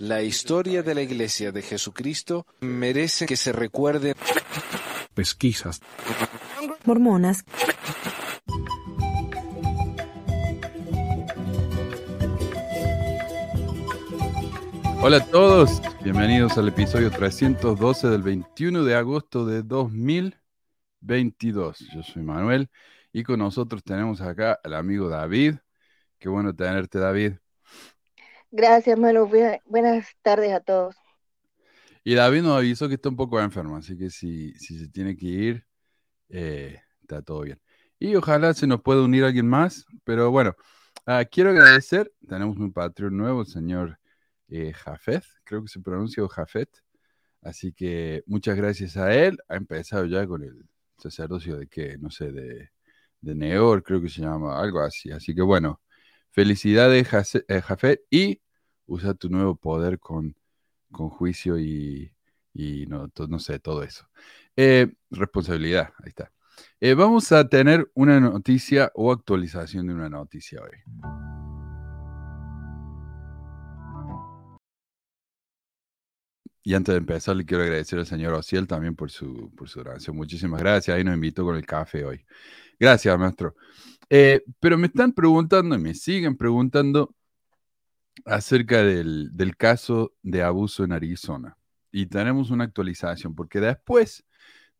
La historia de la Iglesia de Jesucristo merece que se recuerde. Pesquisas. Mormonas. Hola a todos, bienvenidos al episodio 312 del 21 de agosto de 2022. Yo soy Manuel y con nosotros tenemos acá al amigo David. Qué bueno tenerte, David. Gracias, Manu. Buenas tardes a todos. Y David nos avisó que está un poco enfermo, así que si, si se tiene que ir, eh, está todo bien. Y ojalá se nos pueda unir alguien más, pero bueno, ah, quiero agradecer, tenemos un Patreon nuevo, el señor eh, Jafet, creo que se pronuncia Jafet, así que muchas gracias a él, ha empezado ya con el sacerdocio de que, no sé, de, de Neor, creo que se llama, algo así, así que bueno, felicidades eh, Jafet y usa tu nuevo poder con, con juicio y, no, no sé, todo eso. Eh, responsabilidad, ahí está. Eh, vamos a tener una noticia o actualización de una noticia hoy. Y antes de empezar, le quiero agradecer al señor Ociel también por su, por su donación. Muchísimas gracias. Ahí nos invitó con el café hoy. Gracias, maestro. Eh, pero me están preguntando y me siguen preguntando acerca del, caso de abuso en Arizona. Y tenemos una actualización, porque después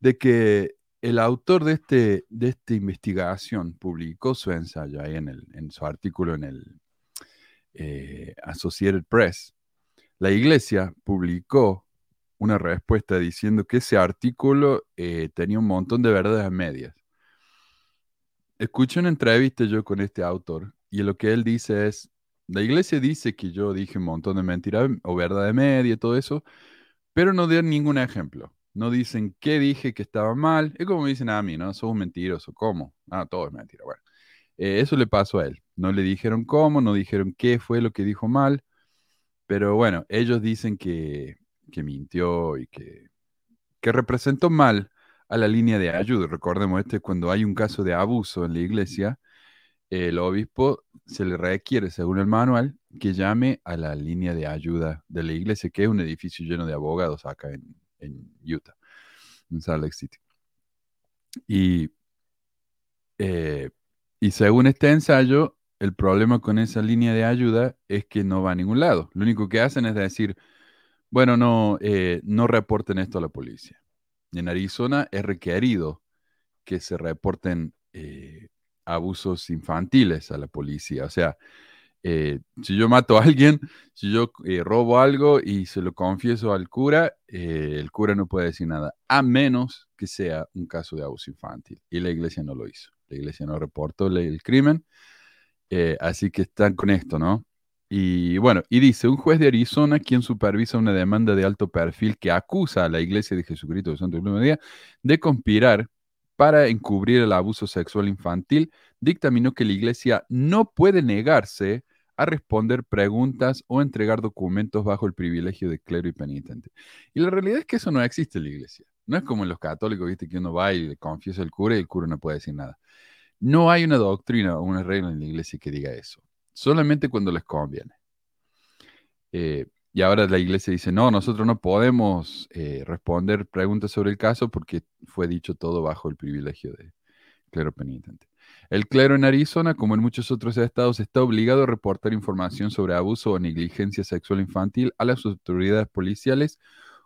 de que el autor de, este, de esta investigación publicó su ensayo ahí en, el, en su artículo en el eh, Associated Press, la iglesia publicó una respuesta diciendo que ese artículo eh, tenía un montón de verdades medias. Escuché una entrevista yo con este autor y lo que él dice es, la iglesia dice que yo dije un montón de mentiras o verdad de media y todo eso, pero no dan ningún ejemplo. No dicen qué dije que estaba mal. Es como dicen a mí, ¿no? Sos un mentiroso. ¿Cómo? Ah, todo es mentira. Bueno, eh, eso le pasó a él. No le dijeron cómo, no dijeron qué fue lo que dijo mal. Pero bueno, ellos dicen que, que mintió y que, que representó mal a la línea de ayuda. Recordemos, este cuando hay un caso de abuso en la iglesia, el obispo se le requiere, según el manual, que llame a la línea de ayuda de la iglesia, que es un edificio lleno de abogados acá en, Utah, en Salt Lake City. Y, eh, y según este ensayo, el problema con esa línea de ayuda es que no va a ningún lado. Lo único que hacen es decir, bueno, no, eh, no reporten esto a la policía. En Arizona es requerido que se reporten eh, abusos infantiles a la policía. O sea, eh, si yo mato a alguien, si yo eh, robo algo y se lo confieso al cura, eh, el cura no puede decir nada, a menos que sea un caso de abuso infantil. Y la iglesia no lo hizo. La iglesia no reportó el crimen. así que están con esto, ¿no? Y bueno, y dice, un juez de Arizona, quien supervisa una demanda de alto perfil que acusa a la Iglesia de Jesucristo de Santo Último Día de conspirar para encubrir el abuso sexual infantil, dictaminó que la Iglesia no puede negarse a responder preguntas o entregar documentos bajo el privilegio de clero y penitente. Y la realidad es que eso no existe en la Iglesia. No es como en los católicos, viste, que uno va y le confiesa al cura y el cura no puede decir nada. No hay una doctrina o una regla en la Iglesia que diga eso. Solamente cuando les conviene. Eh, y ahora la iglesia dice, no, nosotros no podemos eh, responder preguntas sobre el caso porque fue dicho todo bajo el privilegio de clero penitente. El clero en Arizona, como en muchos otros estados, está obligado a reportar información sobre abuso o negligencia sexual infantil a las autoridades policiales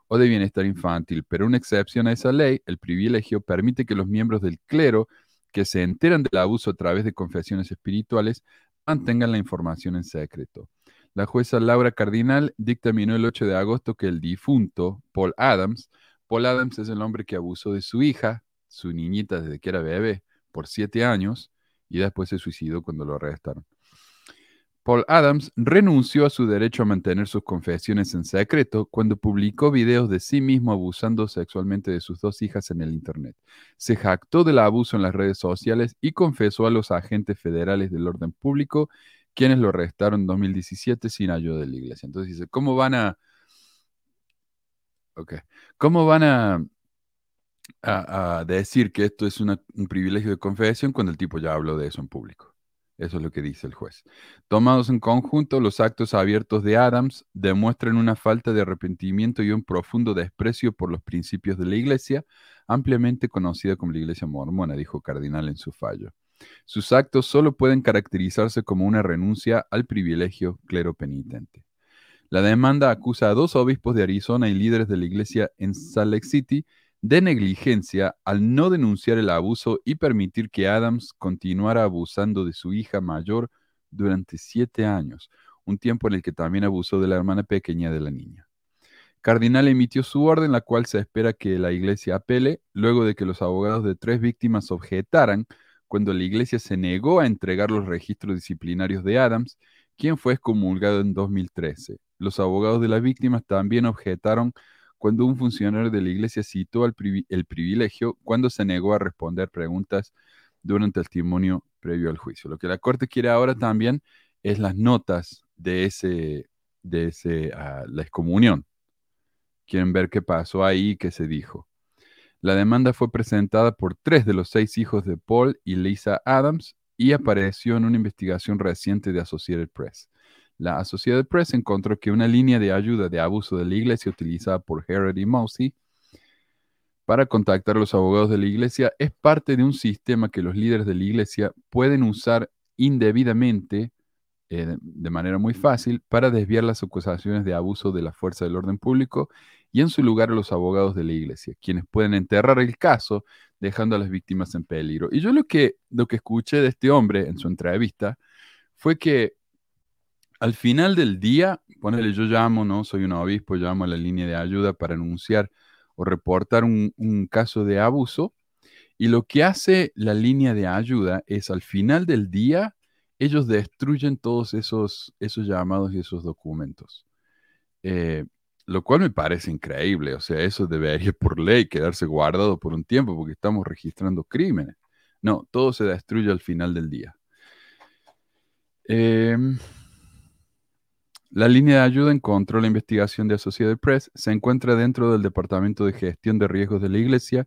o de bienestar infantil, pero una excepción a esa ley, el privilegio, permite que los miembros del clero que se enteran del abuso a través de confesiones espirituales mantengan la información en secreto. La jueza Laura Cardinal dictaminó el 8 de agosto que el difunto Paul Adams, Paul Adams es el hombre que abusó de su hija, su niñita desde que era bebé, por siete años, y después se suicidó cuando lo arrestaron. Paul Adams renunció a su derecho a mantener sus confesiones en secreto cuando publicó videos de sí mismo abusando sexualmente de sus dos hijas en el Internet. Se jactó del abuso en las redes sociales y confesó a los agentes federales del orden público quienes lo arrestaron en 2017 sin ayuda de la iglesia. Entonces dice, ¿cómo van a... Ok, ¿cómo van a, a, decir que esto es un privilegio de confesión cuando el tipo ya habló de eso en público? Eso es lo que dice el juez. Tomados en conjunto, los actos abiertos de Adams demuestran una falta de arrepentimiento y un profundo desprecio por los principios de la Iglesia, ampliamente conocida como la Iglesia mormona, dijo Cardinal en su fallo. Sus actos solo pueden caracterizarse como una renuncia al privilegio clero penitente. La demanda acusa a dos obispos de Arizona y líderes de la iglesia en Salt Lake City de negligencia al no denunciar el abuso y permitir que Adams continuara abusando de su hija mayor durante siete años, un tiempo en el que también abusó de la hermana pequeña de la niña. Cardinal emitió su orden, la cual se espera que la iglesia apele, luego de que los abogados de tres víctimas objetaran cuando la iglesia se negó a entregar los registros disciplinarios de Adams, quien fue excomulgado en 2013. Los abogados de las víctimas también objetaron cuando un funcionario de la iglesia citó el, privilegio cuando se negó a responder preguntas durante el testimonio previo al juicio. Lo que la corte quiere ahora también es las notas de ese, de ese, ah, la excomunión. Quieren ver qué pasó ahí, qué se dijo. La demanda fue presentada por tres de los seis hijos de Paul y Lisa Adams y apareció en una investigación reciente de Associated Press. La Associated Press encontró que una línea de ayuda de abuso de la iglesia utilizada por Herod y Mousy para contactar a los abogados de la iglesia es parte de un sistema que los líderes de la iglesia pueden usar indebidamente, eh, de manera muy fácil, para desviar las acusaciones de abuso de la fuerza del orden público y en su lugar a los abogados de la iglesia, quienes pueden enterrar el caso dejando a las víctimas en peligro. Y yo lo que, lo que escuché de este hombre en su entrevista fue que al final del día, ponele, yo llamo, ¿no? Soy un obispo, llamo a la línea de ayuda para anunciar o reportar un, caso de abuso. Y lo que hace la línea de ayuda es al final del día, ellos destruyen todos esos, esos llamados y esos documentos. Eh, lo cual me parece increíble. O sea, eso debería por ley quedarse guardado por un tiempo porque estamos registrando crímenes. No, todo se destruye al final del día. Eh, la línea de ayuda en control e investigación de Associated Press se encuentra dentro del Departamento de Gestión de Riesgos de la Iglesia,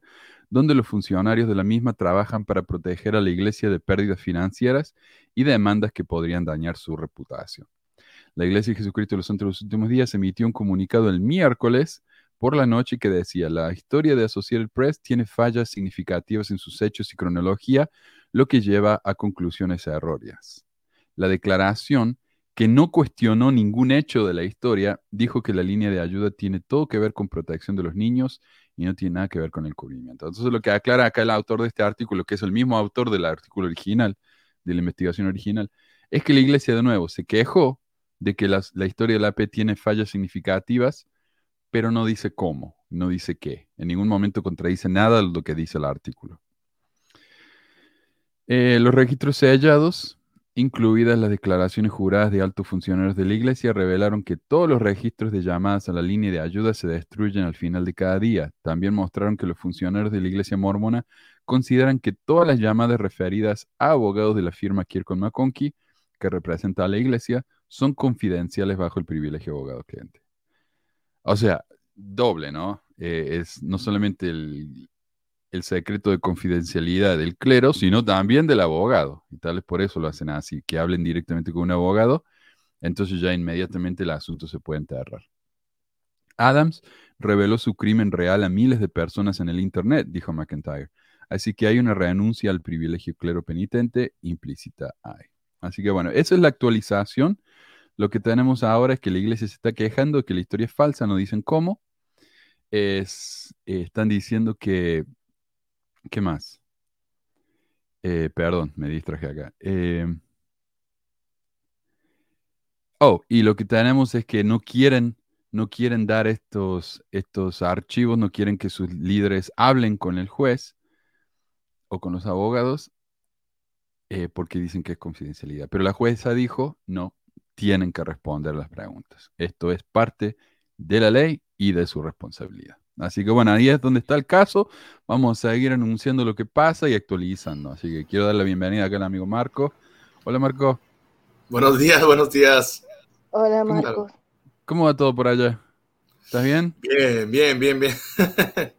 donde los funcionarios de la misma trabajan para proteger a la Iglesia de pérdidas financieras y demandas que podrían dañar su reputación. La Iglesia de Jesucristo de los Santos de los Últimos Días emitió un comunicado el miércoles por la noche que decía, la historia de Associated Press tiene fallas significativas en sus hechos y cronología, lo que lleva a conclusiones erróneas. La declaración que no cuestionó ningún hecho de la historia, dijo que la línea de ayuda tiene todo que ver con protección de los niños y no tiene nada que ver con el cubrimiento. Entonces, lo que aclara acá el autor de este artículo, que es el mismo autor del artículo original, de la investigación original, es que la iglesia de nuevo se quejó de que la historia de la AP tiene fallas significativas, pero no dice cómo, no dice qué. En ningún momento contradice nada de lo que dice el artículo. Eh, los registros sellados incluidas las declaraciones juradas de altos funcionarios de la Iglesia, revelaron que todos los registros de llamadas a la línea de ayuda se destruyen al final de cada día. También mostraron que los funcionarios de la Iglesia mormona consideran que todas las llamadas referidas a abogados de la firma Kirkon McConkie, que representa a la Iglesia, son confidenciales bajo el privilegio abogado cliente. O sea, doble, ¿no? Eh, es no solamente el, el secreto de confidencialidad del clero, sino también del abogado. Y tal vez por eso lo hacen así, que hablen directamente con un abogado, entonces ya inmediatamente el asunto se puede enterrar. Adams reveló su crimen real a miles de personas en el Internet, dijo McIntyre. Así que hay una renuncia al privilegio clero penitente implícita ahí. Así que bueno, esa es la actualización. Lo que tenemos ahora es que la iglesia se está quejando que la historia es falsa, no dicen cómo. Es, eh, están diciendo que ¿Qué más? Eh, perdón, me distraje acá. Eh, oh, y lo que tenemos es que no quieren, no quieren dar estos, estos archivos, no quieren que sus líderes hablen con el juez o con los abogados eh, porque dicen que es confidencialidad. Pero la jueza dijo, no, tienen que responder las preguntas. Esto es parte de la ley y de su responsabilidad. Así que bueno, ahí es donde está el caso. Vamos a seguir anunciando lo que pasa y actualizando. Así que quiero dar la bienvenida acá al amigo Marco. Hola Marco. Buenos días, buenos días. Hola Marco. ¿Cómo va todo por allá? ¿Estás bien? Bien, bien, bien, bien.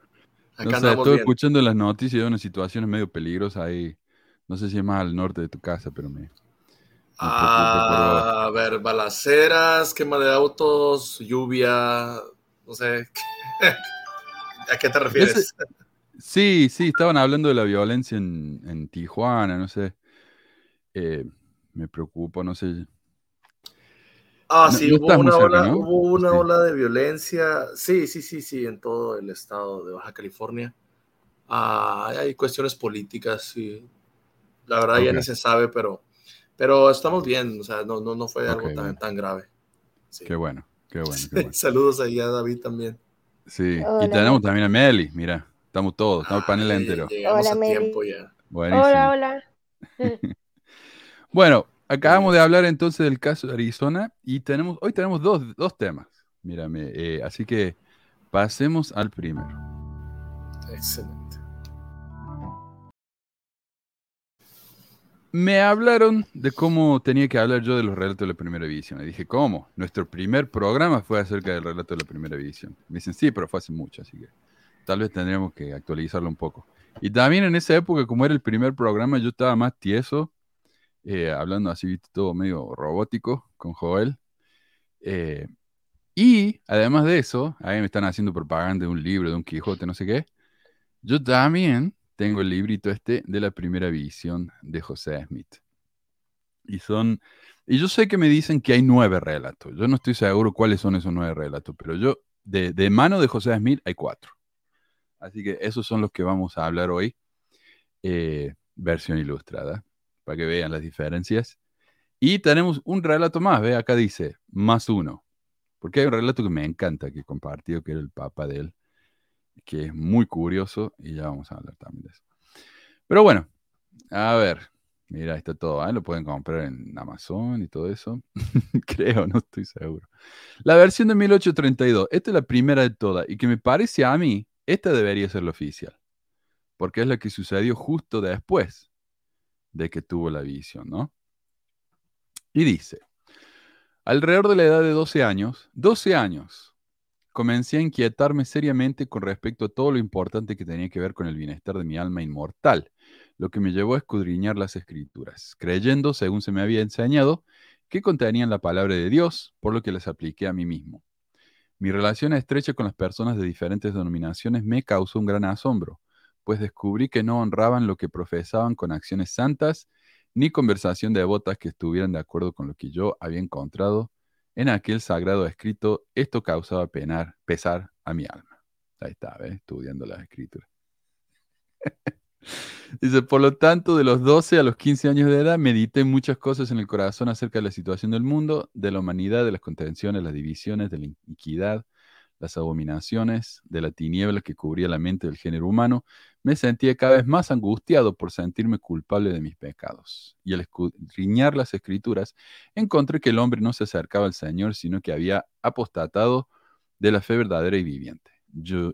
acá no estoy escuchando las noticias de una situación medio peligrosa ahí. No sé si es más al norte de tu casa, pero me, a ver, balaceras, quema de autos, lluvia, no sé. ¿A qué te refieres? sí, sí, estaban hablando de la violencia en, Tijuana, no sé. Eh, me preocupa, no sé. Ah, sí, hubo, una, ola, hubo una ola de violencia. Sí, sí, sí, sí, en todo el estado de Baja California. Ah, hay cuestiones políticas, sí. La verdad ya ni se sabe, pero, pero estamos bien, o sea, no, no, no fue algo tan, tan grave. Qué bueno, qué bueno. Saludos ahí a David también. Sí, y tenemos también a Meli, mira, estamos todos, estamos el panel entero. Hola, Meli. Hola, hola. bueno, acabamos de hablar entonces del caso de Arizona y tenemos, hoy tenemos dos, dos temas, mírame, eh, así que pasemos al primero. Excelente. Me hablaron de cómo tenía que hablar yo de los relatos de la primera edición. Y dije, ¿cómo? Nuestro primer programa fue acerca del relato de la primera edición. Me dicen, sí, pero fue hace mucho, así que tal vez tendríamos que actualizarlo un poco. Y también en esa época, como era el primer programa, yo estaba más tieso, eh, hablando así todo medio robótico con Joel. Eh, y además de eso, ahí me están haciendo propaganda de un libro, de un Quijote, no sé qué. Yo también tengo el librito este de la primera visión de José Smith. Y son, y yo sé que me dicen que hay nueve relatos. Yo no estoy seguro cuáles son esos nueve relatos, pero yo, de, de mano de José Smith hay cuatro. Así que esos son los que vamos a hablar hoy, eh, versión ilustrada, para que vean las diferencias. Y tenemos un relato más, ve, acá dice, más uno. Porque hay un relato que me encanta, que he compartido, que era el papa de él, que es muy curioso y ya vamos a hablar también de eso. Pero bueno, a ver, mira, está todo, ¿eh? lo pueden comprar en Amazon y todo eso. Creo, no estoy seguro. La versión de 1832, esta es la primera de todas y que me parece a mí, esta debería ser la oficial, porque es la que sucedió justo después de que tuvo la visión, ¿no? Y dice, alrededor de la edad de 12 años, 12 años, comencé a inquietarme seriamente con respecto a todo lo importante que tenía que ver con el bienestar de mi alma inmortal, lo que me llevó a escudriñar las escrituras, creyendo, según se me había enseñado, que contenían la palabra de Dios, por lo que las apliqué a mí mismo. Mi relación estrecha con las personas de diferentes denominaciones me causó un gran asombro, pues descubrí que no honraban lo que profesaban con acciones santas, ni conversación devotas que estuvieran de acuerdo con lo que yo había encontrado en aquel sagrado escrito, esto causaba penar, pesar a mi alma. Ahí está, estudiando las escrituras. Dice, por lo tanto, de los 12 a los 15 años de edad, medité muchas cosas en el corazón acerca de la situación del mundo, de la humanidad, de las contenciones, las divisiones, de la iniquidad, las abominaciones, de la tiniebla que cubría la mente del género humano, me sentía cada vez más angustiado por sentirme culpable de mis pecados. Y al escudriñar las escrituras, encontré que el hombre no se acercaba al Señor, sino que había apostatado de la fe verdadera y viviente.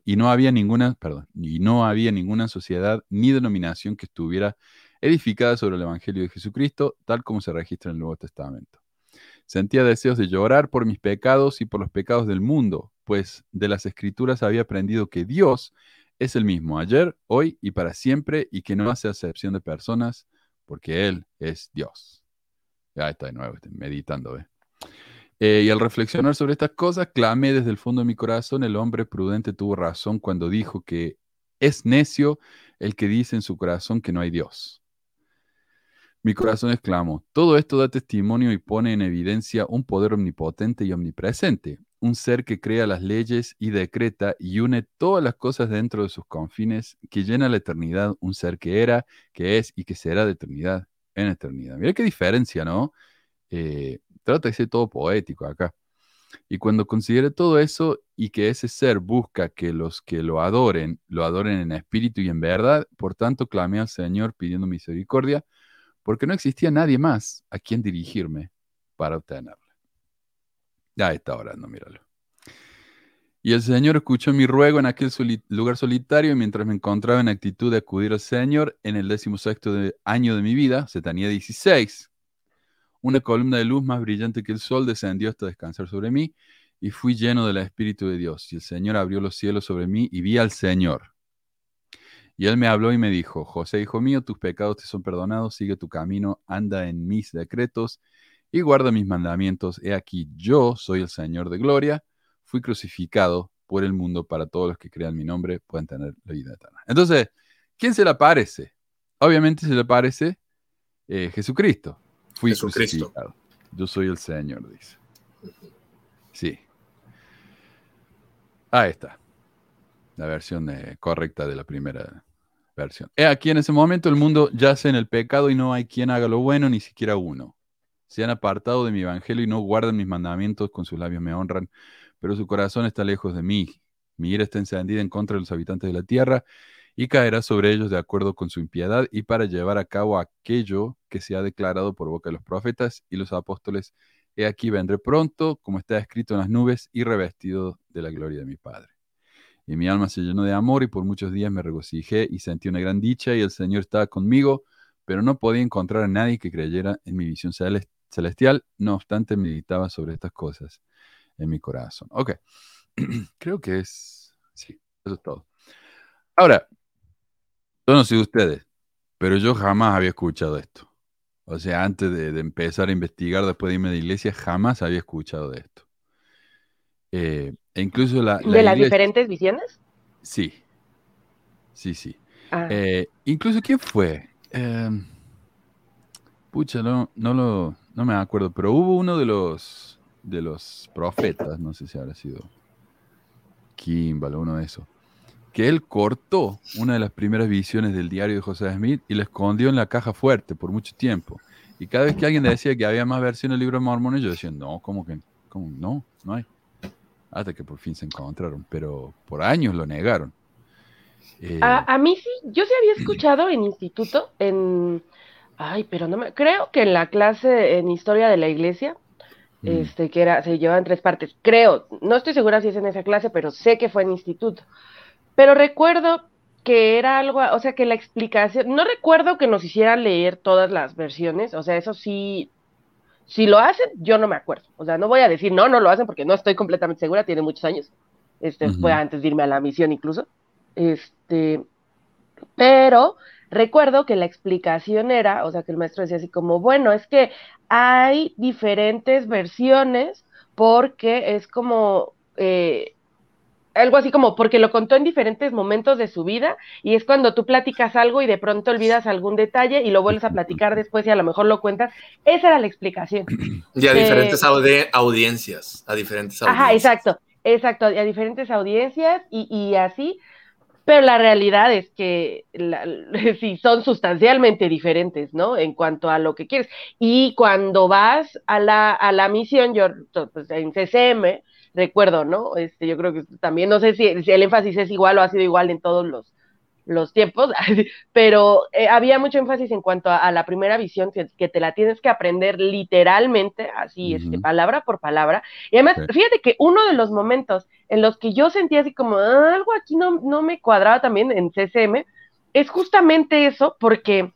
Y no había ninguna, perdón, y no había ninguna sociedad ni denominación que estuviera edificada sobre el Evangelio de Jesucristo, tal como se registra en el Nuevo Testamento. Sentía deseos de llorar por mis pecados y por los pecados del mundo, pues de las escrituras había aprendido que Dios es el mismo ayer, hoy y para siempre, y que no hace acepción de personas, porque Él es Dios. Ya está de nuevo, estoy meditando. Eh, y al reflexionar sobre estas cosas, clamé desde el fondo de mi corazón, el hombre prudente tuvo razón cuando dijo que es necio el que dice en su corazón que no hay Dios. Mi corazón exclamó, todo esto da testimonio y pone en evidencia un poder omnipotente y omnipresente, un ser que crea las leyes y decreta y une todas las cosas dentro de sus confines, que llena la eternidad, un ser que era, que es y que será de eternidad en eternidad. Mira qué diferencia, ¿no? Eh, trata de ser todo poético acá. Y cuando considere todo eso y que ese ser busca que los que lo adoren, lo adoren en espíritu y en verdad, por tanto clamé al Señor pidiendo misericordia, porque no existía nadie más a quien dirigirme para obtenerlo. Ya está orando, míralo. Y el Señor escuchó mi ruego en aquel lugar solitario mientras me encontraba en actitud de acudir al Señor en el decimosexto año de mi vida, se tenía 16. Una columna de luz más brillante que el sol descendió hasta descansar sobre mí y fui lleno del Espíritu de Dios. Y el Señor abrió los cielos sobre mí y vi al Señor. Y él me habló y me dijo, José, hijo mío, tus pecados te son perdonados, sigue tu camino, anda en mis decretos y guarda mis mandamientos. He aquí, yo soy el Señor de gloria, fui crucificado por el mundo para todos los que crean mi nombre puedan tener la vida eterna. Entonces, ¿quién se le aparece? Obviamente se le aparece eh, Jesucristo. Fui crucificado. Yo soy el Señor, dice. Sí. Ahí está. La versión eh, correcta de la primera versión. He aquí en ese momento el mundo yace en el pecado y no hay quien haga lo bueno, ni siquiera uno. Se han apartado de mi evangelio y no guardan mis mandamientos, con sus labios me honran, pero su corazón está lejos de mí. Mi ira está encendida en contra de los habitantes de la tierra y caerá sobre ellos de acuerdo con su impiedad y para llevar a cabo aquello que se ha declarado por boca de los profetas y los apóstoles. He aquí vendré pronto, como está escrito en las nubes, y revestido de la gloria de mi Padre. Y mi alma se llenó de amor y por muchos días me regocijé y sentí una gran dicha y el Señor estaba conmigo, pero no podía encontrar a nadie que creyera en mi visión celestial. No obstante, meditaba sobre estas cosas en mi corazón. Ok, creo que es, sí, eso es todo. Ahora, yo no sé ustedes, pero yo jamás había escuchado esto. O sea, antes de, empezar a investigar, después de irme de iglesia, jamás había escuchado de esto. Eh, e incluso la, ¿De las diferentes visiones? Sí, sí, sí. Ah. Eh, incluso, ¿quién fue? Em, pucha, no, no, lo, no me acuerdo, pero hubo uno de los, de los profetas, no sé si habrá sido Kimball o uno de esos, que él cortó una de las primeras visiones del diario de José Smith y la escondió en la caja fuerte por mucho tiempo. Y cada vez que alguien decía que había más versiones del libro de Mormón, yo decía, no, ¿cómo que? ¿Cómo? No, no hay hasta que por fin se encontraron, pero por años lo negaron. Eh, a, mí sí, yo sí había escuchado en instituto, en, ay, pero no me, creo que en la clase en historia de la iglesia, mm. este, que era, se llevaba en tres partes, creo, no estoy segura si es en esa clase, pero sé que fue en instituto. Pero recuerdo que era algo, o sea, que la explicación, no recuerdo que nos hicieran leer todas las versiones, o sea, eso sí, si lo hacen, yo no me acuerdo. O sea, no voy a decir, no, no lo hacen porque no estoy completamente segura, tiene muchos años. Este, fue antes de irme a la misión incluso. Este, pero recuerdo que la explicación era, o sea, que el maestro decía así como, bueno, es que hay diferentes versiones porque es como, eh, algo así como porque lo contó en diferentes momentos de su vida y es cuando tú platicas algo y de pronto olvidas algún detalle y lo vuelves a platicar después y a lo mejor lo cuentas. Esa era la explicación. Y a diferentes audiencias, a diferentes audiencias. Ajá, exacto, exacto, a diferentes audiencias y, y así, pero la realidad es que sí, son sustancialmente diferentes, ¿no? En cuanto a lo que quieres. Y cuando vas a la, a la misión, yo pues, en CCM, recuerdo, ¿no? Este, yo creo que también, no sé si, el énfasis es igual o ha sido igual en todos los, los tiempos, pero eh, había mucho énfasis en cuanto a, la primera visión, que, te la tienes que aprender literalmente, así, este, palabra por palabra. Y además, fíjate que uno de los momentos en los que yo sentía así como ah, algo aquí no, no me cuadraba también en CCM, es justamente eso, porque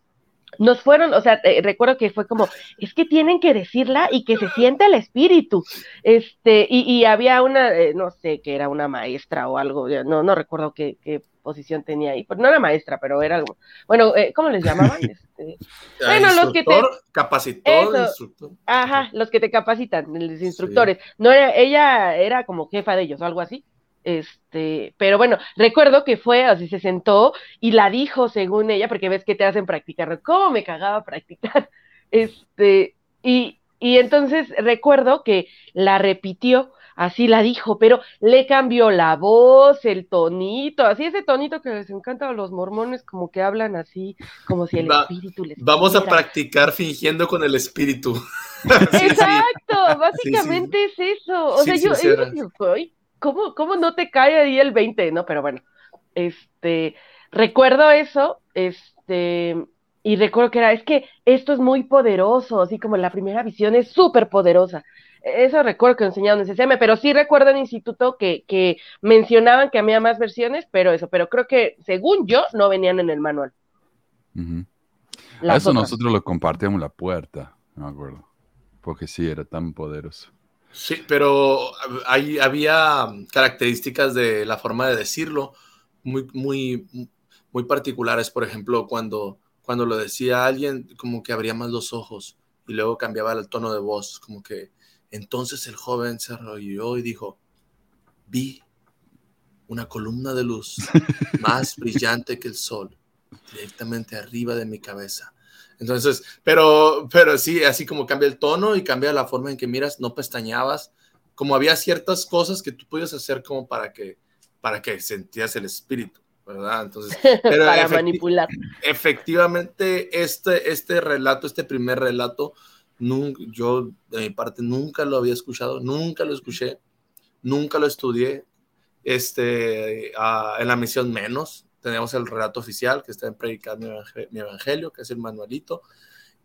nos fueron, o sea, eh, recuerdo que fue como, es que tienen que decirla y que se sienta el espíritu. Este, y, y había una, eh, no sé, que era una maestra o algo, no, no recuerdo qué, qué posición tenía ahí, pues no era maestra, pero era algo, bueno, eh, ¿cómo les llamaban? Este, bueno, los que te capacitor, instructor. Ajá, los que te capacitan, los instructores. No era, ella era como jefa de ellos o algo así. Este, pero bueno, recuerdo que fue, así se sentó y la dijo según ella, porque ves que te hacen practicar, ¿cómo me cagaba practicar? Este, y, y entonces recuerdo que la repitió, así la dijo, pero le cambió la voz, el tonito, así ese tonito que les encanta a los mormones, como que hablan así, como si el espíritu les. Vamos a practicar fingiendo con el espíritu. Exacto, básicamente es eso. O sea, yo, yo, ¿cómo, ¿cómo no te cae ahí el 20? No, pero bueno, este, recuerdo eso, este, y recuerdo que era, es que esto es muy poderoso, así como la primera visión es súper poderosa. Eso recuerdo que enseñaron en CCM, pero sí recuerdo en instituto que, que mencionaban que había más versiones, pero eso, pero creo que según yo no venían en el manual. A eso nosotros lo compartíamos la puerta, no me acuerdo, porque sí, era tan poderoso. Sí, pero había características de la forma de decirlo muy, muy, muy particulares, por ejemplo, cuando, cuando lo decía alguien, como que abría más los ojos y luego cambiaba el tono de voz, como que entonces el joven se arrolló y dijo, vi una columna de luz más brillante que el sol directamente arriba de mi cabeza. Entonces, pero, pero sí, así como cambia el tono y cambia la forma en que miras, no pestañabas, como había ciertas cosas que tú podías hacer como para que, para que sentías el espíritu, ¿verdad? Entonces, para manipular. Efectivamente, este, este relato, este primer relato, nunca, yo de mi parte nunca lo había escuchado, nunca lo escuché, nunca lo estudié, este, ah, en la misión menos, tenemos el relato oficial que está en Predicar mi evangelio, que es el manualito.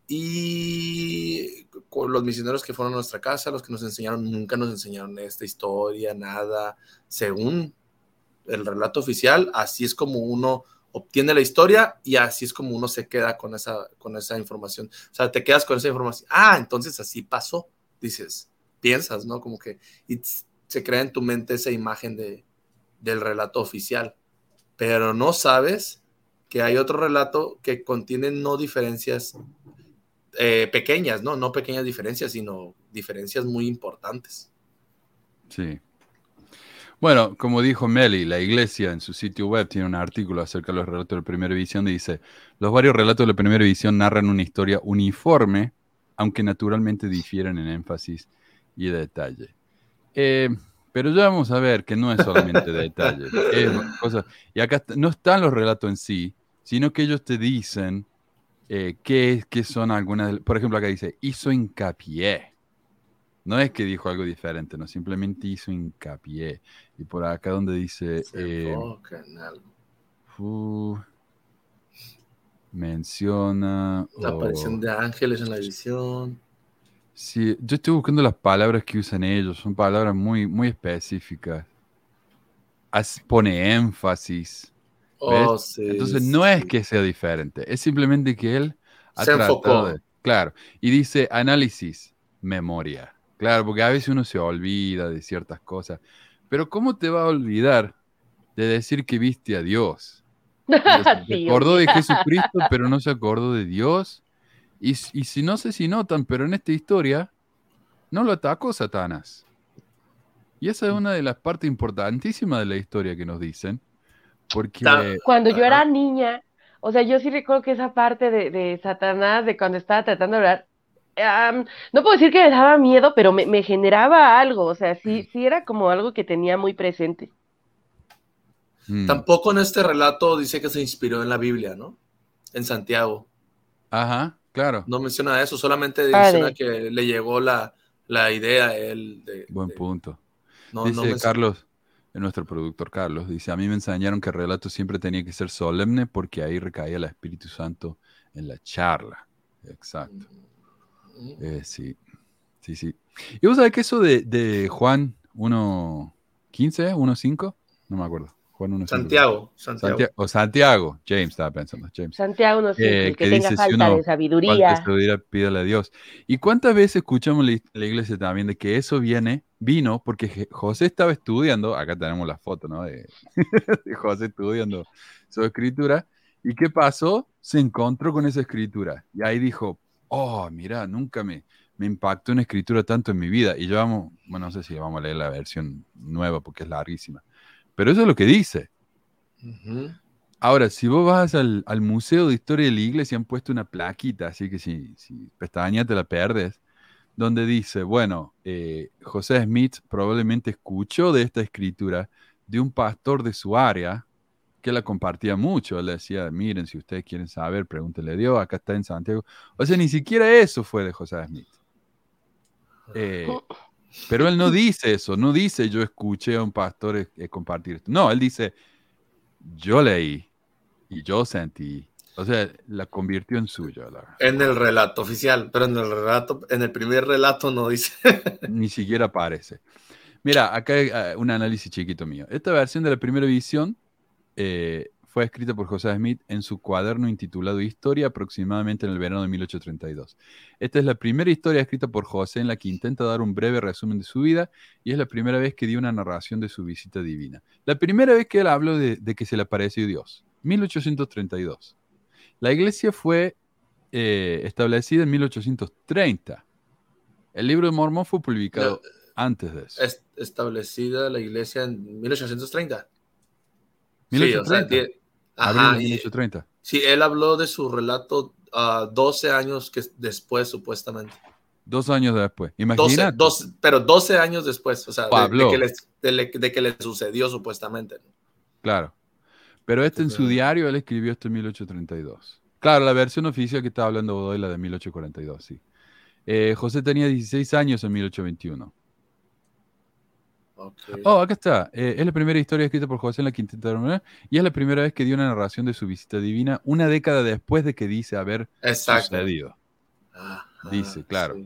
Y los misioneros que fueron a nuestra casa, los que nos enseñaron, nunca nos enseñaron esta historia, nada. Según el relato oficial, así es como uno obtiene la historia y así es como uno se queda con esa, con esa información. O sea, te quedas con esa información. Ah, entonces así pasó, dices, piensas, ¿no? Como que se crea en tu mente esa imagen de, del relato oficial pero no sabes que hay otro relato que contiene no diferencias eh, pequeñas, ¿no? No pequeñas diferencias, sino diferencias muy importantes. Sí. Bueno, como dijo Meli, la iglesia en su sitio web tiene un artículo acerca de los relatos de la primera visión dice, los varios relatos de la primera visión narran una historia uniforme, aunque naturalmente difieren en énfasis y detalle. Eh, pero ya vamos a ver que no es solamente detalle. y acá no están los relatos en sí, sino que ellos te dicen eh, qué, son algunas. Por ejemplo, acá dice, hizo hincapié. No es que dijo algo diferente, no, simplemente hizo hincapié. Y por acá donde dice... Eh, menciona... La aparición de ángeles en la visión. Sí, yo estoy buscando las palabras que usan ellos, son palabras muy, muy específicas. pone énfasis. Oh, Entonces no es que sea diferente, es simplemente que él ha se enfocó. claro, y dice análisis, memoria. Claro, porque a veces uno se olvida de ciertas cosas, pero ¿cómo te va a olvidar de decir que viste a Dios? Se acordó de Jesucristo, pero no se acordó de Dios. Y, si no sé si notan, pero en esta historia no lo atacó Satanás. Y esa es una de las partes importantísimas de la historia que nos dicen. Porque. Cuando yo era niña, o sea, yo sí recuerdo que esa parte de, Satanás, de cuando estaba tratando de hablar, no puedo decir que me daba miedo, pero me, generaba algo. O sea, sí, sí era como algo que tenía muy presente. Mm. Tampoco en este relato dice que se inspiró en la Biblia, ¿no? En Santiago. Ajá. Claro. No menciona eso, solamente menciona que le llegó la, idea a él. De, Buen punto. dice Carlos, nuestro productor Carlos, dice, a mí me enseñaron que el relato siempre tenía que ser solemne porque ahí recaía el Espíritu Santo en la charla. Exacto. Mm. Eh, sí, sí, sí. ¿Y vos sabés que eso de, de Juan 1.15, 1.5? No me acuerdo. Santiago, Santiago. O Santiago, James estaba pensando. James. Santiago no sé, eh, que, tenga falta de sabiduría. sabiduría, pídale a Dios. ¿Y cuántas veces escuchamos la, la, iglesia también de que eso viene, vino porque José estaba estudiando, acá tenemos la foto, ¿no? De, José estudiando su escritura. ¿Y qué pasó? Se encontró con esa escritura. Y ahí dijo, oh, mira, nunca me, me impactó una escritura tanto en mi vida. Y yo vamos, bueno, no sé si vamos a leer la versión nueva porque es larguísima. Pero eso es lo que dice. Ahora, si vos vas al, Museo de Historia de la Iglesia, han puesto una plaquita, así que si, si pestaña te la perdes, donde dice, bueno, eh, José Smith probablemente escuchó de esta escritura de un pastor de su área que la compartía mucho. Él decía, miren, si ustedes quieren saber, pregúntenle a Dios, acá está en Santiago. O sea, ni siquiera eso fue de José Smith. Eh, oh. Pero él no dice eso, no dice yo escuché a un pastor eh, eh, compartir esto. No, él dice yo leí y yo sentí. O sea, la convirtió en suya. En el relato oficial, pero en el relato, en el primer relato no dice. Ni siquiera aparece. Mira, acá hay eh, un análisis chiquito mío. Esta versión de la primera edición eh, fue escrita por José Smith en su cuaderno intitulado Historia aproximadamente en el verano de 1832. Esta es la primera historia escrita por José en la que intenta dar un breve resumen de su vida y es la primera vez que dio una narración de su visita divina. La primera vez que él habló de, que se le apareció Dios. 1832. La iglesia fue eh, establecida en 1830. El libro de Mormón fue publicado antes de eso. Es establecida la iglesia en 1830. 1830. Sí, Ajá, 1830. sí, él habló de su relato 12 años que después, supuestamente. Dos años después. Imagínate. pero 12 años después, o sea, de, que le, sucedió supuestamente. Claro. Pero este en su diario, él escribió esto en 1832. Claro, la versión oficial que estaba hablando Godoy, la de 1842, sí. Eh, José tenía 16 años en 1821. Oh, acá está. Eh, es la primera historia escrita por José en la Quinta de y es la primera vez que dio una narración de su visita divina una década después de que dice haber sucedido. dice, claro.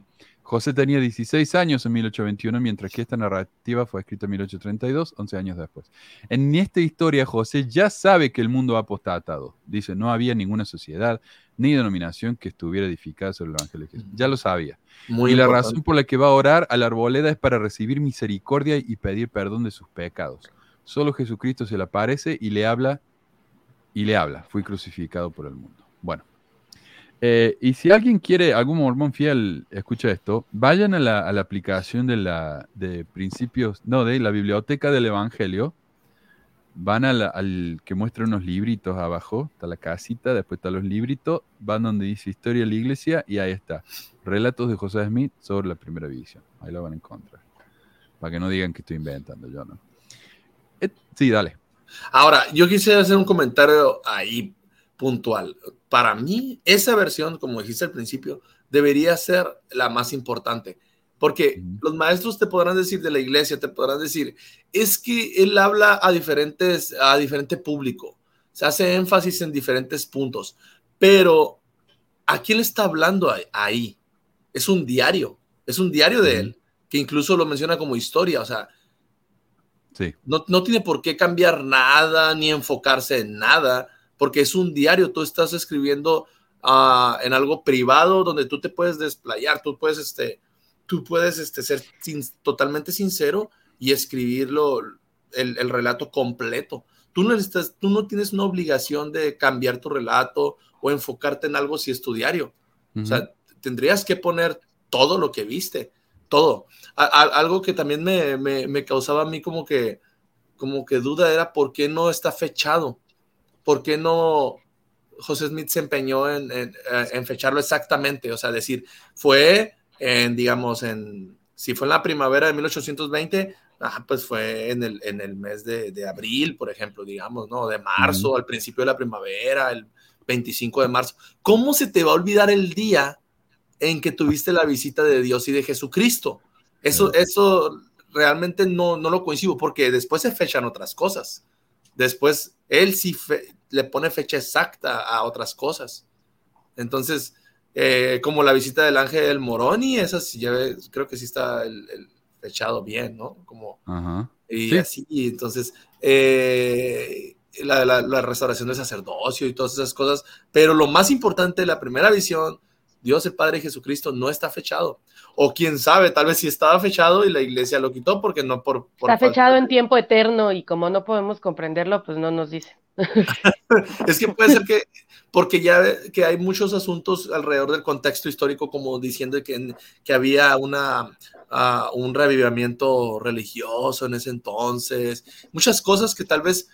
José tenía 16 años en 1821, mientras que esta narrativa fue escrita en 1832, 11 años después. En esta historia, José ya sabe que el mundo ha apostatado. Dice, no había ninguna sociedad ni denominación que estuviera edificada sobre el Evangelio de Jesús. Ya lo sabía. y la razón por la que va a orar a la arboleda es para recibir misericordia y pedir perdón de sus pecados. Solo Jesucristo se le aparece y le habla, y le habla. Fui crucificado por el mundo. Bueno. Eh, y si alguien quiere, algún mormón fiel escucha esto, vayan a la, aplicación de la de principios, no, de la biblioteca del Evangelio, van al que muestra unos libritos abajo, está la casita, después están los libritos, van donde dice Historia de la Iglesia y ahí está, Relatos de José Smith sobre la primera visión. Ahí lo van a encontrar. Para que no digan que estoy inventando yo, ¿no? Sí, dale. Ahora, yo quisiera hacer un comentario ahí puntual. Para mí, esa versión, como dijiste al principio, debería ser la más importante. Porque los maestros te podrán decir de la iglesia, te podrán decir, es que él habla a diferentes, a diferente público, se hace énfasis en diferentes puntos, pero ¿a quién le está hablando ahí? Es un diario, es un diario de él, que incluso lo menciona como historia, o sea, sí. no, no tiene por qué cambiar nada ni enfocarse en nada porque es un diario, tú estás escribiendo uh, en algo privado donde tú te puedes desplayar, tú puedes, este, tú puedes este, ser totalmente sincero y escribirlo, el, el relato completo. Tú no, estás, tú no tienes una obligación de cambiar tu relato o enfocarte en algo si es tu diario. O sea, tendrías que poner todo lo que viste, todo. algo que también me, me, me, causaba a mí como que, como que duda era por qué no está fechado. ¿por qué no José Smith se empeñó en, en, fecharlo exactamente? O sea, decir, fue en, digamos, en, si fue en la primavera de 1820, ah, pues fue en el, en el mes de, de, abril, por ejemplo, digamos, ¿no? De marzo, al principio de la primavera, el 25 de marzo. ¿Cómo se te va a olvidar el día en que tuviste la visita de Dios y de Jesucristo? Eso, eso realmente no, no lo coincido, porque después se fechan otras cosas. Después, él sí le pone fecha exacta a otras cosas. Entonces, eh, como la visita del ángel Moroni, esas ya creo que sí está el, fechado bien, ¿no? Como, Y así, entonces, eh, la, la, restauración del sacerdocio y todas esas cosas. Pero lo más importante, la primera visión, Dios el Padre Jesucristo no está fechado. O quién sabe, tal vez sí estaba fechado y la iglesia lo quitó porque no por... está fechado en tiempo eterno y como no podemos comprenderlo, pues no nos dice. es que puede ser que, porque ya que hay muchos asuntos alrededor del contexto histórico, como diciendo que, que había una, ah, un revivimiento religioso en ese entonces, muchas cosas que tal vez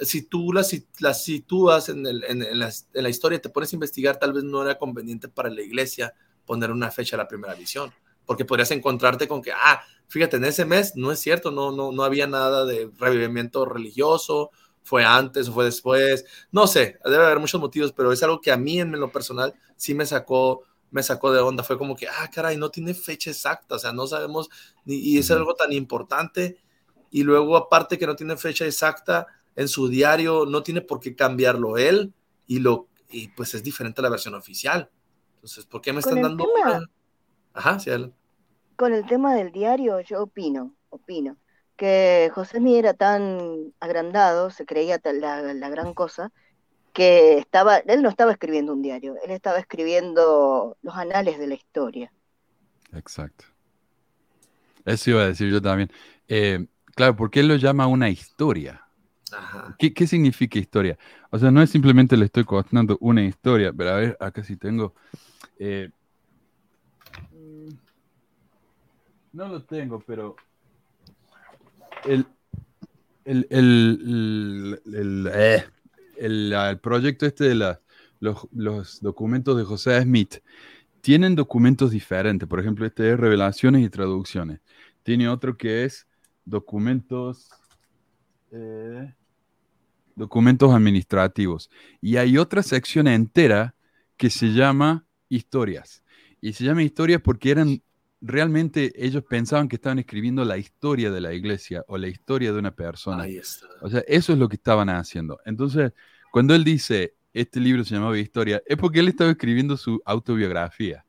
si tú las, las sitúas en, el, en, en, la, en, la, historia, te pones a investigar, tal vez no era conveniente para la iglesia poner una fecha a la primera visión, porque podrías encontrarte con que, ah, fíjate, en ese mes no es cierto, no, no, no había nada de revivimiento religioso, fue antes o fue después, no sé, debe haber muchos motivos, pero es algo que a mí en lo personal sí me sacó me sacó de onda, fue como que, ah, caray, no tiene fecha exacta, o sea, no sabemos, y es algo tan importante, y luego aparte que no tiene fecha exacta, en su diario, no tiene por qué cambiarlo él y, lo, y pues es diferente a la versión oficial. Entonces, ¿por qué me están dando... Ajá, sí, Con el tema del diario, yo opino, opino, que José Mí era tan agrandado, se creía la, la gran cosa, que estaba, él no estaba escribiendo un diario, él estaba escribiendo los anales de la historia. Exacto. Eso iba a decir yo también. Eh, claro, porque él lo llama una historia. ¿Qué, significa historia? O sea, no es simplemente le estoy contando una historia, pero a ver, acá sí tengo. Eh, no lo tengo, pero el, el, el, eh, el proyecto este de los, los, documentos de José Smith tienen documentos diferentes. Por ejemplo, este es revelaciones y traducciones. Tiene otro que es documentos. Eh, documentos administrativos. Y hay otra sección entera que se llama historias. Y se llama historias porque eran realmente ellos pensaban que estaban escribiendo la historia de la iglesia o la historia de una persona. O sea, eso es lo que estaban haciendo. Entonces, cuando él dice, este libro se llamaba Historia, es porque él estaba escribiendo su autobiografía.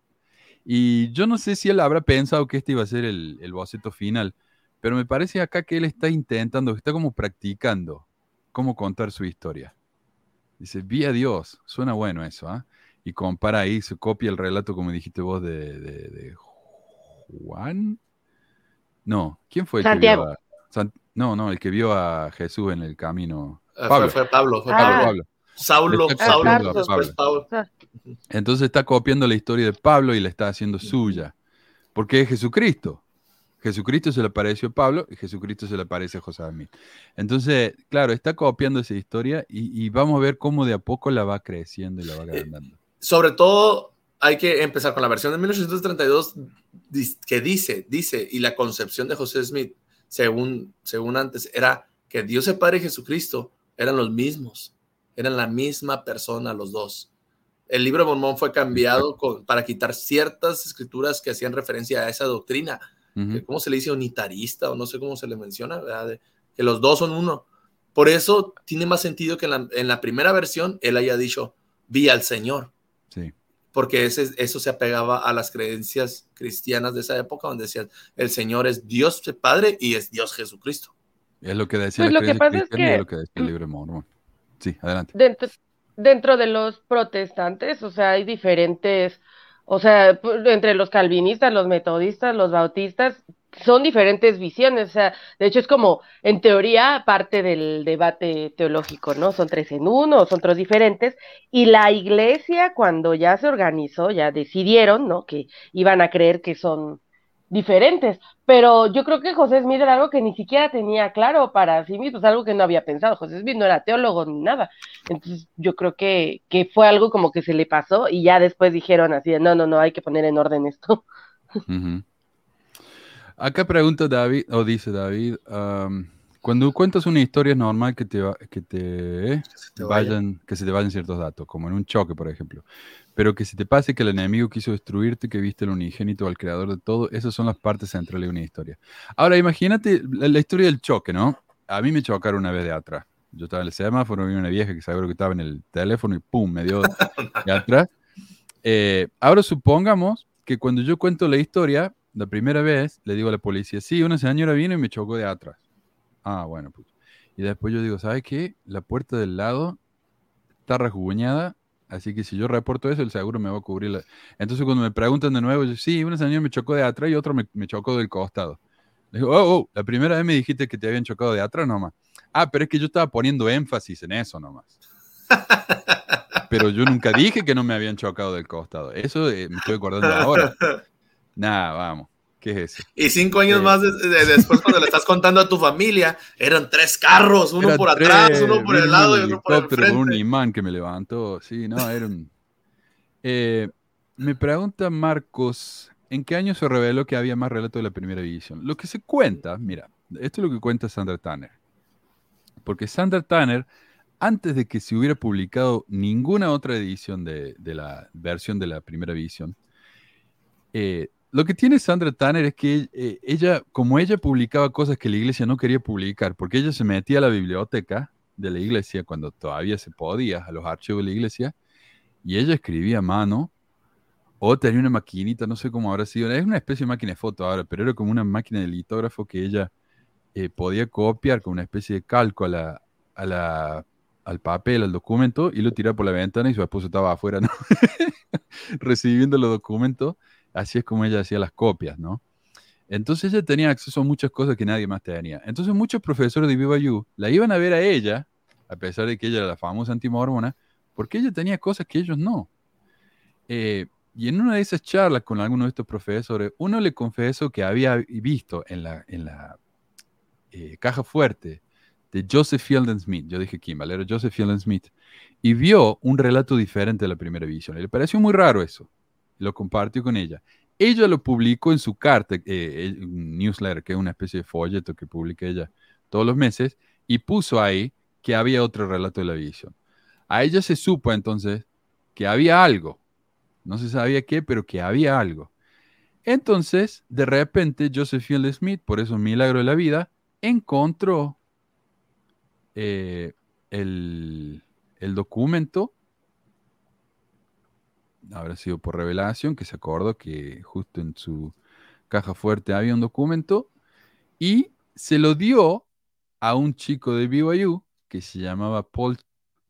Y yo no sé si él habrá pensado que este iba a ser el, el boceto final, pero me parece acá que él está intentando, está como practicando cómo contar su historia. Dice, vi a Dios, suena bueno eso, ¿ah? Y compara ahí, se copia el relato, como dijiste vos, de, Juan. No, ¿quién fue el Santiago. que vio a... No, no, el que vio a Jesús en el camino. Ah, Pablo. Fue, Pablo, fue Pablo. Pablo. Saulo, Saulo, Entonces está copiando la historia de Pablo y la está haciendo suya. Porque es Jesucristo. Jesucristo se le apareció a Pablo y Jesucristo se le aparece a José Smith. Entonces, claro, está copiando esa historia y, vamos a ver cómo de a poco la va creciendo y la va eh, agrandando. sobre todo, hay que empezar con la versión de 1832 que dice, dice, y la concepción de José Smith, según, según antes, era que Dios el Padre y Jesucristo eran los mismos, eran la misma persona los dos. El libro de Mormón fue cambiado para quitar ciertas escrituras que hacían referencia a esa doctrina ¿cómo se le dice? Unitarista o no sé cómo se le menciona, que los dos son uno. Por eso tiene más sentido que en la, primera versión él haya dicho, vi al Señor. Sí. Porque ese, eso se apegaba a las creencias cristianas de esa época, donde decían, el Señor es Dios Padre y es Dios Jesucristo. Es lo que decía pues lo que pasa es que, lo que decía el libro de. Sí, adelante. Dentro, dentro de los protestantes, o sea, hay diferentes o sea, entre los calvinistas, los metodistas, los bautistas, son diferentes visiones. O sea, de hecho es como, en teoría, parte del debate teológico, ¿no? Son tres en uno, son tres diferentes. Y la iglesia, cuando ya se organizó, ya decidieron, ¿no? Que iban a creer que son diferentes, pero yo creo que José Smith era algo que ni siquiera tenía claro para sí mismo, es algo que no había pensado. José Smith no era teólogo ni nada. Entonces yo creo que, que fue algo como que se le pasó y ya después dijeron así, no, no, no, hay que poner en orden esto. Acá pregunta David, o dice David, cuando cuentas una historia es normal que te, que te, vayan, que se te vayan ciertos datos, como en un choque, por ejemplo pero que si te pase que el enemigo quiso destruirte, que viste el unigénito al creador de todo, esas son las partes centrales de una historia. Ahora, imagínate la, historia del choque, ¿no? A mí me chocaron una vez de atrás. Yo estaba en el semáforo, vi una vieja que seguro que estaba en el teléfono y ¡pum! me dio de atrás. Eh, ahora supongamos que cuando yo cuento la historia, la primera vez, le digo a la policía, sí, una señora vino y me chocó de atrás. Ah, bueno, pues. Y después yo digo, ¿sabes qué? La puerta del lado está rasguñada Así que si yo reporto eso, el seguro me va a cubrir. Entonces, cuando me preguntan de nuevo, yo, sí, una señora me chocó de atrás y otro me, chocó del costado. Le digo, oh, oh, la primera vez me dijiste que te habían chocado de atrás nomás. Ah, pero es que yo estaba poniendo énfasis en eso nomás. pero yo nunca dije que no me habían chocado del costado. Eso eh, me estoy acordando ahora. Nada, vamos. ¿Qué es eso? Y cinco años más después, cuando le estás contando a tu familia, eran tres carros, uno por atrás, uno por el lado y otro por el frente. un imán que me levantó, sí, no, era un... Eh, me pregunta Marcos, ¿en qué año se reveló que había más relatos de la primera edición? Lo que se cuenta, mira, esto es lo que cuenta Sandra Tanner. Porque Sandra Tanner, antes de que se hubiera publicado ninguna otra edición de, de la versión de la primera edición, eh, lo que tiene Sandra Tanner es que eh, ella, como ella publicaba cosas que la iglesia no quería publicar, porque ella se metía a la biblioteca de la iglesia cuando todavía se podía, a los archivos de la iglesia, y ella escribía a mano, o tenía una maquinita, no sé cómo habrá sido, es una especie de máquina de foto ahora, pero era como una máquina de litógrafo que ella eh, podía copiar con una especie de calco al papel, al documento, y lo tiraba por la ventana y su esposo estaba afuera, ¿no? recibiendo los documentos así es como ella hacía las copias, ¿no? Entonces ella tenía acceso a muchas cosas que nadie más tenía. Entonces muchos profesores de BYU la iban a ver a ella, a pesar de que ella era la famosa antimormona, porque ella tenía cosas que ellos no. Eh, y en una de esas charlas con alguno de estos profesores, uno le confesó que había visto en la, en la eh, caja fuerte de Joseph Fielding Smith, yo dije Kimball, era Joseph Fielding Smith, y vio un relato diferente de la primera visión. Le pareció muy raro eso. Lo compartió con ella. Ella lo publicó en su carta, eh, un newsletter, que es una especie de folleto que publica ella todos los meses, y puso ahí que había otro relato de la visión. A ella se supo entonces que había algo. No se sabía qué, pero que había algo. Entonces, de repente, Joseph Fielding Smith, por eso milagro de la vida, encontró eh, el, documento, habrá sido por revelación, que se acordó que justo en su caja fuerte había un documento, y se lo dio a un chico de BYU que se llamaba Paul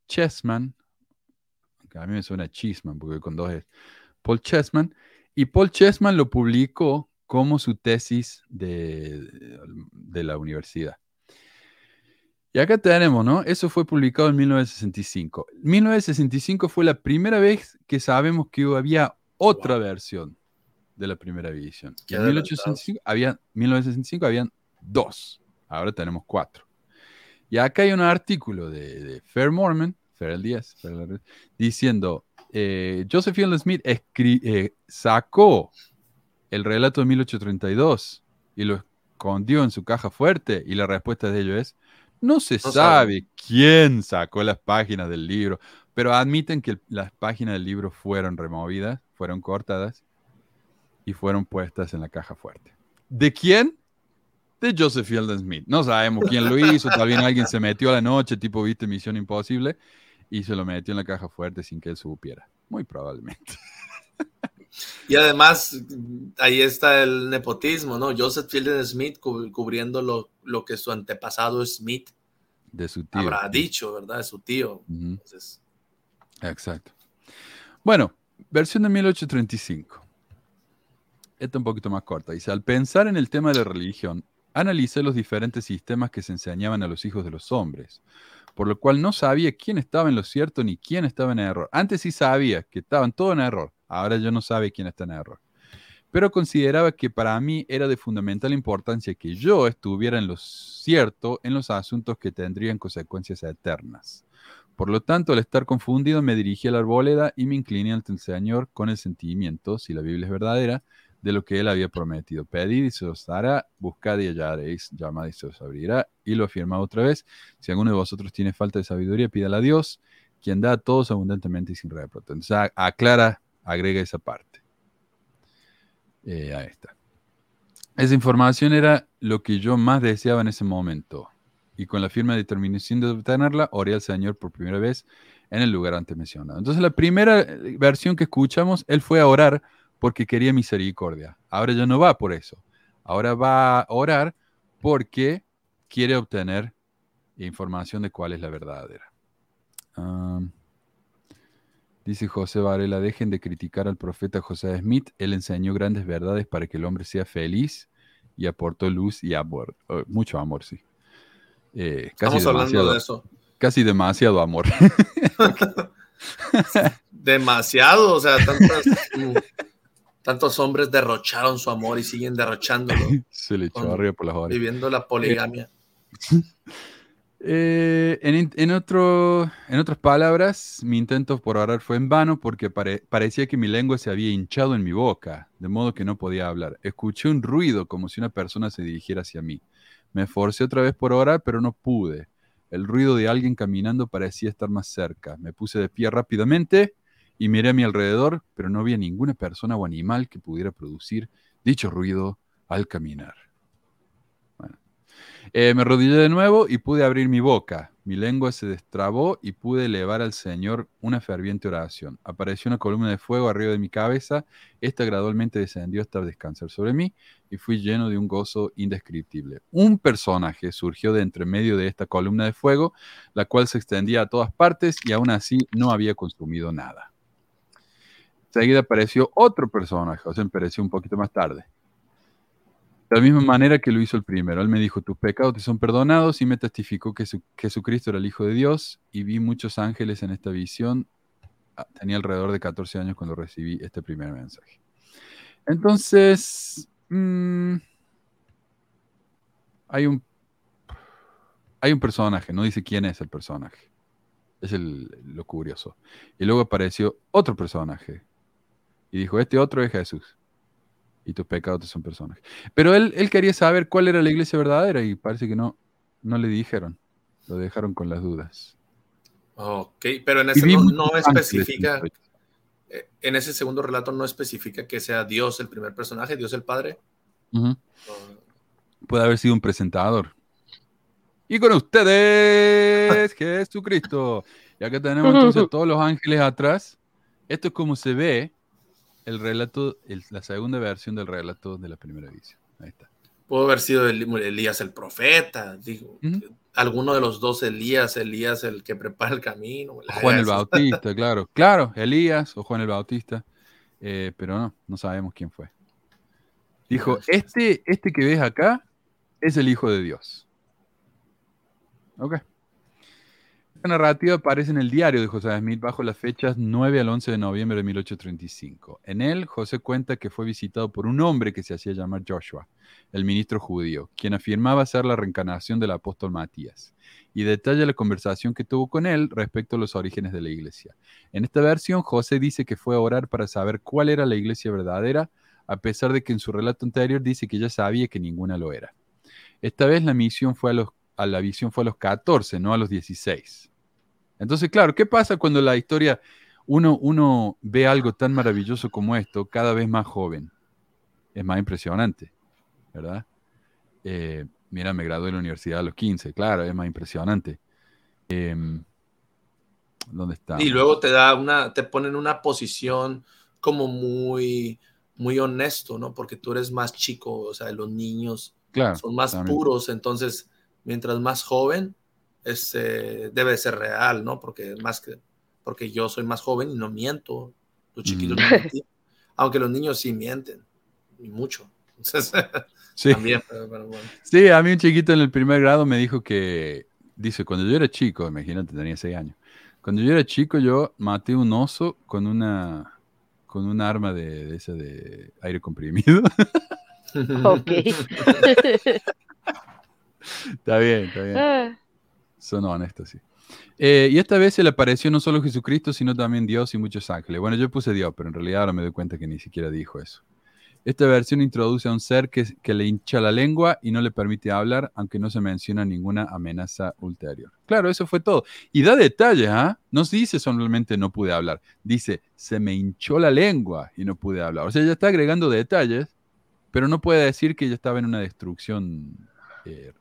Chessman, a mí me suena Chisman, porque con dos es Paul Chessman, y Paul Chessman lo publicó como su tesis de la universidad. Y acá tenemos, ¿no? Eso fue publicado en 1965. 1965 fue la primera vez que sabemos que había otra versión de la primera edición. Y en 1865 había, 1965 habían dos. Ahora tenemos cuatro. Y acá hay un artículo de, Fair Mormon, Fair Díaz, diciendo, eh, Joseph Smith eh, sacó el relato de 1832 y lo escondió en su caja fuerte y la respuesta de ello es, no se sabe, quién sacó las páginas del libro, pero admiten que las páginas del libro fueron removidas, fueron cortadas y fueron puestas en la caja fuerte. ¿De quién? De Joseph Fielding Smith. No sabemos quién lo hizo, también alguien se metió a la noche, tipo, viste, Misión Imposible, y se lo metió en la caja fuerte sin que él supiera. Muy probablemente. Y además, ahí está el nepotismo, ¿no? Joseph Fielding Smith cubriendo lo, que su antepasado Smith de su tío. habrá dicho, ¿verdad? De su tío. Exacto. Bueno, versión de 1835. Esta un poquito más corta. Dice, al pensar en el tema de la religión, analicé los diferentes sistemas que se enseñaban a los hijos de los hombres, por lo cual no sabía quién estaba en lo cierto ni quién estaba en error. Antes sí sabía que estaban todos en error, Ahora yo no sabe quién está en error. Pero consideraba que para mí era de fundamental importancia que yo estuviera en lo cierto en los asuntos que tendrían consecuencias eternas. Por lo tanto, al estar confundido, me dirigí a la arboleda y me incliné ante el Señor con el sentimiento, si la Biblia es verdadera, de lo que Él había prometido. Pedid y se os dará, buscad y hallaréis, llamad y se os abrirá. Y lo afirma otra vez, si alguno de vosotros tiene falta de sabiduría, pídala a Dios, quien da a todos abundantemente y sin reproche. Aclara agrega esa parte. Eh, ahí está. Esa información era lo que yo más deseaba en ese momento. Y con la firme determinación de obtenerla, oré al Señor por primera vez en el lugar antes mencionado. Entonces, la primera eh, versión que escuchamos, él fue a orar porque quería misericordia. Ahora ya no va por eso. Ahora va a orar porque quiere obtener información de cuál es la verdadera. Dice José Varela, dejen de criticar al profeta José Smith. Él enseñó grandes verdades para que el hombre sea feliz y aportó luz y amor. Oh, mucho amor, sí. Eh, Estamos hablando de eso. Casi demasiado amor. demasiado, o sea, tantos hombres derrocharon su amor y siguen derrochándolo. Se le echó arriba por las horas. Viviendo la poligamia. Eh, en, otro, en otras palabras, mi intento por orar fue en vano porque parecía que mi lengua se había hinchado en mi boca, de modo que no podía hablar. Escuché un ruido como si una persona se dirigiera hacia mí. Me esforcé otra vez por orar, pero no pude. El ruido de alguien caminando parecía estar más cerca. Me puse de pie rápidamente y miré a mi alrededor, pero no había ninguna persona o animal que pudiera producir dicho ruido al caminar. Eh, me arrodillé de nuevo y pude abrir mi boca. Mi lengua se destrabó y pude elevar al Señor una ferviente oración. Apareció una columna de fuego arriba de mi cabeza. Esta gradualmente descendió hasta descansar sobre mí y fui lleno de un gozo indescriptible. Un personaje surgió de entre medio de esta columna de fuego, la cual se extendía a todas partes y aún así no había consumido nada. Enseguida apareció otro personaje, o sea, apareció un poquito más tarde De la misma manera que lo hizo el primero. Él me dijo, tus pecados te son perdonados y me testificó que Jesucristo era el Hijo de Dios y vi muchos ángeles en esta visión. Ah, tenía alrededor de 14 años cuando recibí este primer mensaje. Entonces, mm, hay, un, hay un personaje, no dice quién es el personaje. Es lo curioso. Y luego apareció otro personaje. Y dijo, este otro es Jesús. Y tus pecados son personajes. Pero él, él quería saber cuál era la iglesia verdadera y parece que no, no le dijeron. Lo dejaron con las dudas. Ok, pero en ese no, especifica, eh, en ese segundo relato no especifica que sea Dios el primer personaje, Dios el Padre. Puede haber sido un presentador. Y con ustedes, Jesucristo. Ya que tenemos entonces todos los ángeles atrás, esto es como se ve el relato, la segunda versión del relato de la primera edición. Ahí está. Pudo haber sido Elías el profeta, digo. Alguno de los dos Elías, Elías el que prepara el camino. Juan el Bautista, claro. Claro, Elías o Juan el Bautista. Eh, pero no, no sabemos quién fue. Dijo, este, este que ves acá es el Hijo de Dios. Ok. Esta narrativa aparece en el diario de José Smith bajo las fechas 9 al 11 de noviembre de 1835. En él, José cuenta que fue visitado por un hombre que se hacía llamar Joshua, el ministro judío, quien afirmaba ser la reencarnación del apóstol Matías, y detalla la conversación que tuvo con él respecto a los orígenes de la iglesia. En esta versión, José dice que fue a orar para saber cuál era la iglesia verdadera, a pesar de que en su relato anterior dice que ya sabía que ninguna lo era. Esta vez la misión fue a los a la visión fue a los 14, no a los 16. Entonces, claro, ¿qué pasa cuando la historia, uno, uno ve algo tan maravilloso como esto cada vez más joven? Es más impresionante, ¿verdad? Eh, mira, me gradué en la universidad a los 15, claro, es más impresionante. Em, ¿Dónde está? Y luego te da una, te ponen una posición como muy, muy honesto, ¿no? Porque tú eres más chico, o sea, los niños son más puros, entonces mientras más joven, este, debe ser real, ¿no? Porque más que, porque yo soy más joven y no miento, los chiquitos no mienten, aunque los niños sí mienten, y mucho. sí. sí, a mí un chiquito en el primer grado me dijo que, dice, cuando yo era chico, imagínate, tenía seis años, cuando yo era chico yo maté un oso con una, con un arma de, de esa de aire comprimido. ok. está bien, está bien. Ah. Son honestos, sí. Eh, y esta vez se le apareció no solo Jesucristo, sino también Dios y muchos ángeles. Bueno, yo puse Dios, pero en realidad ahora me doy cuenta que ni siquiera dijo eso. Esta versión introduce a un ser que, le hincha la lengua y no le permite hablar, aunque no se menciona ninguna amenaza ulterior. Claro, eso fue todo. Y da detalles, ¿ah? No se dice solamente no pude hablar, dice se me hinchó la lengua y no pude hablar. O sea, ya está agregando detalles, pero no puede decir que ya estaba en una destrucción eh,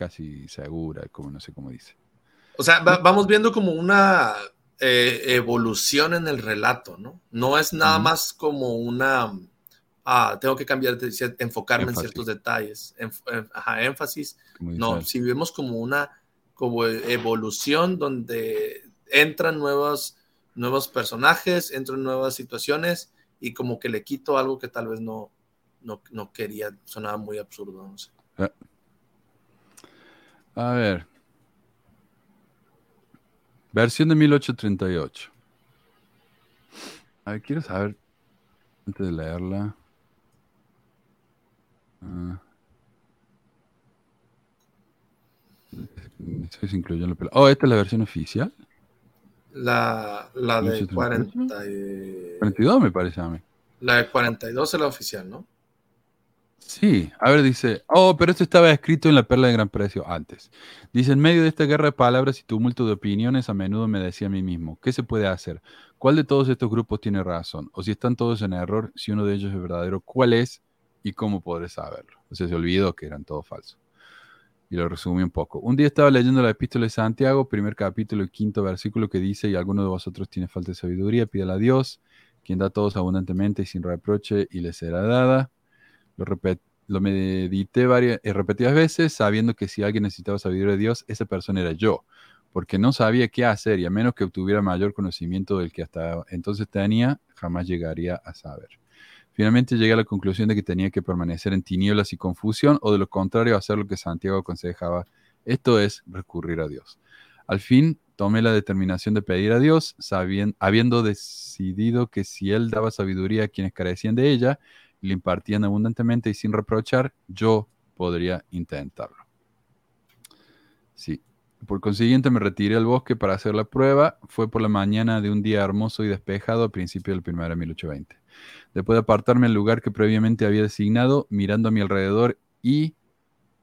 casi segura, como no sé cómo dice. O sea, vamos viendo como una eh, evolución en el relato, ¿no? No es nada más como una, ah, tengo que cambiar, de, enfocarme en ciertos detalles, ajá, énfasis. No, si vemos como una como evolución donde entran nuevos, nuevos personajes, entran nuevas situaciones y como que le quito algo que tal vez no, no, no quería, sonaba muy absurdo, no sé. A ver. Versión de 1838. A ver, quiero saber, antes de leerla. Ah. Se incluyó en la Oh, ¿esta es la versión oficial? La, la de 40 42 me parece a mí. La de 42 es la oficial, ¿no? Sí, a ver, dice, oh, pero esto estaba escrito en la perla de gran precio antes. Dice, en medio de esta guerra de palabras y tumulto de opiniones, a menudo me decía a mí mismo, ¿qué se puede hacer? ¿Cuál de todos estos grupos tiene razón? O si están todos en error, si uno de ellos es verdadero, ¿cuál es y cómo podré saberlo? O sea, se olvidó que eran todos falsos. Y lo resumí un poco. Un día estaba leyendo la epístola de Santiago, primer capítulo y quinto versículo que dice, y alguno de vosotros tiene falta de sabiduría, pídala a Dios, quien da a todos abundantemente y sin reproche, y le será dada lo, lo medité varias, eh, repetidas veces sabiendo que si alguien necesitaba sabiduría de Dios, esa persona era yo, porque no sabía qué hacer y a menos que obtuviera mayor conocimiento del que hasta entonces tenía, jamás llegaría a saber. Finalmente llegué a la conclusión de que tenía que permanecer en tinieblas y confusión, o de lo contrario, hacer lo que Santiago aconsejaba, esto es recurrir a Dios. Al fin tomé la determinación de pedir a Dios, sabiendo, habiendo decidido que si Él daba sabiduría a quienes carecían de ella, le impartían abundantemente y sin reprochar, yo podría intentarlo. Sí. Por consiguiente me retiré al bosque para hacer la prueba. Fue por la mañana de un día hermoso y despejado a principio del primero de 1820. Después de apartarme al lugar que previamente había designado, mirando a mi alrededor y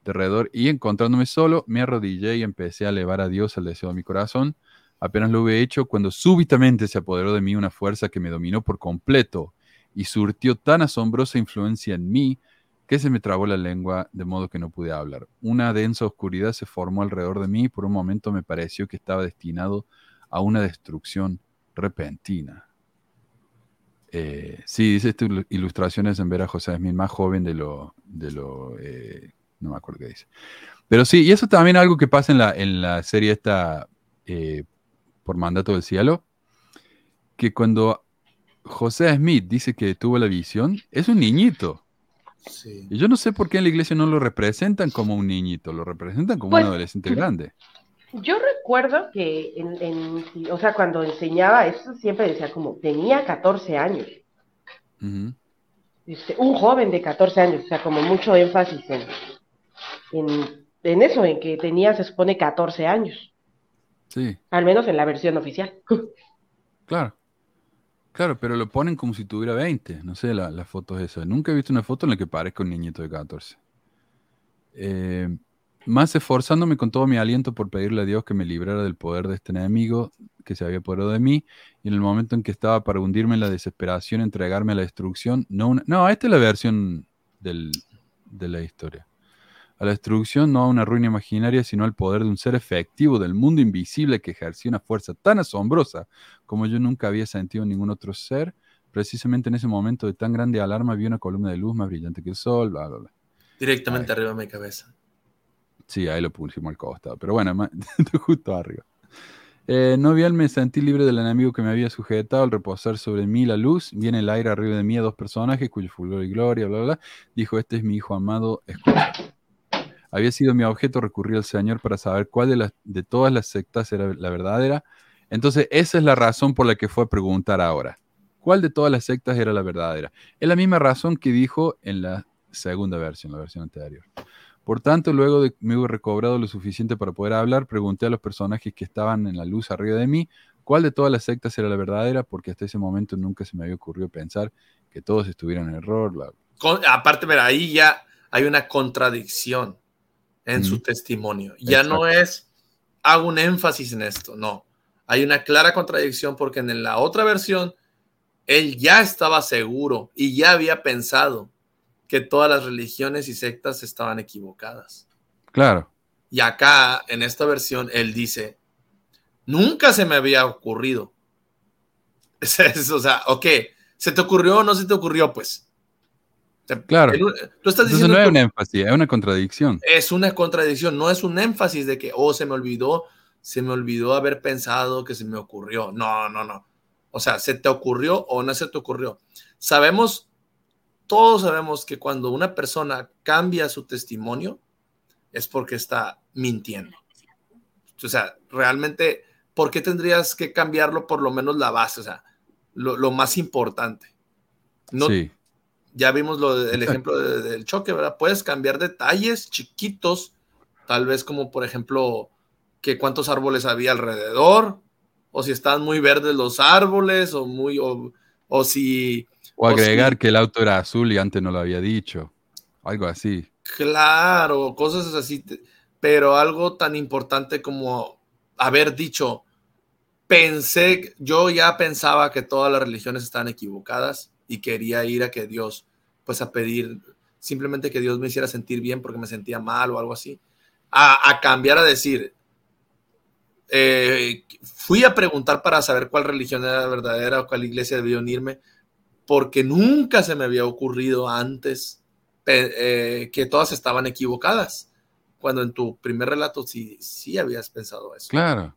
de alrededor y encontrándome solo, me arrodillé y empecé a elevar a Dios el deseo de mi corazón. Apenas lo hube hecho cuando súbitamente se apoderó de mí una fuerza que me dominó por completo y surtió tan asombrosa influencia en mí que se me trabó la lengua de modo que no pude hablar. Una densa oscuridad se formó alrededor de mí y por un momento me pareció que estaba destinado a una destrucción repentina. Eh, sí, dice estas ilustraciones en ver a José Smith más joven de lo, de lo eh, no me acuerdo qué dice. Pero sí, y eso también es algo que pasa en la, en la serie esta eh, por mandato del cielo, que cuando José Smith dice que tuvo la visión, es un niñito. Y yo no sé por qué en la iglesia no lo representan como un niñito, lo representan como un pues, adolescente grande. Yo recuerdo que, en, o sea, cuando enseñaba eso, siempre decía como, tenía 14 años. Este, un joven de 14 años, o sea, como mucho énfasis en, en, eso, en que tenía, se supone, 14 años. Sí. Al menos en la versión oficial. Claro. Claro, pero lo ponen como si tuviera 20. No sé, las la fotos esas. Nunca he visto una foto en la que parezca un niñito de 14. Eh, más esforzándome con todo mi aliento por pedirle a Dios que me librara del poder de este enemigo que se había apoderado de mí, y en el momento en que estaba para hundirme en la desesperación, entregarme a la destrucción, no, no, esta es la versión del, de la historia. A la destrucción no a una ruina imaginaria, sino al poder de un ser efectivo del mundo invisible que ejercía una fuerza tan asombrosa como yo nunca había sentido en ningún otro ser. Precisamente en ese momento de tan grande alarma vi una columna de luz más brillante que el sol, bla, bla, bla. Directamente arriba de mi cabeza. Sí, ahí lo pusimos al costado. Pero bueno, justo arriba. Eh, no bien me sentí libre del enemigo que me había sujetado al reposar sobre mí la luz. Viene el aire arriba de mí a dos personajes cuyo fulgor y gloria, bla, bla, bla. Dijo, este es mi hijo amado, escucha. Había sido mi objeto recurrir al Señor para saber cuál de, las, de todas las sectas era la verdadera. Entonces, esa es la razón por la que fue a preguntar ahora. ¿Cuál de todas las sectas era la verdadera? Es la misma razón que dijo en la segunda versión, la versión anterior. Por tanto, luego de que me hubo recobrado lo suficiente para poder hablar, pregunté a los personajes que estaban en la luz arriba de mí cuál de todas las sectas era la verdadera, porque hasta ese momento nunca se me había ocurrido pensar que todos estuvieran en error. aparte, mira, ahí ya hay una contradicción en su testimonio. Ya no es, hago un énfasis en esto, no. Hay una clara contradicción porque en la otra versión, él ya estaba seguro y ya había pensado que todas las religiones y sectas estaban equivocadas. Claro. Y acá, en esta versión, él dice, nunca se me había ocurrido. o sea, ok, ¿se te ocurrió o no se te ocurrió? Pues Claro. tú estás diciendo no es un énfasis, es una contradicción. Es una contradicción, no es un énfasis de que, oh, se me olvidó, se me olvidó haber pensado que se me ocurrió. No, no, no. O sea, ¿se te ocurrió o no se te ocurrió? Sabemos, todos sabemos que cuando una persona cambia su testimonio es porque está mintiendo. O sea, realmente, ¿por qué tendrías que cambiarlo por lo menos la base? O sea, lo, más importante. No, sí ya vimos lo, el ejemplo del choque, ¿verdad? Puedes cambiar detalles chiquitos, tal vez como por ejemplo que cuántos árboles había alrededor, o si están muy verdes los árboles, o muy, o, si... O agregar que el auto era azul y antes no lo había dicho, algo así. Claro, cosas así, pero algo tan importante como haber dicho, pensé, yo ya pensaba que todas las religiones estaban equivocadas y quería ir a que Dios, pues a pedir simplemente que Dios me hiciera sentir bien porque me sentía mal o algo así, a, cambiar a decir, eh, fui a preguntar para saber cuál religión era verdadera o cuál iglesia debía unirme, porque nunca se me había ocurrido antes eh, que todas estaban equivocadas, cuando en tu primer relato sí, sí habías pensado eso. Claro,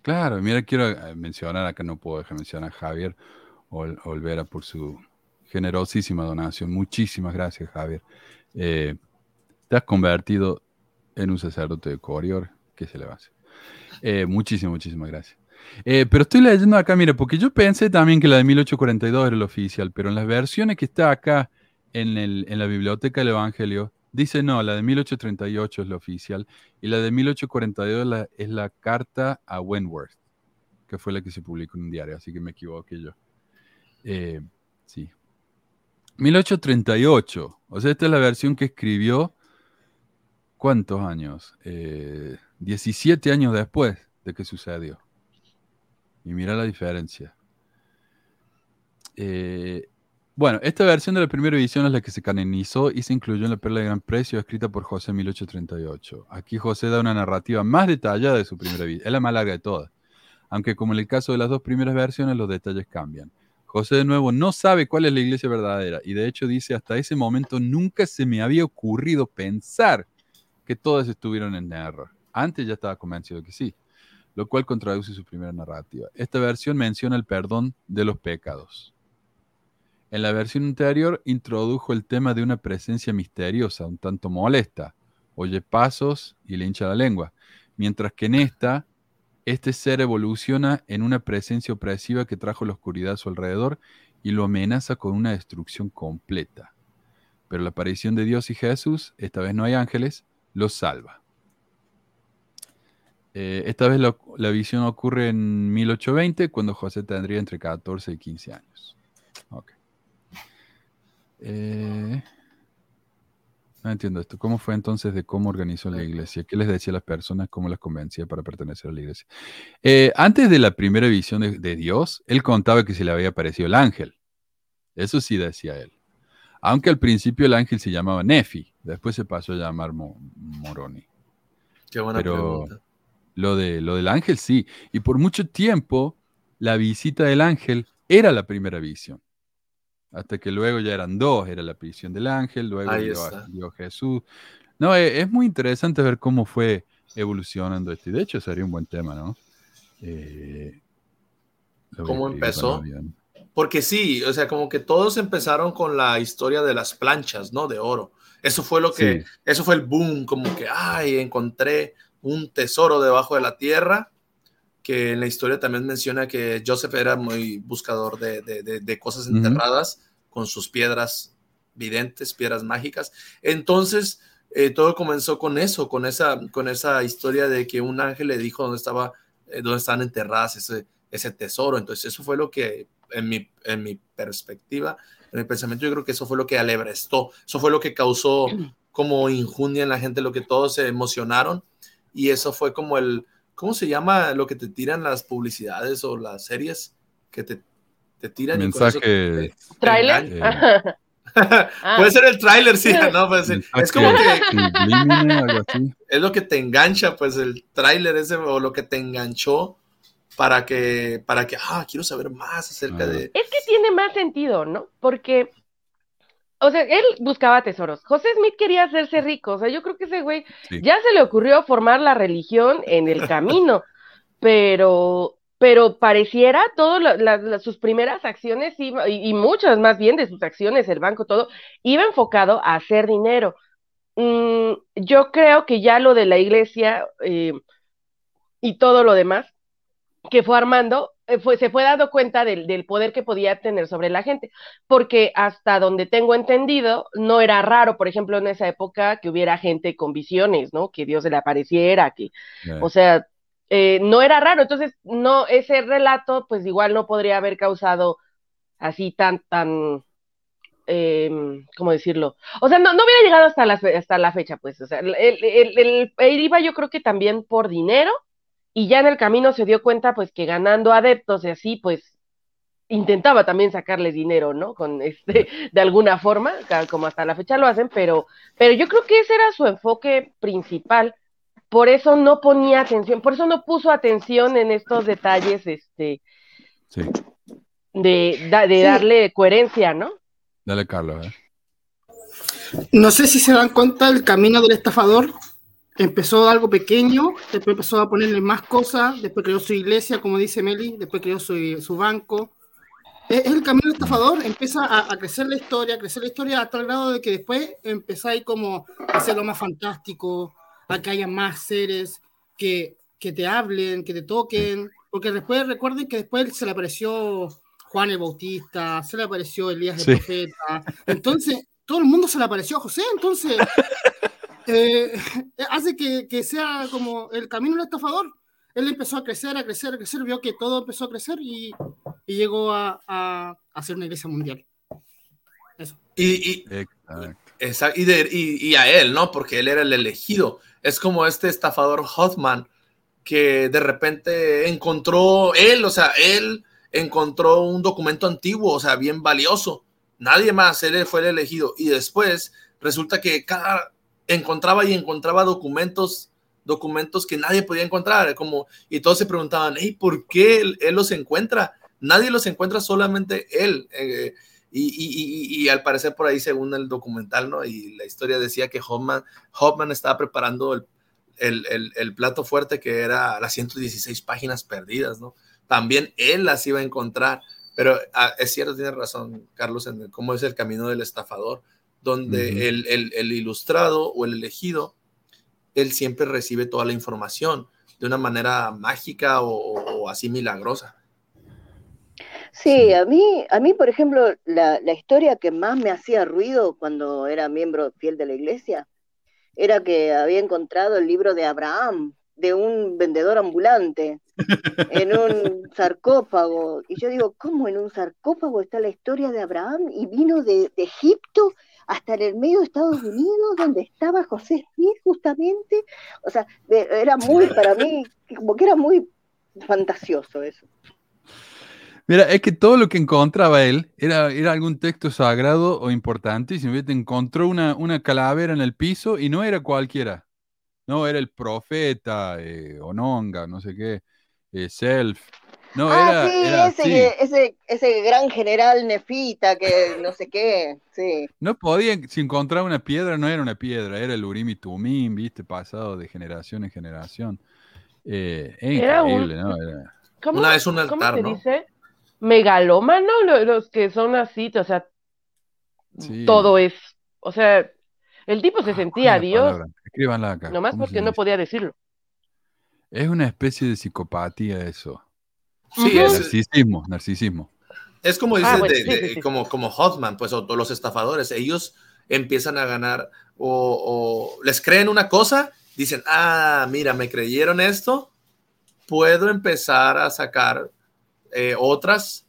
claro, mira, quiero eh, mencionar, acá no puedo dejar mencionar a Javier, Olvera por su generosísima donación. Muchísimas gracias, Javier. Eh, te has convertido en un sacerdote de Corior. ¿Qué se le va a hacer? Eh, muchísimas, muchísimas gracias. Eh, pero estoy leyendo acá, mire, porque yo pensé también que la de 1842 era la oficial, pero en las versiones que está acá en, en la biblioteca del Evangelio, dice no, la de 1838 es la oficial y la de 1842 es la carta a Wentworth, que fue la que se publicó en un diario, así que me equivoqué yo. Sí. 1838, o sea, esta es la versión que escribió, ¿cuántos años? 17 años después de que sucedió. Y mira la diferencia. Eh, bueno, esta versión de la primera edición es la que se canonizó y se incluyó en la Perla de Gran Precio, escrita por José en 1838. Aquí José da una narrativa más detallada de su primera vida. Es la más larga de todas. Aunque como en el caso de las dos primeras versiones, los detalles cambian. José de nuevo no sabe cuál es la iglesia verdadera y de hecho dice, hasta ese momento nunca se me había ocurrido pensar que todas estuvieron en error. Antes ya estaba convencido que sí lo cual contraduce su primera narrativa. Esta versión menciona el perdón de los pecados. En la versión anterior introdujo el tema de una presencia misteriosa, un tanto molesta, oye pasos y le hincha la lengua, mientras que en esta, este ser evoluciona en una presencia opresiva que trajo la oscuridad a su alrededor y lo amenaza con una destrucción completa. Pero la aparición de Dios y Jesús, esta vez no hay ángeles, los salva. Eh, esta vez la visión ocurre en 1820, cuando José tendría entre 14 y 15 años. Eh, no entiendo esto. ¿Cómo fue entonces de cómo organizó la iglesia? ¿Qué les decía a las personas? ¿Cómo las convencía para pertenecer a la iglesia? Eh, antes de la primera visión de, Dios, él contaba que se le había aparecido el ángel. Eso sí decía él. Aunque al principio el ángel se llamaba Nefi, después se pasó a llamar Moroni. Qué buena pregunta. Lo, de, lo del ángel sí. Y por mucho tiempo la visita del ángel era la primera visión. Hasta que luego ya eran dos, era la visión del ángel, luego dio, Jesús. No, e, es, muy interesante ver cómo fue evolucionando esto. Y de hecho sería un buen tema, ¿no? Eh, ¿Cómo empezó? Porque sí, o sea, como que todos empezaron con la historia de las planchas, ¿no? De oro. Eso fue lo que, eso fue el boom, como que, ay, encontré un tesoro debajo de la tierra, que en la historia también menciona que Joseph era muy buscador de, cosas enterradas con sus piedras videntes, piedras mágicas. Entonces, eh, todo comenzó con eso, con esa, con esa historia de que un ángel le dijo dónde, estaba, eh, dónde estaban enterradas ese, ese tesoro. Entonces, eso fue lo que, en mi, en mi perspectiva, en mi pensamiento, yo creo que eso fue lo que alebrestó, eso fue lo que causó como injundia en la gente, lo que todos se emocionaron y eso fue como el, ¿cómo se llama lo que te tiran las publicidades o las series que te, te tiran? Mensaje. ¿Trailer? puede ser el tráiler, sí, no, puede ser. Es como que es lo que te engancha, pues el tráiler ese o lo que te enganchó para que, para que, ah, quiero saber más acerca de. Es que tiene más sentido, ¿no? Porque o sea, él buscaba tesoros. José Smith quería hacerse rico. O sea, yo creo que ese güey ya se le ocurrió formar la religión en el camino, pero, pero pareciera todas sus primeras acciones y, muchas más bien de sus acciones, el banco, todo, iba enfocado a hacer dinero. Mm, yo creo que ya lo de la iglesia eh, y todo lo demás que fue armando eh, se fue dando cuenta del, poder que podía tener sobre la gente, porque hasta donde tengo entendido, no era raro, por ejemplo, en esa época que hubiera gente con visiones, ¿no? Que Dios se le apareciera, que, o sea, eh, no era raro, entonces, no, ese relato, pues igual no podría haber causado así tan, tan, em, ¿cómo decirlo? O sea, no, no hubiera llegado hasta la, hasta la fecha, pues, o sea, el, el, el, iba yo creo que también por dinero, y ya en el camino se dio cuenta pues que ganando adeptos y así pues intentaba también sacarles dinero, ¿no? Con este, de alguna forma, como hasta la fecha lo hacen, pero, pero yo creo que ese era su enfoque principal. Por eso no ponía atención, por eso no puso atención en estos detalles, este, de, de darle coherencia, ¿no? Dale, Carlos. ¿eh? No sé si se dan cuenta el camino del estafador empezó algo pequeño, después empezó a ponerle más cosas, después creó su iglesia, como dice Meli, después creó su, su banco, es el camino estafador, empieza a, crecer la historia, a crecer la historia a tal grado de que después empezáis como a hacerlo más fantástico, a que haya más seres que, que te hablen, que te toquen, porque después recuerden que después se le apareció Juan el Bautista, se le apareció Elías el Profeta, entonces todo el mundo se le apareció a José, entonces eh, hace que, que sea como el camino del estafador, él empezó a crecer, a crecer, a crecer, vio que todo empezó a crecer y, llegó a, a, ser una iglesia mundial. Eso. Y, y, a él, ¿no? Porque él era el elegido. Es como este estafador Hoffman que de repente encontró él, o sea, él encontró un documento antiguo, o sea, bien valioso. Nadie más, él fue el elegido. Y después resulta que cada encontraba y encontraba documentos documentos que nadie podía encontrar, como, y todos se preguntaban, hey, ¿por qué él, los encuentra? Nadie los encuentra, solamente él. Eh, y, al parecer por ahí, según el documental, ¿no? Y la historia decía que Hoffman, Hoffman estaba preparando el, el, plato fuerte que era las 116 páginas perdidas, ¿no? También él las iba a encontrar. Pero ah, es cierto, tiene razón, Carlos, en cómo es el camino del estafador, donde el, el, ilustrado o el elegido él siempre recibe toda la información de una manera mágica o, así milagrosa. Sí, a mí, a mí, por ejemplo, la, historia que más me hacía ruido cuando era miembro fiel de la iglesia era que había encontrado el libro de Abraham, de un vendedor ambulante, en un sarcófago. Y yo digo, ¿cómo en un sarcófago está la historia de Abraham? Y vino de, de Egipto hasta en el medio de Estados Unidos, donde estaba José Smith justamente. O sea, era muy, para mí, como que era muy fantasioso eso. Mira, es que todo lo que encontraba él era, era algún texto sagrado o importante, y si te encontró una, una calavera en el piso y no era cualquiera. No, era el profeta, eh, Ononga, no sé qué, eh, Self, no, ah, era, sí, ese, Ese, gran general Nefita que no sé qué, sí. No podían, si encontraba una piedra, no era una piedra, era el Urim y Tumim, viste, pasado de generación en generación. Eh, era increíble, ¿no? ¿Cómo, una vez un altar, ¿cómo se dice? Megalómano, los, que son así, o sea, todo es, o sea, el tipo se ah, sentía Dios. Escríbanla acá. Nomás porque no podía decirlo. Es una especie de psicopatía eso. Sí, es, narcisismo, narcisismo. Es como ah, dices, como, como Hoffman, pues, o los estafadores, ellos empiezan a ganar o, les creen una cosa, dicen, ah, mira, me creyeron esto, puedo empezar a sacar eh, otras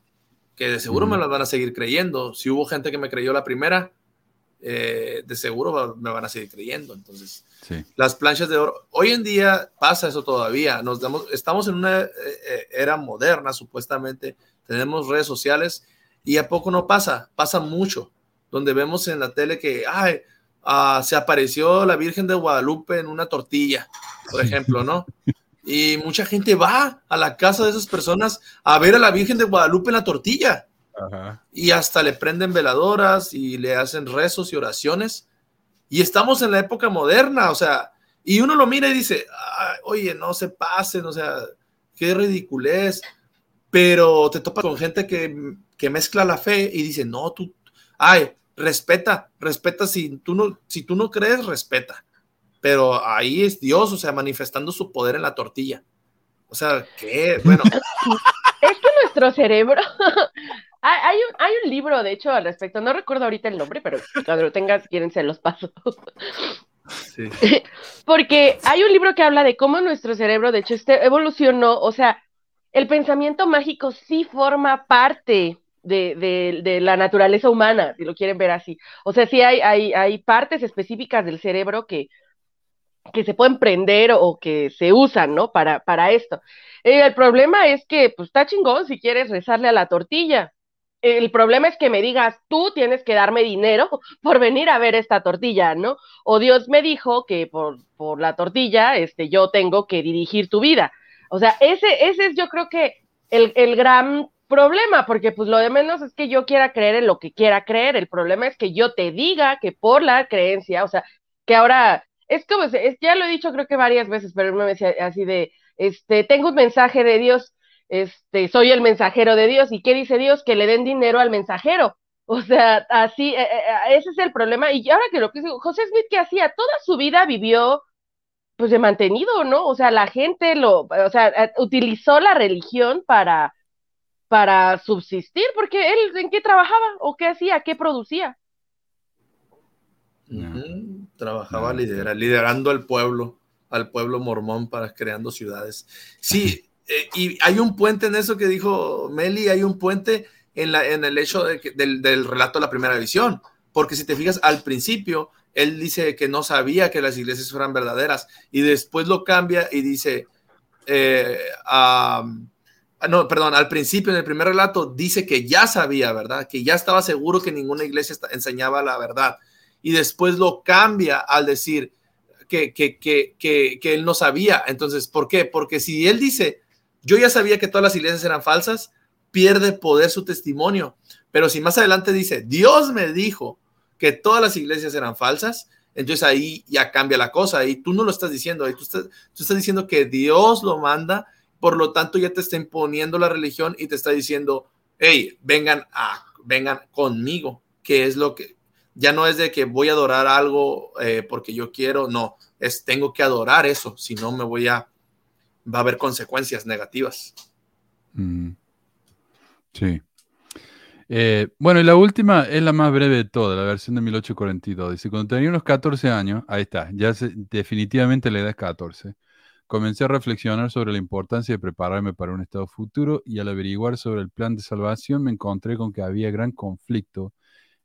que de seguro me las van a seguir creyendo. Si hubo gente que me creyó la primera, eh, de seguro me van a seguir creyendo. Entonces, las planchas de oro, hoy en día pasa eso todavía. Nos damos, estamos en una eh, eh, era moderna, supuestamente. Tenemos redes sociales y a poco no pasa, pasa mucho. Donde vemos en la tele que, ay, ah, se apareció la Virgen de Guadalupe en una tortilla, por ejemplo, ¿no? Y mucha gente va a la casa de esas personas a ver a la Virgen de Guadalupe en la tortilla. Y hasta le prenden veladoras y le hacen rezos y oraciones. Y estamos en la época moderna, o sea, y uno lo mira y dice, oye, no se pasen, o sea, qué ridiculez. Pero te topas con gente que, que mezcla la fe y dice, no, tú, ay, respeta, respeta si tú no, si tú no crees, respeta. Pero ahí es Dios, o sea, manifestando su poder en la tortilla. O sea, que, bueno. Es que nuestro cerebro hay, un, hay un libro, de hecho, al respecto. No recuerdo ahorita el nombre, pero cuando lo tengas, quieren se los paso. Sí. Porque hay un libro que habla de cómo nuestro cerebro, de hecho, este evolucionó. O sea, el pensamiento mágico sí forma parte de, de, la naturaleza humana, si lo quieren ver así. O sea, sí hay, hay, hay partes específicas del cerebro que, que se pueden prender o que se usan, ¿no? Para, para esto. Eh, el problema es que, pues, está chingón si quieres rezarle a la tortilla, el problema es que me digas, tú tienes que darme dinero por venir a ver esta tortilla, ¿no? O Dios me dijo que por, por la tortilla, este, yo tengo que dirigir tu vida. O sea, ese, ese es yo creo que el, el gran problema, porque pues lo de menos es que yo quiera creer en lo que quiera creer. El problema es que yo te diga que por la creencia, o sea, que ahora, es como, es, ya lo he dicho creo que varias veces, pero me decía así de, este, tengo un mensaje de Dios este, soy el mensajero de Dios. ¿Y qué dice Dios? Que le den dinero al mensajero. O sea, así, eh, eh, ese es el problema. Y ahora que lo que dice José Smith, ¿qué hacía? Toda su vida vivió, pues, de mantenido, ¿no? O sea, la gente lo, o sea, eh, utilizó la religión para, para subsistir, porque él, ¿en qué trabajaba? ¿O qué hacía? ¿Qué producía? Trabajaba liderando al pueblo, al pueblo mormón para creando ciudades. Sí, y hay un puente en eso que dijo Meli, hay un puente en, la, en el hecho del, relato de la primera visión. Porque si te fijas, al principio, él dice que no sabía que las iglesias fueran verdaderas y después lo cambia y dice, eh, no, perdón, al principio, en el primer relato, dice que ya sabía, ¿verdad? Que ya estaba seguro que ninguna iglesia enseñaba la verdad. Y después lo cambia al decir que, que, que, que él no sabía. Entonces, ¿por qué? Porque si él dice, yo ya sabía que todas las iglesias eran falsas, pierde poder su testimonio. Pero si más adelante dice, Dios me dijo que todas las iglesias eran falsas, entonces ahí ya cambia la cosa. Y tú no lo estás diciendo, ahí tú estás, diciendo que Dios lo manda, por lo tanto ya te está imponiendo la religión y te está diciendo, hey, vengan, a, vengan conmigo, que es lo que, ya no es de que voy a adorar algo eh, porque yo quiero, no, es tengo que adorar eso, si no me voy a, va a haber consecuencias negativas. Mm. Sí. Eh, bueno, y la última es la más breve de todas, la versión de 1842. Dice, cuando tenía unos 14 años, ahí está, ya definitivamente la edad es 14, comencé a reflexionar sobre la importancia de prepararme para un estado futuro y al averiguar sobre el plan de salvación me encontré con que había gran conflicto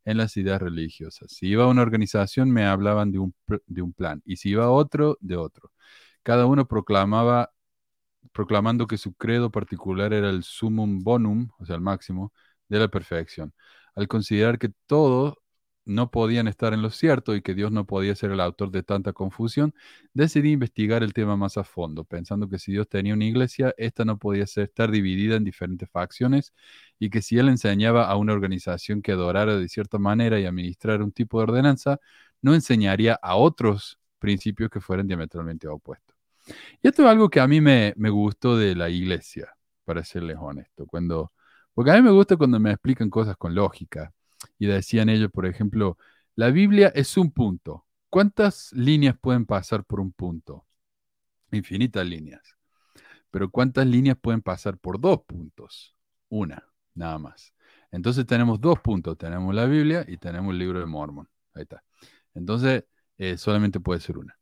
en las ideas religiosas. Si iba a una organización me hablaban de un, de un plan y si iba a otro, de otro. Cada uno proclamaba proclamando que su credo particular era el sumum bonum, o sea, el máximo, de la perfección. Al considerar que todos no podían estar en lo cierto y que Dios no podía ser el autor de tanta confusión, decidí investigar el tema más a fondo, pensando que si Dios tenía una iglesia, esta no podía ser, estar dividida en diferentes facciones y que si Él enseñaba a una organización que adorara de cierta manera y administrara un tipo de ordenanza, no enseñaría a otros principios que fueran diametralmente opuestos. Y esto es algo que a mí me, gustó de la iglesia, para serles honesto. Cuando, porque a mí me gusta cuando me explican cosas con lógica. Y decían ellos, por ejemplo, la Biblia es un punto. ¿Cuántas líneas pueden pasar por un punto? Infinitas líneas. Pero ¿cuántas líneas pueden pasar por dos puntos? Una, nada más. Entonces tenemos dos puntos. Tenemos la Biblia y tenemos el libro de Mormon. Ahí está. Entonces, eh, solamente puede ser una.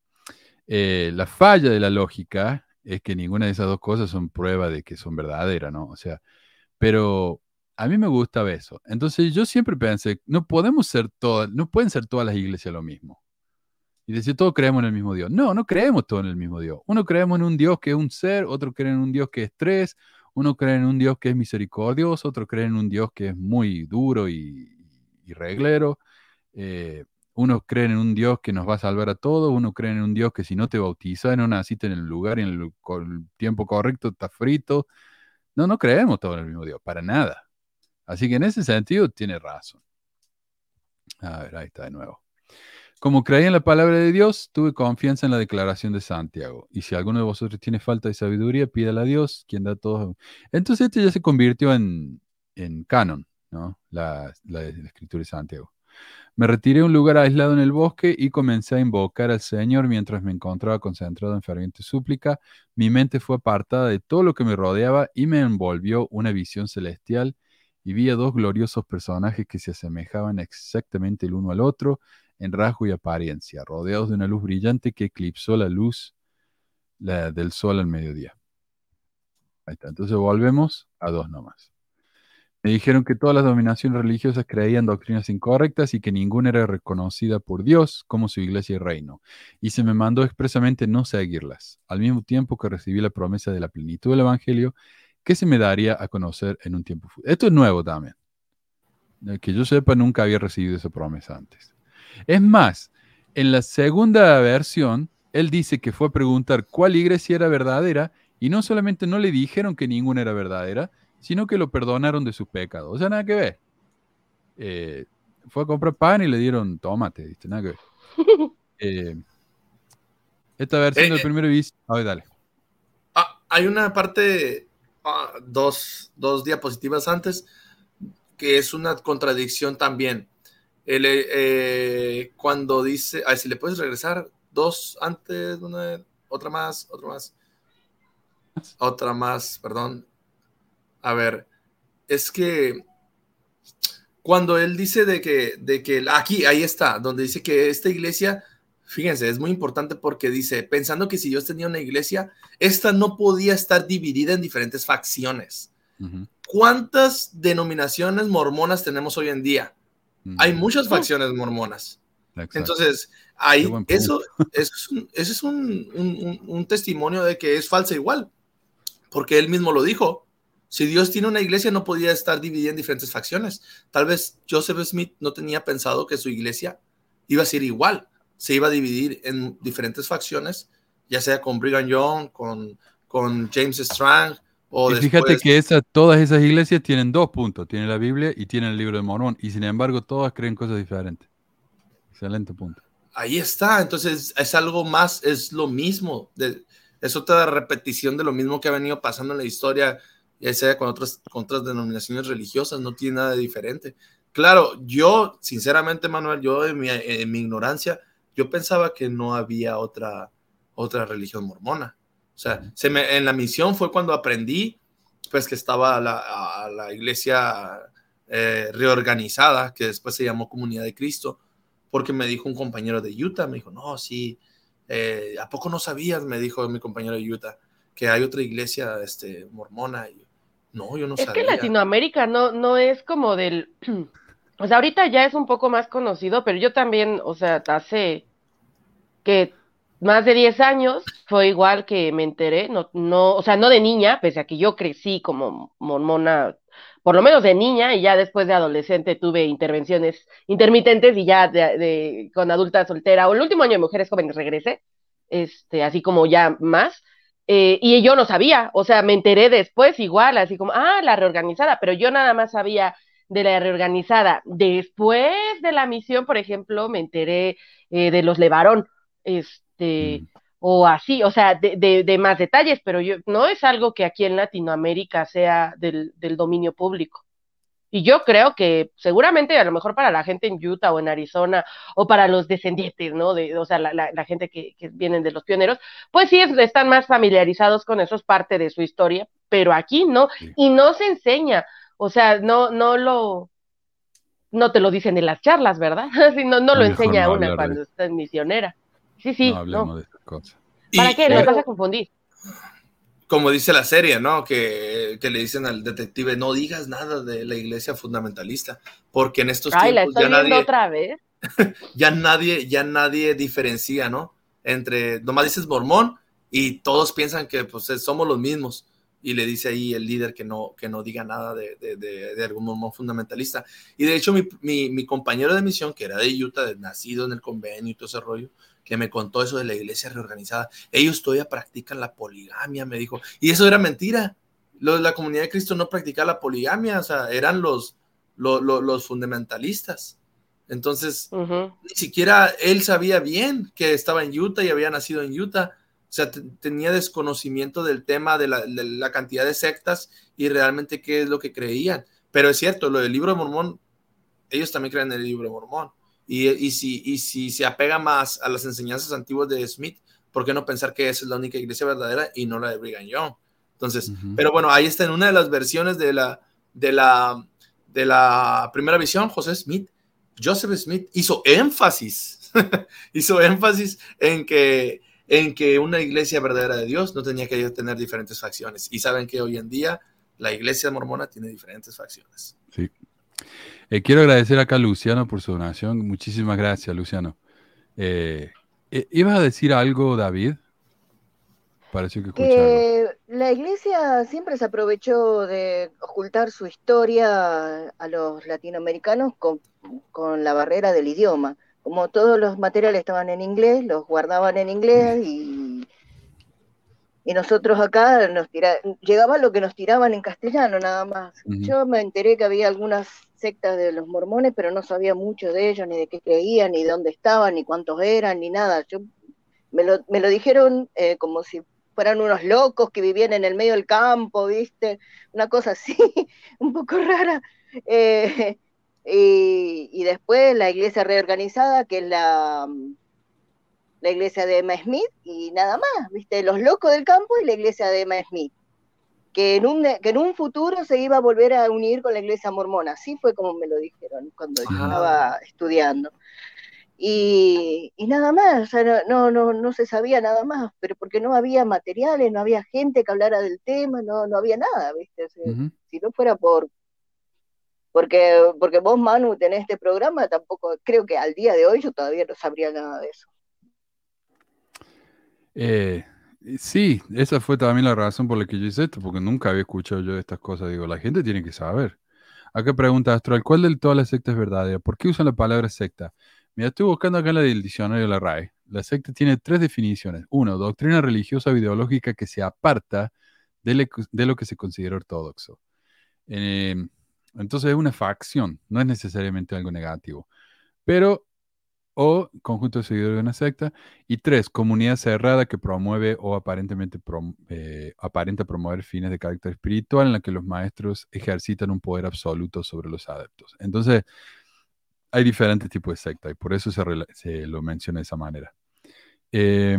Eh, la falla de la lógica es que ninguna de esas dos cosas son prueba de que son verdaderas, ¿no? O sea, pero a mí me gusta eso. Entonces yo siempre pensé, no podemos ser todas, no pueden ser todas las iglesias lo mismo. Y decir, todos creemos en el mismo Dios. No, no creemos todos en el mismo Dios. Uno creemos en un Dios que es un ser, otro cree en un Dios que es tres, uno cree en un Dios que es misericordioso, otro cree en un Dios que es muy duro y, y reglero. Eh, unos creen en un Dios que nos va a salvar a todos, uno cree en un Dios que si no te bautiza, no naciste en el lugar y en el, tiempo correcto, está frito. No, no creemos todos en el mismo Dios, para nada. Así que en ese sentido tiene razón. A ver, ahí está de nuevo. Como creí en la palabra de Dios, tuve confianza en la declaración de Santiago. Y si alguno de vosotros tiene falta de sabiduría, pídale a Dios, quien da todo. Entonces este ya se convirtió en, en canon, ¿no? la escritura de Santiago. Me retiré a un lugar aislado en el bosque y comencé a invocar al Señor mientras me encontraba concentrado en ferviente súplica. Mi mente fue apartada de todo lo que me rodeaba y me envolvió una visión celestial y vi a dos gloriosos personajes que se asemejaban exactamente el uno al otro en rasgo y apariencia, rodeados de una luz brillante que eclipsó la luz del sol al mediodía. Ahí está. Entonces volvemos a dos nomás. Me dijeron que todas las dominaciones religiosas creían doctrinas incorrectas y que ninguna era reconocida por Dios como su iglesia y reino. Y se me mandó expresamente no seguirlas, al mismo tiempo que recibí la promesa de la plenitud del Evangelio que se me daría a conocer en un tiempo futuro. Esto es nuevo también. Que yo sepa, nunca había recibido esa promesa antes. Es más, en la segunda versión, él dice que fue a preguntar cuál iglesia era verdadera y no solamente no le dijeron que ninguna era verdadera, sino que lo perdonaron de sus pecados. O sea, nada que ver. Eh, fue a comprar pan y le dieron tomate, ¿viste? Nada que ver. Eh, esta versión eh, del primer bis. A ver, dale. Ah, hay una parte ah, dos, dos diapositivas antes, que es una contradicción también. Eh, cuando dice, a ver si le puedes regresar dos antes, una, otra más, otra más, otra más, perdón. A ver, es que cuando él dice de que, de que aquí, ahí está, donde dice que esta iglesia, fíjense, es muy importante porque dice, pensando que si Dios tenía una iglesia, esta no podía estar dividida en diferentes facciones. ¿Cuántas denominaciones mormonas tenemos hoy en día? Hay muchas facciones mormonas. Entonces, ahí, eso, es, un, es un, testimonio de que es falsa igual, porque él mismo lo dijo. Si Dios tiene una iglesia, no podía estar dividida en diferentes facciones. Tal vez Joseph Smith no tenía pensado que su iglesia iba a ser igual. Se iba a dividir en diferentes facciones, ya sea con Brigham Young, con, con James Strang, y fíjate que esa, todas esas iglesias tienen dos puntos, tienen la Biblia y tienen el libro de Mormón, y sin embargo todas creen cosas diferentes. Excelente punto. Ahí está, entonces es algo más, es lo mismo, de, es otra repetición de lo mismo que ha venido pasando en la historia, ya sea con otras, con otras denominaciones religiosas, no tiene nada de diferente. Claro, yo, sinceramente, Manuel, yo en mi, en mi ignorancia, yo pensaba que no había otra, otra religión mormona. O sea, se me, en la misión fue cuando aprendí, pues que estaba la, la iglesia eh, reorganizada, que después se llamó Comunidad de Cristo, porque me dijo un compañero de Utah, me dijo, no, sí, eh, ¿a poco no sabías? Me dijo mi compañero de Utah, que hay otra iglesia este, mormona. Y, no, yo no sabía. Es que Latinoamérica no, no es como del... O sea, ahorita ya es un poco más conocido, pero yo también, o sea, hace que más de 10 años, fue igual que me enteré, no, no, o sea, no de niña, pese a que yo crecí como mormona, por lo menos de niña, y ya después de adolescente tuve intervenciones intermitentes y ya de, con adulta soltera, o el último año de mujeres jóvenes regresé, este, así como ya más, eh, y yo no sabía, o sea, me enteré después igual, así como, ah, la reorganizada, pero yo nada más sabía de la reorganizada. Después de la misión, por ejemplo, me enteré eh, de los Levarón, este, este, o así, o sea, de, más detalles, pero yo, no es algo que aquí en Latinoamérica sea del, dominio público. Y yo creo que seguramente a lo mejor para la gente en Utah o en Arizona o para los descendientes, ¿no? De, o sea, la, gente que, vienen de los pioneros, pues sí están más familiarizados con eso, es parte de su historia, pero aquí no, y no se enseña, o sea, no, no lo, no te lo dicen en las charlas, ¿verdad? no, no lo enseña una cuando está misionera. Sí, sí. No hablemos de estas cosas. ¿Para qué? ¿Lo vas a confundir? Como dice la serie, ¿no? Que, le dicen al detective, no digas nada de la iglesia fundamentalista, porque en estos Ay, la estoy viendo otra vez. ya nadie, ya nadie diferencia, ¿no? Entre, nomás dices mormón y todos piensan que pues somos los mismos y le dice ahí el líder que no, que no diga nada de, de, algún mormón fundamentalista. Y de hecho mi, mi, mi, compañero de misión, que era de Utah, nacido en el convenio y todo ese rollo, que me contó eso de la iglesia reorganizada. Ellos todavía practican la poligamia, me dijo. Y eso era mentira. Los, la comunidad de Cristo no practicaba la poligamia, o sea, eran los, los, fundamentalistas. Entonces, ni siquiera él sabía bien que estaba en Utah y había nacido en Utah. O sea, tenía desconocimiento del tema de la, de la, cantidad de sectas y realmente qué es lo que creían. Pero es cierto, lo del libro de Mormón, ellos también creen en el libro de Mormón. Y, si, y si se apega más a las enseñanzas antiguas de Smith, ¿por qué no pensar que esa es la única iglesia verdadera y no la de Brigham Young? Entonces, pero bueno, ahí está en una de las versiones de la, de la, de la primera visión, José Smith, Joseph Smith hizo énfasis, hizo énfasis en que, en que una iglesia verdadera de Dios no tenía que tener diferentes facciones. Y saben que hoy en día la iglesia mormona tiene diferentes facciones. Sí. Eh, quiero agradecer acá a Luciano por su donación. Muchísimas gracias, Luciano. Eh, eh, ¿Ibas a decir algo, David? Pareció que la iglesia siempre se aprovechó de ocultar su historia a los latinoamericanos con, la barrera del idioma. Como todos los materiales estaban en inglés, los guardaban en inglés y, y nosotros acá nos tira, llegaba lo que nos tiraban en castellano nada más. Yo me enteré que había algunas sectas de los mormones, pero no sabía mucho de ellos, ni de qué creían, ni de dónde estaban, ni cuántos eran, ni nada. Yo me lo, me lo dijeron eh, como si fueran unos locos que vivían en el medio del campo, ¿viste? Una cosa así, un poco rara. Eh, y, después la iglesia reorganizada, que es la, la iglesia de Emma Smith, y nada más, ¿viste? Los locos del campo y la iglesia de Emma Smith. Que en, un, que en un futuro se iba a volver a unir con la iglesia mormona. Así fue como me lo dijeron cuando yo estaba estudiando. Y, nada más, o sea, no, no, no se sabía nada más, pero porque no había materiales, no había gente que hablara del tema, no, no había nada, ¿viste? Si no fuera por, porque, porque vos, Manu, tenés este programa, tampoco, creo que al día de hoy yo todavía no sabría nada de eso. Eh, sí, esa fue también la razón por la que yo hice esto, porque nunca había escuchado yo de estas cosas. Digo, la gente tiene que saber. Acá pregunta Astral, ¿cuál de todas las sectas es verdadera? ¿Por qué usan la palabra secta? Mira, estoy buscando acá en la del diccionario de la RAE. La secta tiene tres definiciones. Uno, doctrina religiosa o ideológica que se aparta de, lo que se considera ortodoxo. Em, entonces es una facción, no es necesariamente algo negativo. Pero, o conjunto de seguidores de una secta. Y tres, comunidad cerrada que promueve o aparentemente eh, aparenta promover fines de carácter espiritual en la que los maestros ejercitan un poder absoluto sobre los adeptos. Entonces, hay diferentes tipos de secta y por eso se, lo menciona de esa manera. Eh,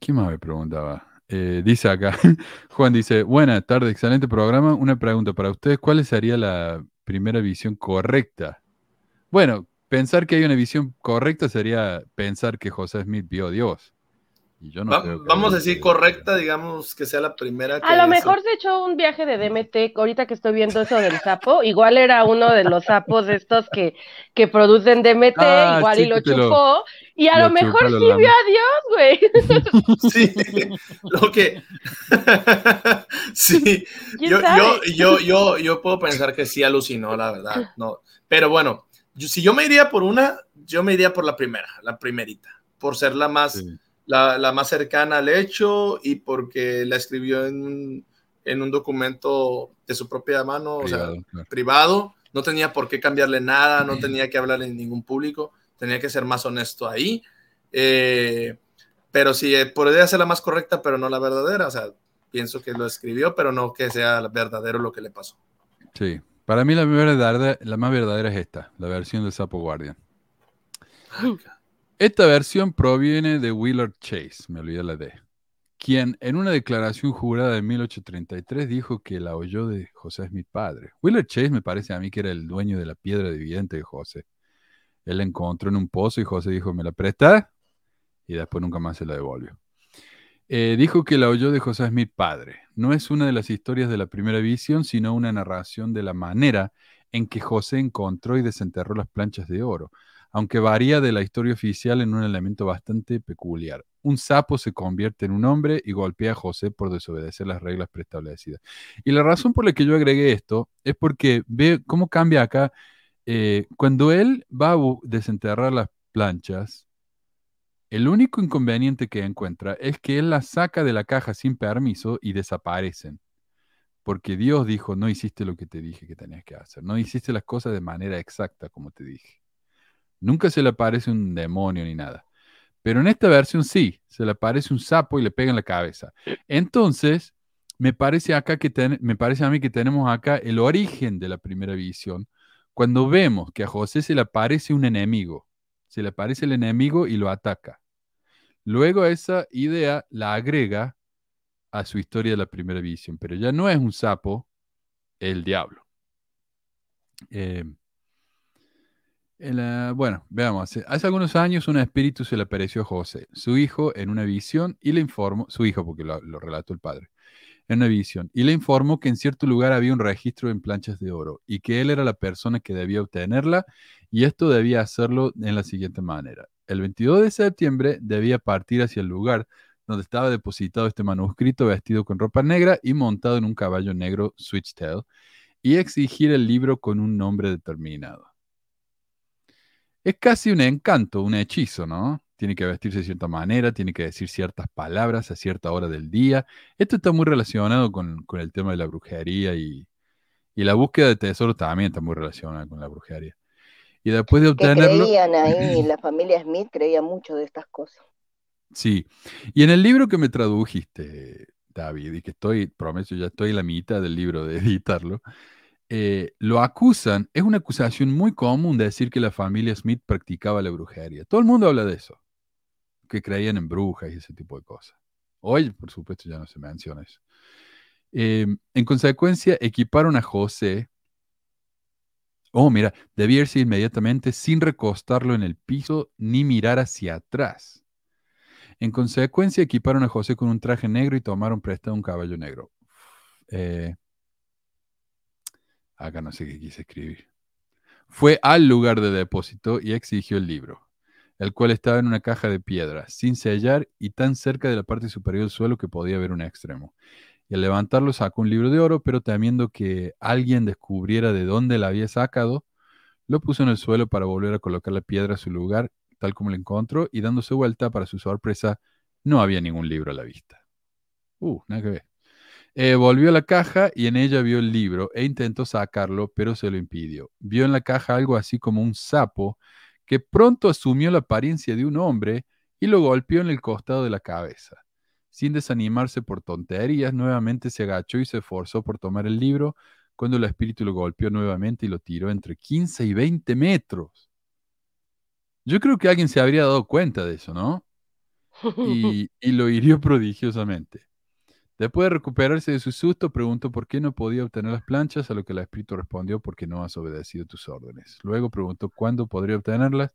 ¿Quién más me preguntaba? Eh, dice acá, Juan dice, buena tarde, excelente programa. Una pregunta para ustedes, ¿cuál sería la primera visión correcta? Bueno, pensar que hay una visión correcta sería pensar que José Smith vio a Dios vamos a decir correcta, digamos que sea la primera. a lo mejor se echó un viaje de DMT, ahorita que estoy viendo eso del sapo, igual era uno de los sapos estos que, que producen DMT, ah, igual y lo chupó, y a lo, mejor sí vio a Dios, güey. Sí, lo que... sí, yo, yo, yo, yo, puedo pensar que sí alucinó, la verdad, no. Pero bueno, si yo me iría por una, yo me iría por la primera, la primerita, por ser la más la, más cercana al hecho y porque la escribió en, un documento de su propia mano, privado, o sea, privado. No tenía por qué cambiarle nada, no tenía que hablar en ningún público, tenía que ser más honesto ahí. Eh, pero sí, eh, podría ser la más correcta, pero no la verdadera. O sea, pienso que lo escribió, pero no que sea verdadero lo que le pasó. Sí, para mí la, verdadera, la más verdadera es esta, la versión de Sapo Guardian. Esta versión proviene de Willard Chase, me olvidé la D, quien en una declaración jurada de 1833 dijo que la oyó de José Smith padre. Willard Chase me parece a mí que era el dueño de la piedra dividente de José. Él la encontró en un pozo y José dijo, ¿me la presta? Y después nunca más se la devolvió. Eh, dijo que la oyó de José Smith padre. No es una de las historias de la primera visión, sino una narración de la manera en que José encontró y desenterró las planchas de oro aunque varía de la historia oficial en un elemento bastante peculiar. Un sapo se convierte en un hombre y golpea a José por desobedecer las reglas preestablecidas. Y la razón por la que yo agregué esto es porque ve cómo cambia acá. Eh, cuando él va a desenterrar las planchas, el único inconveniente que encuentra es que él las saca de la caja sin permiso y desaparecen. Porque Dios dijo, no hiciste lo que te dije que tenías que hacer, no hiciste las cosas de manera exacta como te dije. Nunca se le aparece un demonio ni nada. Pero en esta versión sí, se le aparece un sapo y le pega en la cabeza. Entonces, me parece, acá que me parece a mí que tenemos acá el origen de la primera visión, cuando vemos que a José se le aparece un enemigo, se le aparece el enemigo y lo ataca. Luego esa idea la agrega a su historia de la primera visión, pero ya no es un sapo, el diablo. Eh, bueno, veamos. Hace algunos años un espíritu se le apareció a José, su hijo, en una visión y le informó, su hijo porque lo, relató el padre, en una visión, y le informó que en cierto lugar había un registro en planchas de oro y que él era la persona que debía obtenerla y esto debía hacerlo en la siguiente manera. El 22 de septiembre debía partir hacia el lugar donde estaba depositado este manuscrito vestido con ropa negra y montado en un caballo negro switchtail y exigir el libro con un nombre determinado es casi un encanto, un hechizo, ¿no? Tiene que vestirse de cierta manera, tiene que decir ciertas palabras a cierta hora del día. Esto está muy relacionado con, el tema de la brujería y, la búsqueda de tesoro también está muy relacionada con la brujería. Y después de obtenerlo... creían ahí, la familia Smith creía mucho de estas cosas. Sí. Y en el libro que me tradujiste, David, y que estoy, prometo, ya estoy en la mitad del libro de editarlo, eh, lo acusan, es una acusación muy común de decir que la familia Smith practicaba la brujería. Todo el mundo habla de eso, que creían en brujas y ese tipo de cosas. Hoy, por supuesto, ya no se menciona eso. Em, en consecuencia, equiparon a José. Oh, mira, debía irse inmediatamente sin recostarlo en el piso ni mirar hacia atrás. En consecuencia, equiparon a José con un traje negro y tomaron prestado un caballo negro. Eh, acá no sé qué quise escribir. Fue al lugar de depósito y exigió el libro, el cual estaba en una caja de piedra, sin sellar y tan cerca de la parte superior del suelo que podía ver un extremo. Y al levantarlo sacó un libro de oro, pero temiendo que alguien descubriera de dónde la había sacado, lo puso en el suelo para volver a colocar la piedra a su lugar, tal como lo encontró, y dándose vuelta, para su sorpresa, no había ningún libro a la vista. Uh, nada que ver. Eh, volvió a la caja y en ella vio el libro e intentó sacarlo, pero se lo impidió. Vio en la caja algo así como un sapo que pronto asumió la apariencia de un hombre y lo golpeó en el costado de la cabeza. Sin desanimarse por tonterías, nuevamente se agachó y se esforzó por tomar el libro cuando el espíritu lo golpeó nuevamente y lo tiró entre 15 y 20 metros. Yo creo que alguien se habría dado cuenta de eso, ¿no? Y, y lo hirió prodigiosamente. Después de recuperarse de su susto, preguntó por qué no podía obtener las planchas, a lo que el espíritu respondió porque no has obedecido tus órdenes. Luego preguntó cuándo podría obtenerlas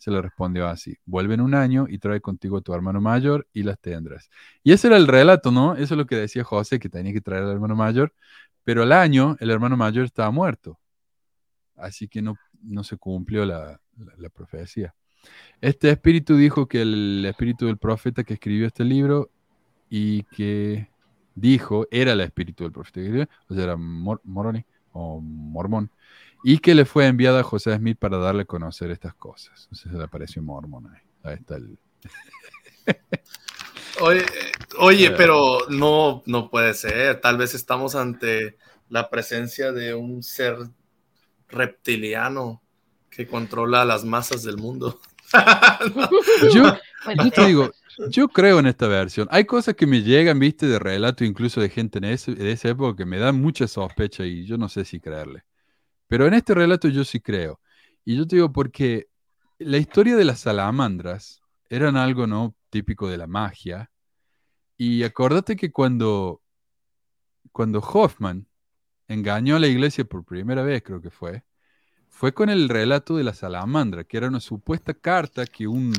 se le respondió así, vuelve en un año y trae contigo a tu hermano mayor y las tendrás. Y ese era el relato, ¿no? Eso es lo que decía José, que tenía que traer al hermano mayor, pero al año el hermano mayor estaba muerto. Así que no, no se cumplió la, profecía. Este espíritu dijo que el espíritu del profeta que escribió este libro y que dijo, era el espíritu del profeta o sea, era Moroni o Mormón, y que le fue enviada a José Smith para darle a conocer estas cosas. Entonces se le apareció Mormon ahí. Ahí está el... oye, oye eh. pero no, no puede ser. Tal vez estamos ante la presencia de un ser reptiliano que controla las masas del mundo. yo, te digo, yo creo en esta versión. Hay cosas que me llegan, viste, de relato incluso de gente en ese, de esa época que me dan mucha sospecha y yo no sé si creerle. Pero en este relato yo sí creo. Y yo te digo porque la historia de las salamandras eran algo no típico de la magia. Y acuérdate que cuando, cuando Hoffman engañó a la iglesia por primera vez, creo que fue, fue con el relato de la salamandra, que era una supuesta carta que un,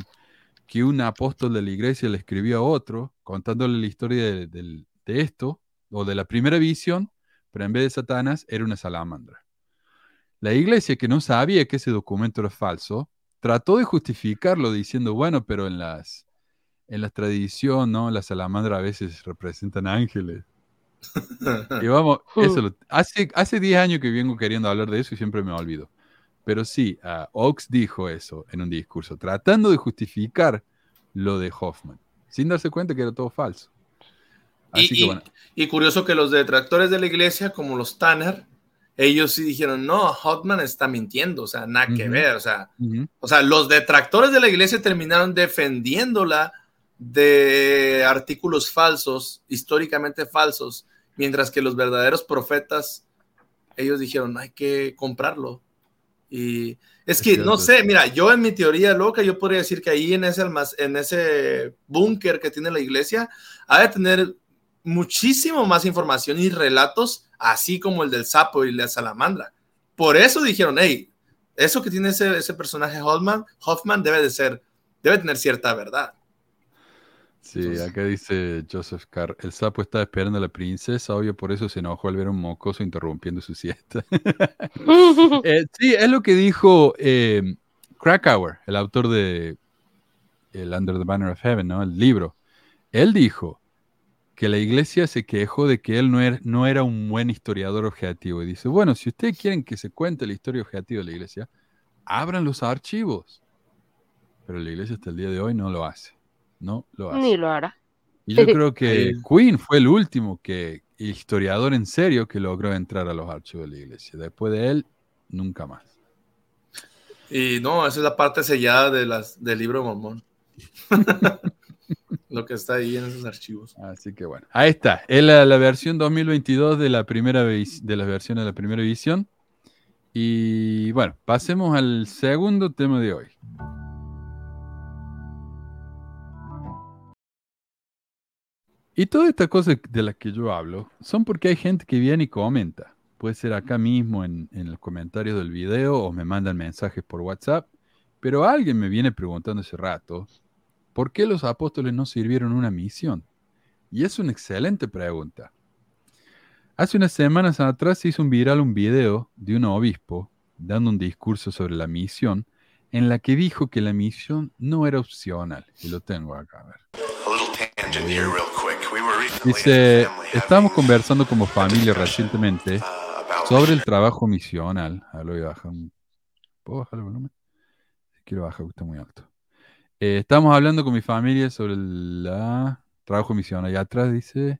que un apóstol de la iglesia le escribió a otro, contándole la historia de, de esto, o de la primera visión, pero en vez de Satanás era una salamandra. La iglesia, que no sabía que ese documento era falso, trató de justificarlo diciendo, bueno, pero en las, en la tradición, ¿no? Las salamandras a veces representan ángeles. y vamos, eso hace, hace 10 años que vengo queriendo hablar de eso y siempre me olvido. Pero sí, uh, Oaks dijo eso en un discurso, tratando de justificar lo de Hoffman, sin darse cuenta que era todo falso. y, y, curioso que los detractores de la iglesia, como los Tanner, ellos sí dijeron, no, Hotman está mintiendo, o sea, nada que ver, o sea, o sea, los detractores de la iglesia terminaron defendiéndola de artículos falsos, históricamente falsos, mientras que los verdaderos profetas, ellos dijeron, hay que comprarlo. Y es que, no sé, mira, yo en mi teoría loca, yo podría decir que ahí en ese, en ese búnker que tiene la iglesia, ha de tener muchísimo más información y relatos, así como el del sapo y la salamandra. Por eso dijeron, hey, eso que tiene ese, personaje Hoffman, Hoffman debe de ser, debe tener cierta verdad. Sí, acá dice Joseph Carr, el sapo está esperando a la princesa, obvio, por eso se enojó al ver a un mocoso interrumpiendo su siesta. Eh, sí, es lo que dijo eh, Krakauer, el autor de el Under the Banner of Heaven, ¿no? El libro. Él dijo, que la iglesia se quejó de que él no era, no era un buen historiador objetivo. Y dice, bueno, si ustedes quieren que se cuente la historia objetiva de la iglesia, abran los archivos. Pero la iglesia hasta el día de hoy no lo hace. No lo hace. Ni lo hará. Y yo creo que Queen fue el último que, historiador en serio que logró entrar a los archivos de la iglesia. Después de él, nunca más. Y no, esa es la parte sellada de las, del libro de Mormón. lo que está ahí en esos archivos. Así que bueno, ahí está. Es la, versión 2022 de la primera de las versiones de la primera edición. Y bueno, pasemos al segundo tema de hoy. Y todas estas cosas de las que yo hablo son porque hay gente que viene y comenta. Puede ser acá mismo en, en los comentarios del video o me mandan mensajes por WhatsApp. Pero alguien me viene preguntando hace rato, ¿por qué los apóstoles no sirvieron una misión? Y es una excelente pregunta. Hace unas semanas atrás se hizo un viral un video de un obispo dando un discurso sobre la misión en la que dijo que la misión no era opcional. Y lo tengo acá, a ver. Dice, estamos conversando como familia recientemente sobre el trabajo misional. A lo voy a bajar ¿Puedo bajar el volumen? Quiero bajar, está muy alto. Eh, estamos hablando con mi familia sobre el trabajo misional. Allá atrás dice,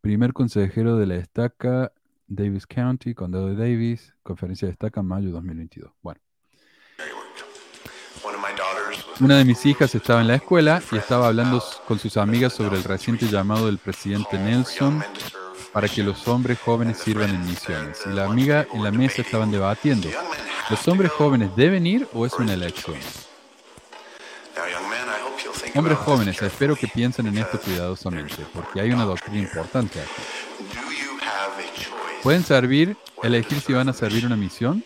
primer consejero de la estaca Davis County, Condado de Davis, conferencia de estaca mayo 2022. Bueno. Una de mis hijas estaba en la escuela y estaba hablando con sus amigas sobre el reciente llamado del presidente Nelson para que los hombres jóvenes sirvan en misiones. Y la amiga en la mesa estaban debatiendo. ¿Los hombres jóvenes deben ir o es una elección? Hombres jóvenes, espero que piensen en esto cuidadosamente, porque hay una doctrina importante aquí. ¿Pueden servir, elegir si van a servir una misión?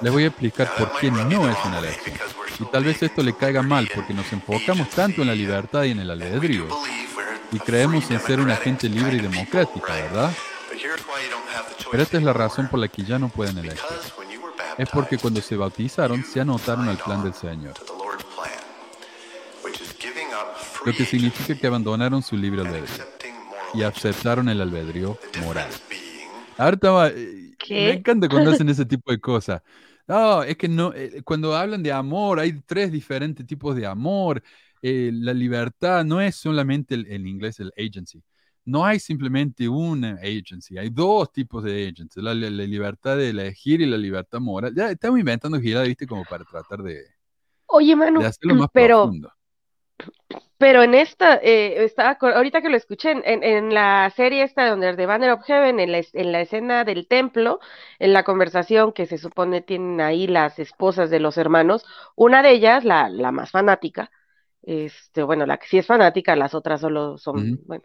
Les voy a explicar por qué no es una elección. Y tal vez esto le caiga mal porque nos enfocamos tanto en la libertad y en el albedrío. Y creemos en ser una gente libre y democrática, ¿verdad? Pero esta es la razón por la que ya no pueden elegir. Es porque cuando se bautizaron se anotaron al plan del Señor. Lo que significa que abandonaron su libre albedrío y aceptaron el albedrío moral. Ahorita eh, me encanta cuando hacen ese tipo de cosas. No, es que no, eh, cuando hablan de amor, hay tres diferentes tipos de amor. Eh, la libertad no es solamente el, en inglés el agency no hay simplemente una agency, hay dos tipos de agency, la, libertad de elegir y la libertad moral. Ya estamos inventando girar, viste, como para tratar de, Oye, Manu, hacerlo más pero, profundo. Pero en esta, eh, estaba, ahorita que lo escuché, en, la serie esta donde The Banner of Heaven, en la, en la escena del templo, en la conversación que se supone tienen ahí las esposas de los hermanos, una de ellas, la, la más fanática, este, bueno, la que sí es fanática, las otras solo son, bueno,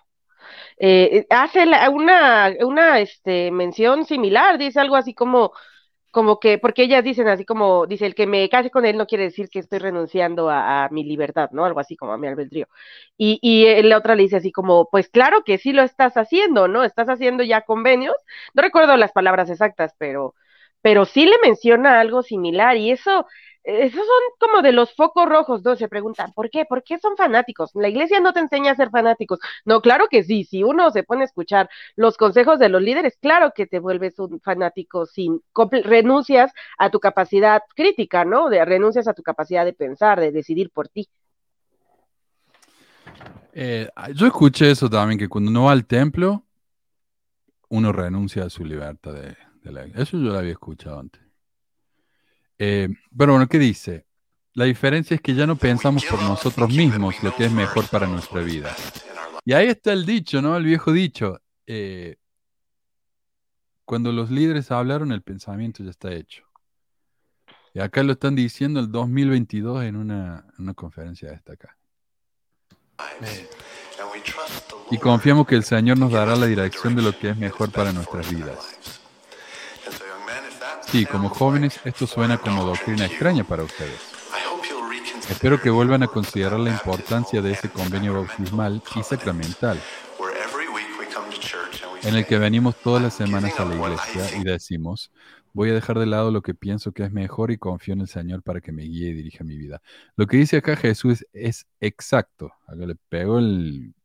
eh, hace una, una este, mención similar, dice algo así como, como que, porque ellas dicen así como, dice, el que me case con él no quiere decir que estoy renunciando a, mi libertad, ¿no? Algo así como a mi albedrío. Y, y la otra le dice así como, pues claro que sí lo estás haciendo, ¿no? Estás haciendo ya convenios. No recuerdo las palabras exactas, pero, pero sí le menciona algo similar y eso esos son como de los focos rojos, ¿no? Se preguntan, ¿por qué? ¿Por qué son fanáticos? La iglesia no te enseña a ser fanáticos. No, claro que sí, si uno se pone a escuchar los consejos de los líderes, claro que te vuelves un fanático sin renuncias a tu capacidad crítica, ¿no? De, renuncias a tu capacidad de pensar, de decidir por ti. Eh, yo escuché eso también, que cuando uno va al templo, uno renuncia a su libertad de. Eso yo lo había escuchado antes. Eh, pero bueno, ¿qué dice? La diferencia es que ya no pensamos por nosotros mismos lo que es mejor para nuestra vida. Y ahí está el dicho, ¿no? El viejo dicho. Eh, cuando los líderes hablaron, el pensamiento ya está hecho. Y acá lo están diciendo el 2022 en una, una conferencia de esta acá. Y confiamos que el Señor nos dará la dirección de lo que es mejor para nuestras vidas. Sí, como jóvenes, esto suena como doctrina extraña para ustedes. Espero que vuelvan a considerar la importancia de ese convenio bautismal y sacramental, en el que venimos todas las semanas a la iglesia y decimos, voy a dejar de lado lo que pienso que es mejor y confío en el Señor para que me guíe y dirija mi vida. Lo que dice acá Jesús es exacto. Le pego el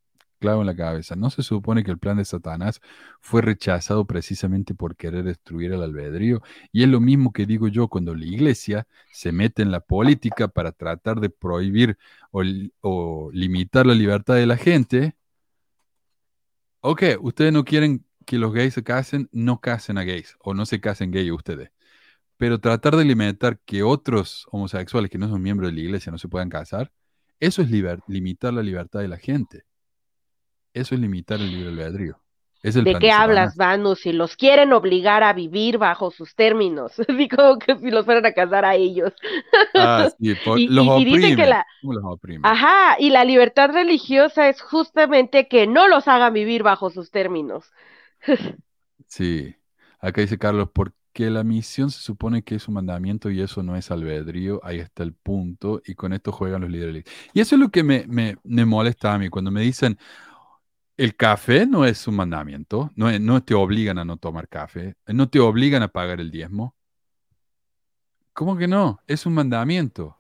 clavo en la cabeza. ¿No se supone que el plan de Satanás fue rechazado precisamente por querer destruir el albedrío? Y es lo mismo que digo yo cuando la iglesia se mete en la política para tratar de prohibir o, limitar la libertad de la gente. Ok, ustedes no quieren que los gays se casen, no casen a gays o no se casen gays ustedes. pero tratar de limitar que otros homosexuales que no son miembros de la iglesia no se puedan casar, eso es limitar la libertad de la gente. Eso es limitar el libre albedrío. ¿De qué hablas, Vanu? Si los quieren obligar a vivir bajo sus términos, así como que si los fueran a casar a ellos. Ah, sí, y, los y, que la... Ajá, y la libertad religiosa es justamente que no los hagan vivir bajo sus términos. sí, acá dice Carlos, ¿por que la misión se supone que es un mandamiento y eso no es albedrío, ahí está el punto, y con esto juegan los líderes. Y eso es lo que me, molesta a mí, cuando me dicen, el café no es un mandamiento, no, no te obligan a no tomar café, no te obligan a pagar el diezmo. ¿Cómo que no? Es un mandamiento.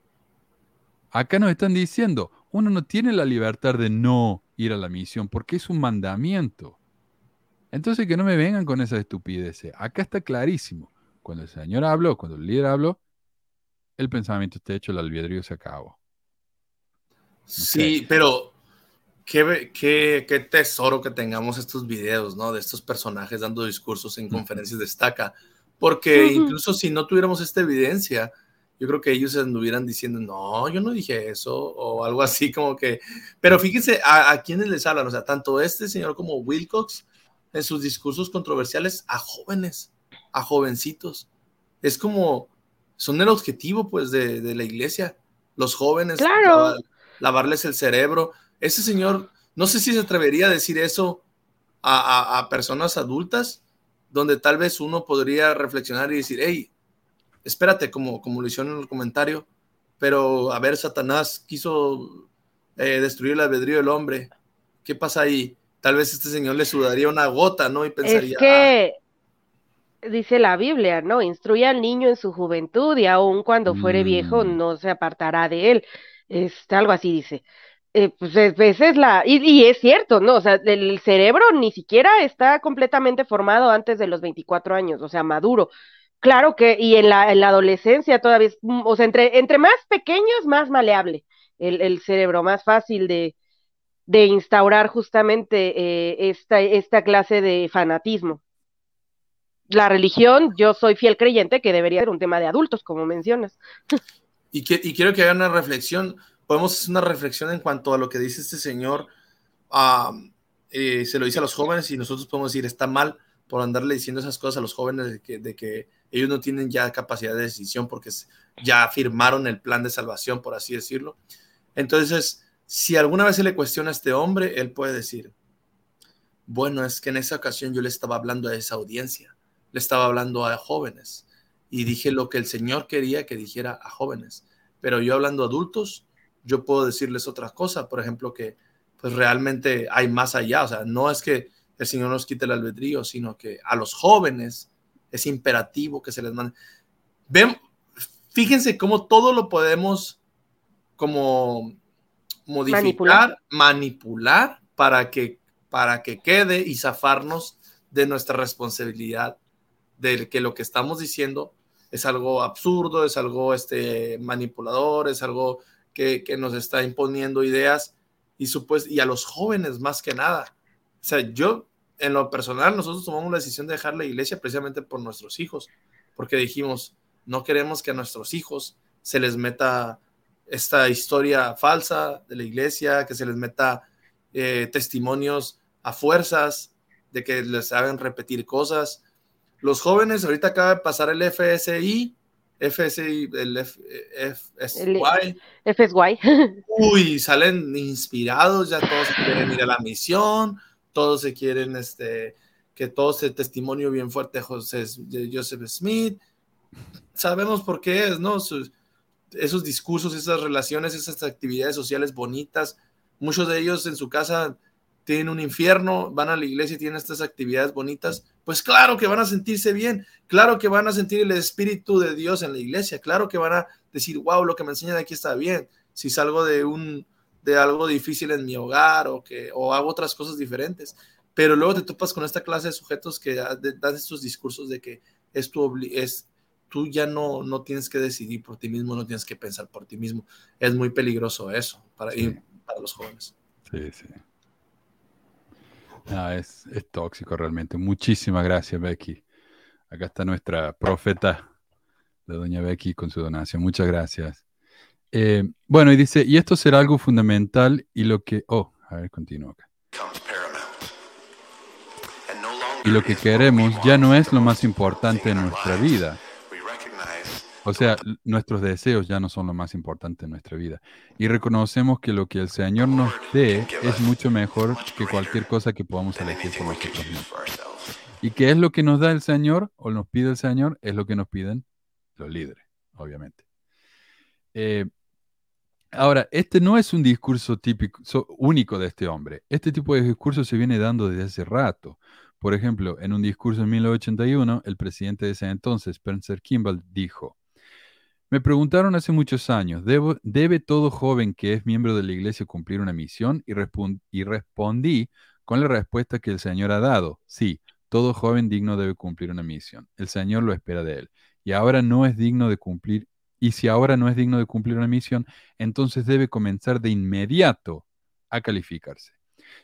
Acá nos están diciendo, uno no tiene la libertad de no ir a la misión porque es un mandamiento. Entonces que no me vengan con esas estupideces. Acá está clarísimo. Cuando el Señor habló, cuando el líder habló, el pensamiento está hecho, el albedrío se acabó. Sí, pero qué, qué, tesoro que tengamos estos videos, ¿no? De estos personajes dando discursos en conferencias de estaca. Porque incluso si no tuviéramos esta evidencia, yo creo que ellos anduvieran diciendo, no, yo no dije eso, o algo así como que... Pero fíjense a, a quienes les hablan, o sea, tanto este señor como Wilcox en sus discursos controversiales a jóvenes, a jovencitos. Es como, son el objetivo pues de, la iglesia, los jóvenes, lavarles el cerebro. Ese señor, no sé si se atrevería a decir eso a, personas adultas, donde tal vez uno podría reflexionar y decir, hey, espérate, como, como lo hicieron en el comentario, pero a ver, Satanás quiso eh, destruir el albedrío del hombre. ¿Qué pasa ahí? tal vez este señor le sudaría una gota, ¿no? Y pensaría. Es que ah". dice la Biblia, ¿no? Instruye al niño en su juventud y aun cuando fuere viejo mm. no se apartará de él. Es algo así, dice. Eh, pues esa es la, y, es cierto, ¿no? O sea, el cerebro ni siquiera está completamente formado antes de los 24 años, o sea, maduro. Claro que, y en la, en la adolescencia todavía, mm, o sea, entre, entre más pequeños, más maleable el, el cerebro, más fácil de, de instaurar justamente eh, esta, esta clase de fanatismo. La religión, yo soy fiel creyente que debería ser un tema de adultos, como mencionas. Y, que, y quiero que hagan una reflexión, podemos hacer una reflexión en cuanto a lo que dice este señor, eh, se lo dice a los jóvenes y nosotros podemos decir, está mal por andarle diciendo esas cosas a los jóvenes de que, de que ellos no tienen ya capacidad de decisión porque ya firmaron el plan de salvación, por así decirlo. Entonces, si alguna vez se le cuestiona a este hombre, él puede decir, bueno, es que en esa ocasión yo le estaba hablando a esa audiencia, le estaba hablando a jóvenes y dije lo que el Señor quería que dijera a jóvenes, pero yo hablando a adultos, yo puedo decirles otra cosa, por ejemplo, que pues realmente hay más allá, o sea, no es que el Señor nos quite el albedrío, sino que a los jóvenes es imperativo que se les mande. Ven, fíjense cómo todo lo podemos como modificar, manipular, para, que, para que quede y zafarnos de nuestra responsabilidad de que lo que estamos diciendo es algo absurdo, es algo este, manipulador, es algo que, nos está imponiendo ideas y, y a los jóvenes más que nada. O sea, yo en lo personal, nosotros tomamos la decisión de dejar la iglesia precisamente por nuestros hijos, porque dijimos, no queremos que a nuestros hijos se les meta esta historia falsa de la iglesia, que se les meta eh, testimonios a fuerzas, de que les hagan repetir cosas. Los jóvenes, ahorita acaba de pasar el FSI, FSI, el FSY. FSY. Uy, salen inspirados, ya todos quieren ir a la misión, todos se quieren, este, que todo ese testimonio bien fuerte José, de Joseph Smith. Sabemos por qué es, ¿no? esos discursos, esas relaciones, esas actividades sociales bonitas. Muchos de ellos en su casa tienen un infierno, van a la iglesia y tienen estas actividades bonitas. Pues claro que van a sentirse bien, claro que van a sentir el espíritu de Dios en la iglesia, claro que van a decir, wow, lo que me enseñan aquí está bien. Si salgo de un de algo difícil en mi hogar o que o hago otras cosas diferentes, pero luego te topas con esta clase de sujetos que dan estos discursos de que es tu, es, tú ya no, no tienes que decidir por ti mismo, no tienes que pensar por ti mismo. Es muy peligroso eso para, para los jóvenes. Sí, sí. Es, tóxico realmente. Muchísimas gracias, Becky. Acá está nuestra profeta de doña Becky con su donación. Muchas gracias. Eh, bueno, y dice, y esto será algo fundamental y lo que... Oh, a ver, continúo acá. Y lo que queremos ya no es lo más importante en nuestra vida. O sea, nuestros deseos ya no son lo más importante en nuestra vida. Y reconocemos que lo que el Señor nos dé es mucho mejor que cualquier cosa que podamos elegir por nosotros mismos. ¿Y qué es lo que nos da el Señor o nos pide el Señor? Es lo que nos piden los líderes, obviamente. Eh, ahora, este no es un discurso típico, único de este hombre. Este tipo de discurso se viene dando desde hace rato. Por ejemplo, en un discurso en 1981, el presidente de ese entonces, Spencer Kimball, dijo, me preguntaron hace muchos años, ¿debe todo joven que es miembro de la iglesia cumplir una misión? Y, y respondí con la respuesta que el Señor ha dado, sí, todo joven digno debe cumplir una misión. El Señor lo espera de él. Y ahora no es digno de cumplir, y si ahora no es digno de cumplir una misión, entonces debe comenzar de inmediato a calificarse.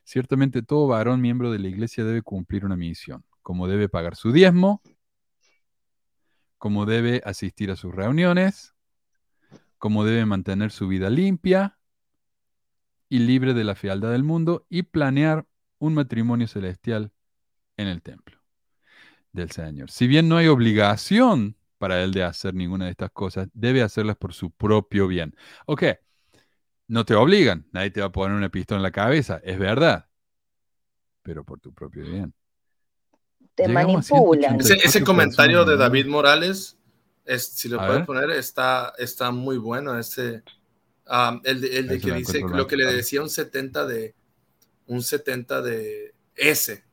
Ciertamente todo varón miembro de la iglesia debe cumplir una misión, como debe pagar su diezmo, como debe asistir a sus reuniones, como debe mantener su vida limpia y libre de la fealdad del mundo y planear un matrimonio celestial en el templo del Señor. Si bien no hay obligación para él de hacer ninguna de estas cosas, debe hacerlas por su propio bien. Ok, no te obligan, nadie te va a poner una pistola en la cabeza, es verdad, pero por tu propio bien. Te manipulan. Ese, comentario de David Morales, es, si lo puedes poner, está, está muy bueno. Ese, el de, que dice lo que le decía un 70 de un 70 de S.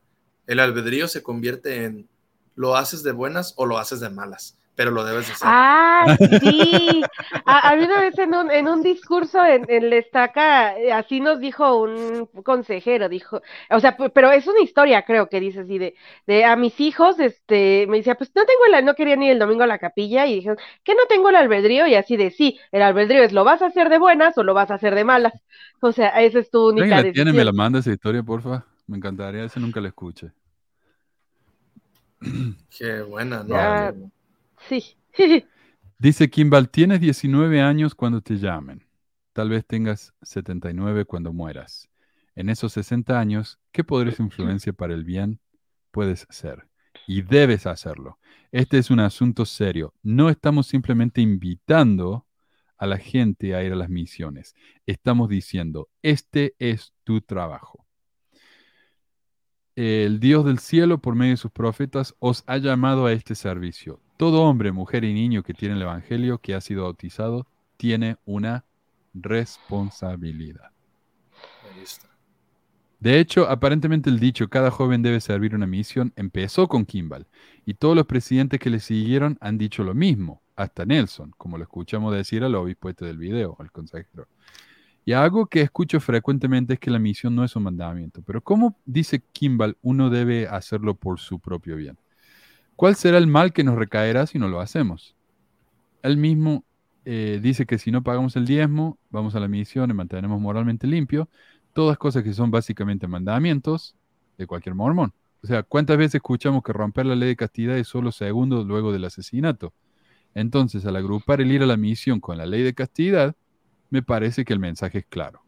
El albedrío se convierte en lo haces de buenas o lo haces de malas pero lo debes hacer. Ah, sí. a, mí una vez en un, en un discurso en, en Estaca, eh, así nos dijo un consejero, dijo, o sea, pero es una historia, creo que dice así, de, de a mis hijos, este, me decía, pues no tengo el, no quería ni el domingo a la capilla, y dijeron, que no tengo el albedrío, y así de, sí, el albedrío es, ¿lo vas a hacer de buenas o lo vas a hacer de malas? O sea, esa es tu única decisión. tiene? Me la manda esa historia, porfa. Me encantaría, ese nunca la escuche. Qué buena, ¿no? Sí. Dice Kimball, tienes 19 años cuando te llamen. Tal vez tengas 79 cuando mueras. En esos 60 años, ¿qué poderes de influencia para el bien puedes ser? Y debes hacerlo. Este es un asunto serio. No estamos simplemente invitando a la gente a ir a las misiones. Estamos diciendo, este es tu trabajo. El Dios del cielo, por medio de sus profetas, os ha llamado a este servicio. Todo hombre, mujer y niño que tiene el Evangelio, que ha sido bautizado, tiene una responsabilidad. De hecho, aparentemente el dicho cada joven debe servir una misión empezó con Kimball y todos los presidentes que le siguieron han dicho lo mismo, hasta Nelson, como lo escuchamos decir al obispo este del video, al consejero. Y algo que escucho frecuentemente es que la misión no es un mandamiento, pero ¿cómo dice Kimball uno debe hacerlo por su propio bien? ¿Cuál será el mal que nos recaerá si no lo hacemos? Él mismo eh, dice que si no pagamos el diezmo, vamos a la misión y mantenemos moralmente limpio, todas cosas que son básicamente mandamientos de cualquier mormón. O sea, ¿cuántas veces escuchamos que romper la ley de castidad es solo segundos luego del asesinato? Entonces, al agrupar el ir a la misión con la ley de castidad, me parece que el mensaje es claro.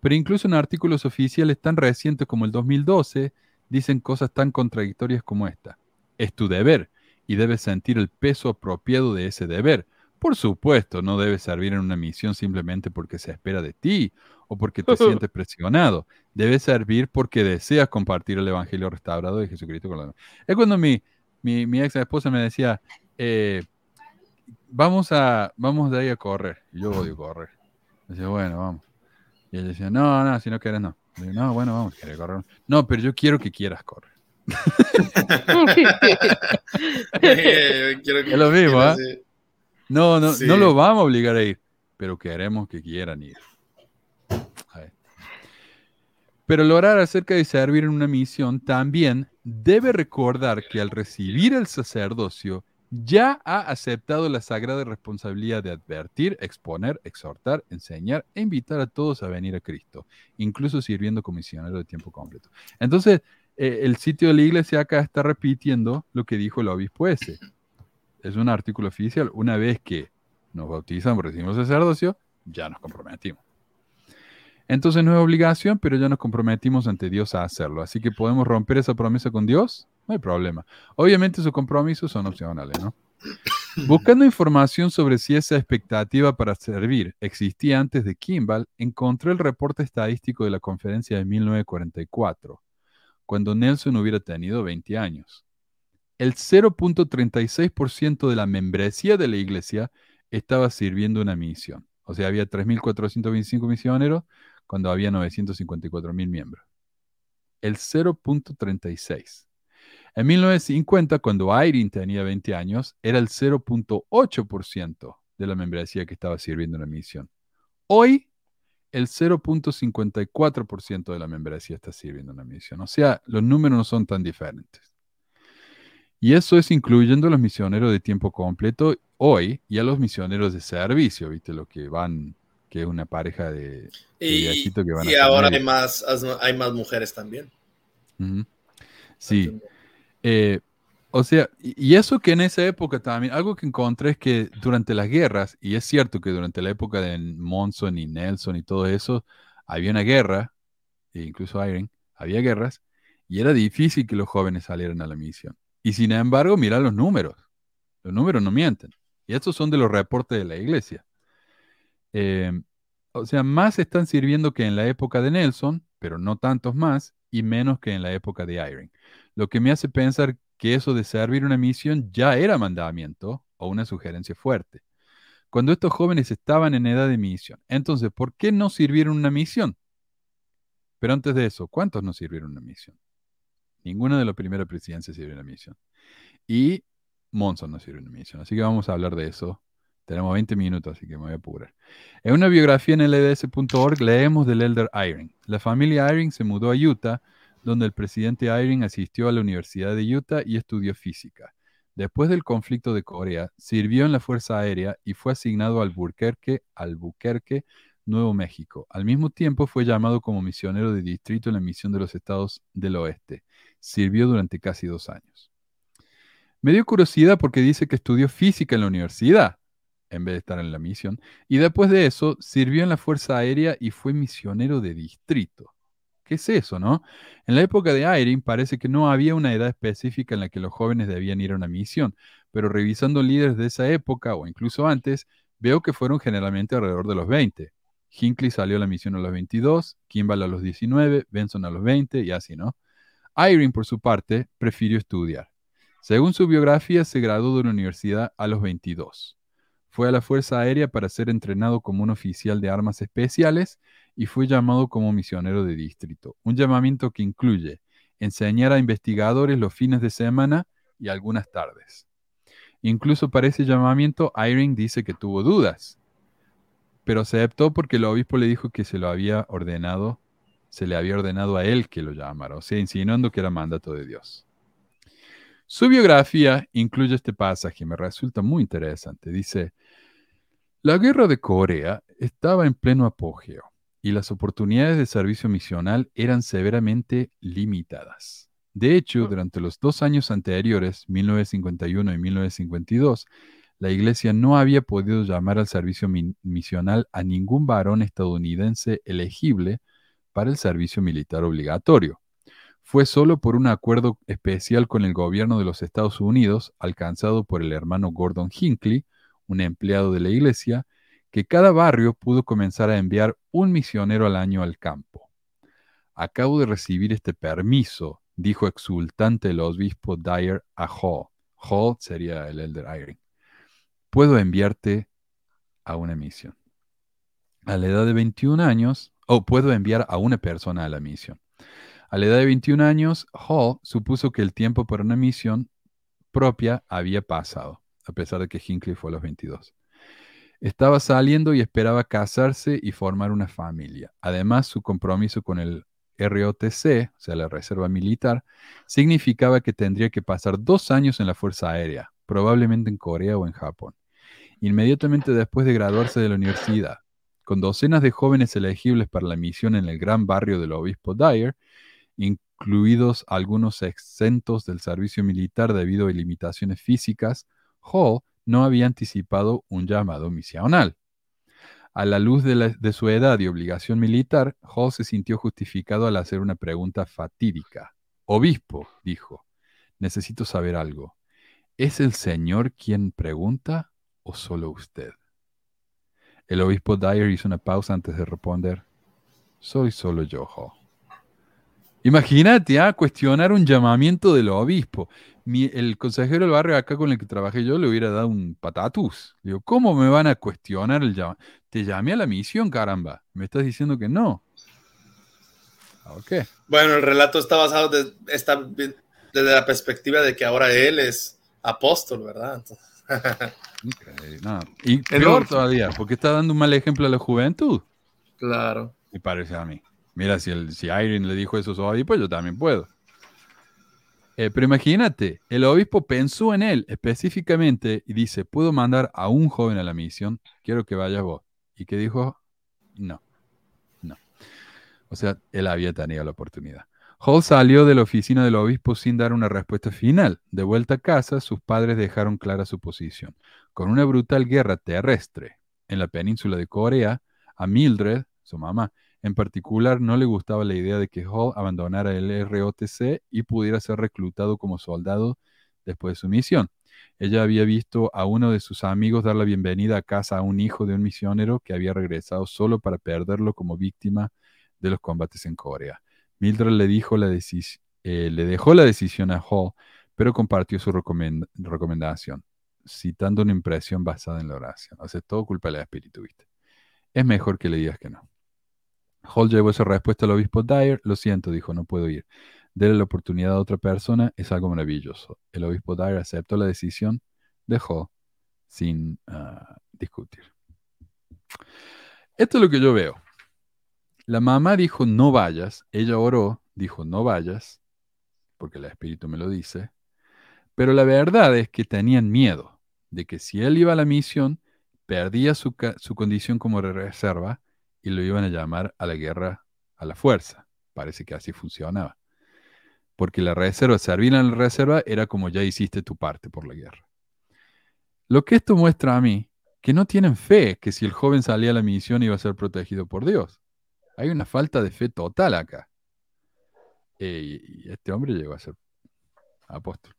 Pero incluso en artículos oficiales tan recientes como el 2012, dicen cosas tan contradictorias como esta. Es tu deber y debes sentir el peso apropiado de ese deber. Por supuesto, no debes servir en una misión simplemente porque se espera de ti o porque te sientes presionado. Debes servir porque deseas compartir el Evangelio restaurado de Jesucristo con los demás. Es cuando mi, mi, ex esposa me decía, eh, vamos, a, vamos de ahí a correr. Y yo odio correr. decía, bueno, vamos. Y ella decía, no, no, si no quieres, no no, bueno, vamos, quiere correr. No, pero yo quiero que quieras correr. es lo mismo, ¿eh? No, no, no lo vamos a obligar a ir, pero queremos que quieran ir. Pero lograr acerca de servir en una misión también debe recordar que al recibir el sacerdocio ya ha aceptado la sagrada responsabilidad de advertir, exponer, exhortar, enseñar e invitar a todos a venir a Cristo, incluso sirviendo como misionero de tiempo completo. Entonces, eh, el sitio de la iglesia acá está repitiendo lo que dijo el obispo ese. es un artículo oficial. Una vez que nos bautizamos, recibimos sacerdocio, ya nos comprometimos. Entonces no es obligación, pero ya nos comprometimos ante Dios a hacerlo. Así que podemos romper esa promesa con Dios, no hay problema. Obviamente esos compromisos son opcionales, ¿no? Buscando información sobre si esa expectativa para servir existía antes de Kimball, encontré el reporte estadístico de la conferencia de 1944, cuando Nelson hubiera tenido 20 años. El 0.36% de la membresía de la iglesia estaba sirviendo una misión. O sea, había 3.425 misioneros cuando había 954.000 miembros. El 0.36. En 1950, cuando Irene tenía 20 años, era el 0.8% de la membresía que estaba sirviendo una misión. Hoy, el 0.54% de la membresía está sirviendo una misión. O sea, los números no son tan diferentes. Y eso es incluyendo a los misioneros de tiempo completo hoy y a los misioneros de servicio, ¿viste? Lo que van, que es una pareja de, y, que van Y ahora hay más, hay más mujeres también. Sí. Eh, o sea, y eso que en esa época también, algo que encontré es que durante las guerras, y es cierto que durante la época de Monson y Nelson y todo eso, había una guerra, e incluso Irene, había guerras, y era difícil que los jóvenes salieran a la misión. Y sin embargo, mira los números. Los números no mienten. Y estos son de los reportes de la iglesia. Eh, o sea, más están sirviendo que en la época de Nelson, pero no tantos más, y menos que en la época de Irene lo que me hace pensar que eso de servir una misión ya era mandamiento o una sugerencia fuerte. Cuando estos jóvenes estaban en edad de misión. Entonces, ¿por qué no sirvieron una misión? Pero antes de eso, ¿cuántos no sirvieron una misión? Ninguno de los primeros presidentes sirvió una misión. Y Monson no sirvió una misión. Así que vamos a hablar de eso. Tenemos 20 minutos, así que me voy a apurar. En una biografía en LDS.org leemos del Elder Irving. La familia Irving se mudó a Utah donde el presidente Irving asistió a la Universidad de Utah y estudió física. Después del conflicto de Corea, sirvió en la Fuerza Aérea y fue asignado a Albuquerque, Albuquerque, Nuevo México. Al mismo tiempo fue llamado como misionero de distrito en la misión de los estados del oeste. Sirvió durante casi dos años. Me dio curiosidad porque dice que estudió física en la universidad, en vez de estar en la misión, y después de eso sirvió en la Fuerza Aérea y fue misionero de distrito. ¿Qué es eso, no? En la época de Irene parece que no había una edad específica en la que los jóvenes debían ir a una misión, pero revisando líderes de esa época o incluso antes, veo que fueron generalmente alrededor de los 20. Hinckley salió a la misión a los 22, Kimball a los 19, Benson a los 20 y así, ¿no? Irene, por su parte, prefirió estudiar. Según su biografía, se graduó de la universidad a los 22. Fue a la Fuerza Aérea para ser entrenado como un oficial de armas especiales y fue llamado como misionero de distrito. Un llamamiento que incluye enseñar a investigadores los fines de semana y algunas tardes. Incluso para ese llamamiento, Irene dice que tuvo dudas, pero aceptó porque el obispo le dijo que se lo había ordenado, se le había ordenado a él que lo llamara, o sea, insinuando que era mandato de Dios. Su biografía incluye este pasaje, me resulta muy interesante. Dice, la guerra de Corea estaba en pleno apogeo y las oportunidades de servicio misional eran severamente limitadas. De hecho, durante los dos años anteriores, 1951 y 1952, la Iglesia no había podido llamar al servicio misional a ningún varón estadounidense elegible para el servicio militar obligatorio. Fue solo por un acuerdo especial con el gobierno de los Estados Unidos, alcanzado por el hermano Gordon Hinckley, un empleado de la Iglesia, que cada barrio pudo comenzar a enviar un misionero al año al campo. Acabo de recibir este permiso, dijo exultante el obispo Dyer a Hall. Hall sería el elder Irene. Puedo enviarte a una misión. A la edad de 21 años, o puedo enviar a una persona a la misión. A la edad de 21 años, Hall supuso que el tiempo para una misión propia había pasado, a pesar de que Hinckley fue a los 22. Estaba saliendo y esperaba casarse y formar una familia. Además, su compromiso con el ROTC, o sea, la Reserva Militar, significaba que tendría que pasar dos años en la Fuerza Aérea, probablemente en Corea o en Japón. Inmediatamente después de graduarse de la universidad, con docenas de jóvenes elegibles para la misión en el gran barrio del obispo Dyer, incluidos algunos exentos del servicio militar debido a limitaciones físicas, Hall no había anticipado un llamado misional. A la luz de, su edad y obligación militar, Hall se sintió justificado al hacer una pregunta fatídica. Obispo, dijo, necesito saber algo. ¿Es el Señor quien pregunta o solo usted? El obispo Dyer hizo una pausa antes de responder. Soy solo yo, Hall. Imagínate, a ¿ah? cuestionar un llamamiento del obispo el consejero del barrio acá con el que trabajé yo le hubiera dado un patatus. Digo, ¿cómo me van a cuestionar el llamado? Te llamé a la misión, caramba. Me estás diciendo que no. Ok. Bueno, el relato está basado está desde la perspectiva de que ahora él es apóstol, ¿verdad? Y peor todavía, porque está dando un mal ejemplo a la juventud. Claro. Me parece a mí. Mira, si, el, si Irene le dijo eso a pues yo también puedo. Eh, pero imagínate, el obispo pensó en él específicamente y dice, puedo mandar a un joven a la misión, quiero que vayas vos. Y que dijo, no, no. O sea, él había tenido la oportunidad. Hall salió de la oficina del obispo sin dar una respuesta final. De vuelta a casa, sus padres dejaron clara su posición. Con una brutal guerra terrestre en la península de Corea, a Mildred, su mamá, en particular, no le gustaba la idea de que Hall abandonara el ROTC y pudiera ser reclutado como soldado después de su misión. Ella había visto a uno de sus amigos dar la bienvenida a casa a un hijo de un misionero que había regresado solo para perderlo como víctima de los combates en Corea. Mildred le, dijo la eh, le dejó la decisión a Hall, pero compartió su recomendación, citando una impresión basada en la oración. O sea, todo culpa del espíritu, ¿viste? Es mejor que le digas que no. Hall llevó esa respuesta al obispo Dyer. Lo siento, dijo, no puedo ir. Darle la oportunidad a otra persona es algo maravilloso. El obispo Dyer aceptó la decisión de Hall sin ah, discutir. Esto es lo que yo veo. La mamá dijo, no vayas. Ella oró, dijo, no vayas, porque el Espíritu me lo dice. Pero la verdad es que tenían miedo de que si él iba a la misión, perdía su, su condición como reserva y lo iban a llamar a la guerra a la fuerza. Parece que así funcionaba. Porque la reserva, servir en la reserva era como ya hiciste tu parte por la guerra. Lo que esto muestra a mí, que no tienen fe que si el joven salía a la misión iba a ser protegido por Dios. Hay una falta de fe total acá. Y este hombre llegó a ser apóstol.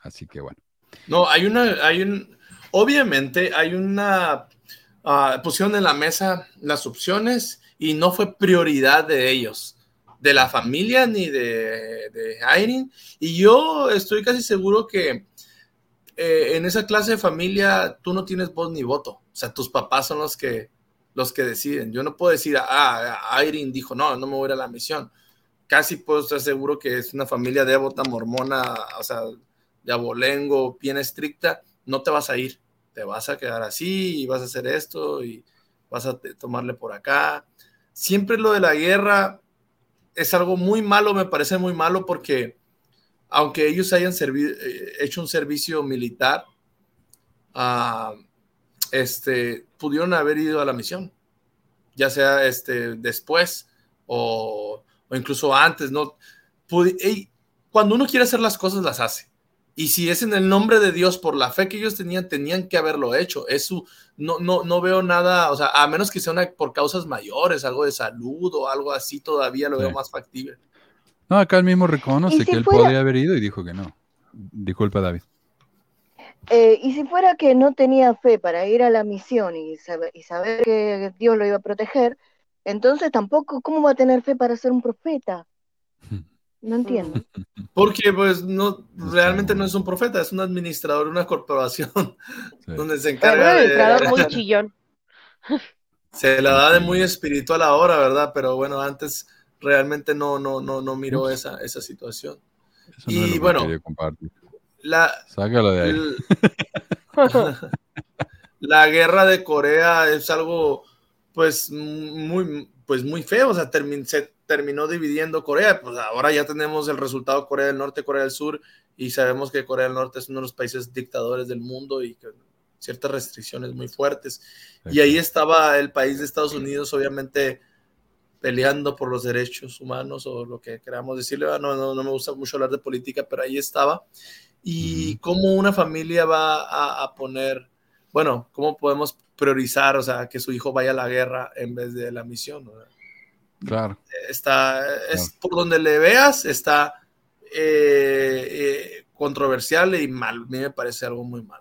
Así que bueno. No, hay una, hay un, obviamente hay una Ah, pusieron en la mesa las opciones y no fue prioridad de ellos, de la familia ni de, de Irene. Y yo estoy casi seguro que eh, en esa clase de familia tú no tienes voz ni voto. O sea, tus papás son los que, los que deciden. Yo no puedo decir, ah, Irene dijo, no, no me voy a ir a la misión. Casi puedo estar seguro que es una familia devota, mormona, o sea, de abolengo, bien estricta, no te vas a ir te vas a quedar así y vas a hacer esto y vas a tomarle por acá. Siempre lo de la guerra es algo muy malo, me parece muy malo porque aunque ellos hayan eh, hecho un servicio militar, ah, este, pudieron haber ido a la misión, ya sea este, después o, incluso antes, ¿no? cuando uno quiere hacer las cosas, las hace. Y si es en el nombre de Dios, por la fe que ellos tenían, tenían que haberlo hecho. Eso no, no, no veo nada, o sea, a menos que sea por causas mayores, algo de salud o algo así, todavía lo veo más factible. No, acá él mismo reconoce que él podría haber ido y dijo que no. Disculpa, David. Eh, y si fuera que no tenía fe para ir a la misión y saber, y saber que Dios lo iba a proteger, entonces tampoco, ¿cómo va a tener fe para ser un profeta? No entiendo. Porque pues no, realmente no es un profeta, es un administrador de una corporación donde se encarga de... muy chillón. Se la da de muy espiritual ahora, ¿verdad? Pero bueno, antes realmente no, no, no, no miró esa, esa situación. y bueno, la, de ahí. la guerra de Corea es algo pues muy, pues muy feo, o sea, se terminó dividiendo Corea, pues ahora ya tenemos el resultado Corea del Norte, Corea del Sur, y sabemos que Corea del Norte es uno de los países dictadores del mundo y que ciertas restricciones muy fuertes. Y ahí estaba el país de Estados Unidos, obviamente peleando por los derechos humanos o lo que queramos decirle, no, no, no me gusta mucho hablar de política, pero ahí estaba. y cómo una familia va a, poner, bueno, cómo podemos priorizar, o sea, que su hijo vaya a la guerra en vez de la misión. Claro. Está, es por donde le veas, está eh, eh, controversial y mal. A mí me parece algo muy mal.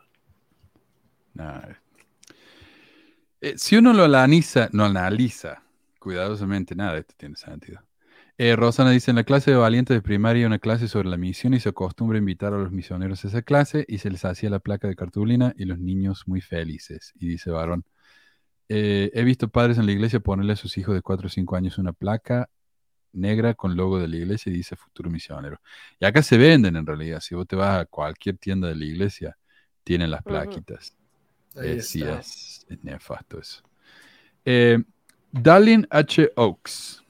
Eh, si uno lo analiza, no analiza cuidadosamente, nada de esto tiene sentido. Eh, Rosana dice, en la clase de valientes de primaria una clase sobre la misión y se acostumbra a invitar a los misioneros a esa clase y se les hacía la placa de cartulina y los niños muy felices. Y dice Varón, eh, he visto padres en la iglesia ponerle a sus hijos de 4 o 5 años una placa negra con logo de la iglesia y dice futuro misionero. Y acá se venden en realidad, si vos te vas a cualquier tienda de la iglesia, tienen las plaquitas. Eh, sí, es, nefasto eso. Eh, Darlene H. Oaks.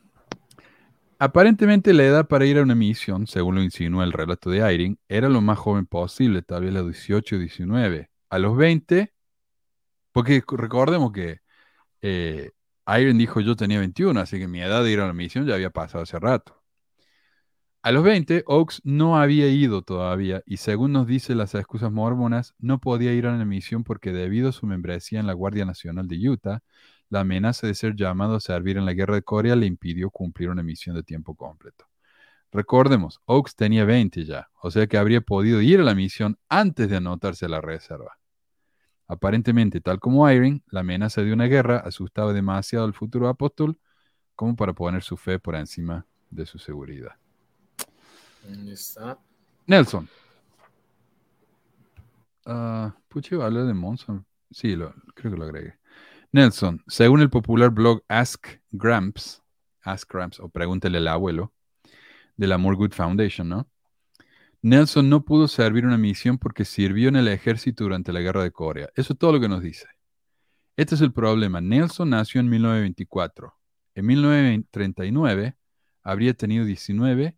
Aparentemente la edad para ir a una misión, según lo insinúa el relato de Irene, era lo más joven posible, tal vez los 18 o 19. A los 20, porque recordemos que eh, dijo yo tenía 21, así que mi edad de ir a la misión ya había pasado hace rato. A los 20, Oaks no había ido todavía y según nos dice las excusas mormonas, no podía ir a la misión porque debido a su membresía en la Guardia Nacional de Utah, la amenaza de ser llamado a servir en la Guerra de Corea le impidió cumplir una misión de tiempo completo. Recordemos, Oaks tenía 20 ya, o sea que habría podido ir a la misión antes de anotarse a la reserva. Aparentemente, tal como Irene, la amenaza de una guerra asustaba demasiado al futuro apóstol como para poner su fe por encima de su seguridad. Nelson. Uh, Puche hablar de Monson. Sí, lo, creo que lo agregué. Nelson, según el popular blog Ask Gramps, Ask Gramps, o pregúntele al abuelo, de la Good Foundation, ¿no? Nelson no pudo servir una misión porque sirvió en el ejército durante la guerra de Corea. Eso es todo lo que nos dice. Este es el problema. Nelson nació en 1924. En 1939 habría tenido 19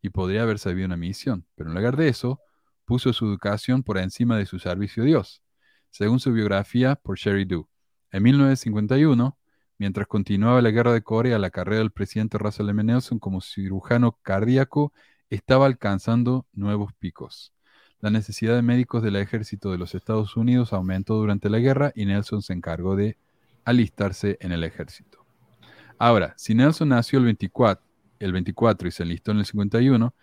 y podría haber sabido una misión, pero en lugar de eso, puso su educación por encima de su servicio a Dios, según su biografía por Sherry Du. En 1951, mientras continuaba la guerra de Corea, la carrera del presidente Russell M. Nelson como cirujano cardíaco estaba alcanzando nuevos picos. La necesidad de médicos del ejército de los Estados Unidos aumentó durante la guerra y Nelson se encargó de alistarse en el ejército. Ahora, si Nelson nació el 24, el 24 y se enlistó en el 51,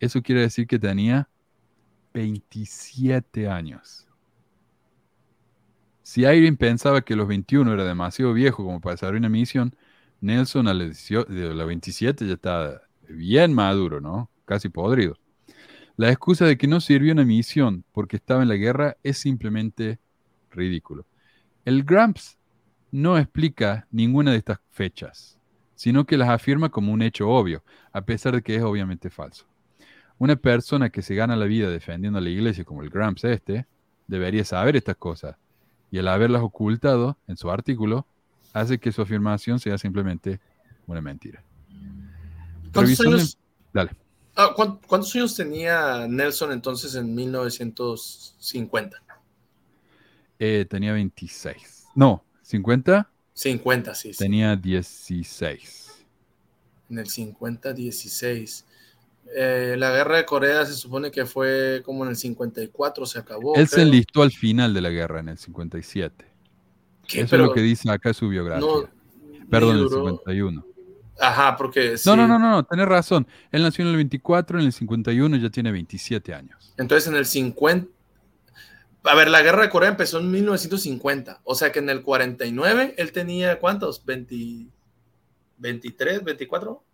eso quiere decir que tenía 27 años. Si Irene pensaba que los 21 era demasiado viejo como para hacer una misión, Nelson a los 27 ya estaba bien maduro, ¿no? Casi podrido. La excusa de que no sirvió una misión porque estaba en la guerra es simplemente ridículo. El Gramps no explica ninguna de estas fechas sino que las afirma como un hecho obvio, a pesar de que es obviamente falso. Una persona que se gana la vida defendiendo a la iglesia, como el Gramps este, debería saber estas cosas, y al haberlas ocultado en su artículo, hace que su afirmación sea simplemente una mentira. ¿Cuántos años, Dale. Ah, ¿Cuántos años tenía Nelson entonces en 1950? Eh, tenía 26. No, 50. 50, sí. Tenía 16. En el 50, 16. Eh, la guerra de Corea se supone que fue como en el 54, se acabó. Él se enlistó al final de la guerra, en el 57. Eso es lo que dice acá su biografía. Perdón, en el 51. Ajá, porque. No, no, no, no, tenés razón. Él nació en el 24, en el 51 ya tiene 27 años. Entonces en el 50, a ver, la guerra de Corea empezó en 1950, o sea que en el 49 él tenía ¿cuántos? 20, 23, 24,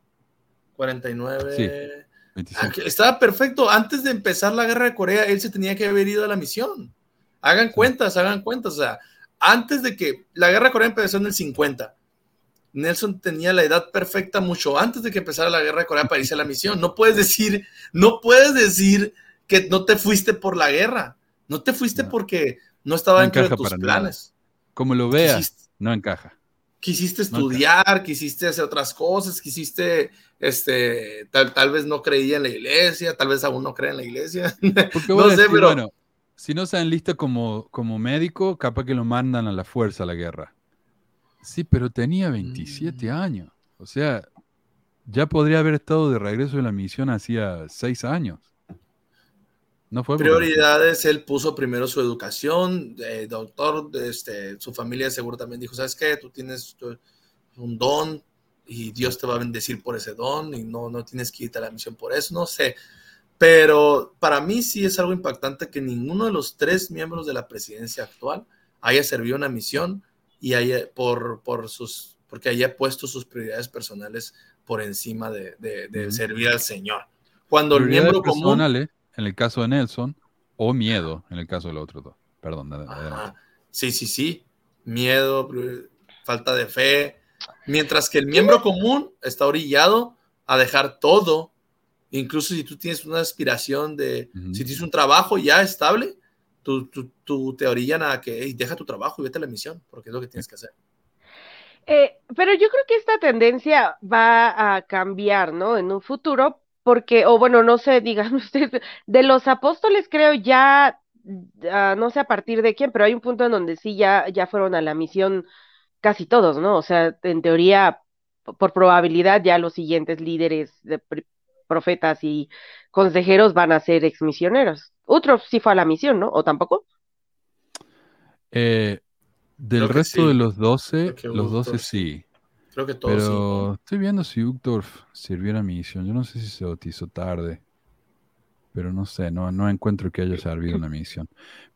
49. Sí, Estaba perfecto. Antes de empezar la guerra de Corea, él se tenía que haber ido a la misión. Hagan cuentas, hagan cuentas. O sea, antes de que la guerra de Corea empezó en el 50, Nelson tenía la edad perfecta mucho antes de que empezara la guerra de Corea para irse a la misión. No puedes decir, no puedes decir que no te fuiste por la guerra. No te fuiste porque no estaba dentro de tus planes. Como lo veas, no encaja. Quisiste estudiar, quisiste hacer otras cosas, quisiste, este, tal, tal vez no creía en la iglesia, tal vez aún no cree en la iglesia. no sé, pero... Bueno, si no se enlista como, como médico, capaz que lo mandan a la fuerza a la guerra. Sí, pero tenía 27 mm. años. O sea, ya podría haber estado de regreso de la misión hacía seis años. No fue prioridades, él puso primero su educación, eh, doctor, este, su familia seguro también dijo, ¿sabes qué? Tú tienes un don y Dios te va a bendecir por ese don y no, no tienes que irte a la misión por eso, no sé. Pero para mí sí es algo impactante que ninguno de los tres miembros de la presidencia actual haya servido una misión y haya, por, por sus, porque haya puesto sus prioridades personales por encima de, servir al Señor. Cuando el miembro común... en el caso de Nelson, o miedo en el caso del otro dos. Perdón. Sí, sí, sí. Miedo, falta de fe. Mientras que el miembro común está orillado a dejar todo, incluso si tú tienes una aspiración de, si tienes un trabajo ya estable, tú, tú, te orillan a que deja tu trabajo y vete a la misión, porque es lo que tienes que hacer. Eh, pero yo creo que esta tendencia va a cambiar, ¿no? En un futuro, porque, o bueno, no sé, digamos, de los apóstoles creo ya, ah, no sé a partir de quién, pero hay un punto en donde sí ya, ya fueron a la misión casi todos, ¿no? O sea, en teoría, por probabilidad, ya los siguientes líderes de profetas y consejeros van a ser exmisioneros. Otro sí fue a la misión, ¿no? ¿O tampoco? Eh, del resto de los 12, los 12 sí. Creo que todos Pero estoy viendo si Uchtdorf sirvió la misión. Yo no sé si se bautizó tarde. Pero no sé, no, no encuentro que haya servido una misión.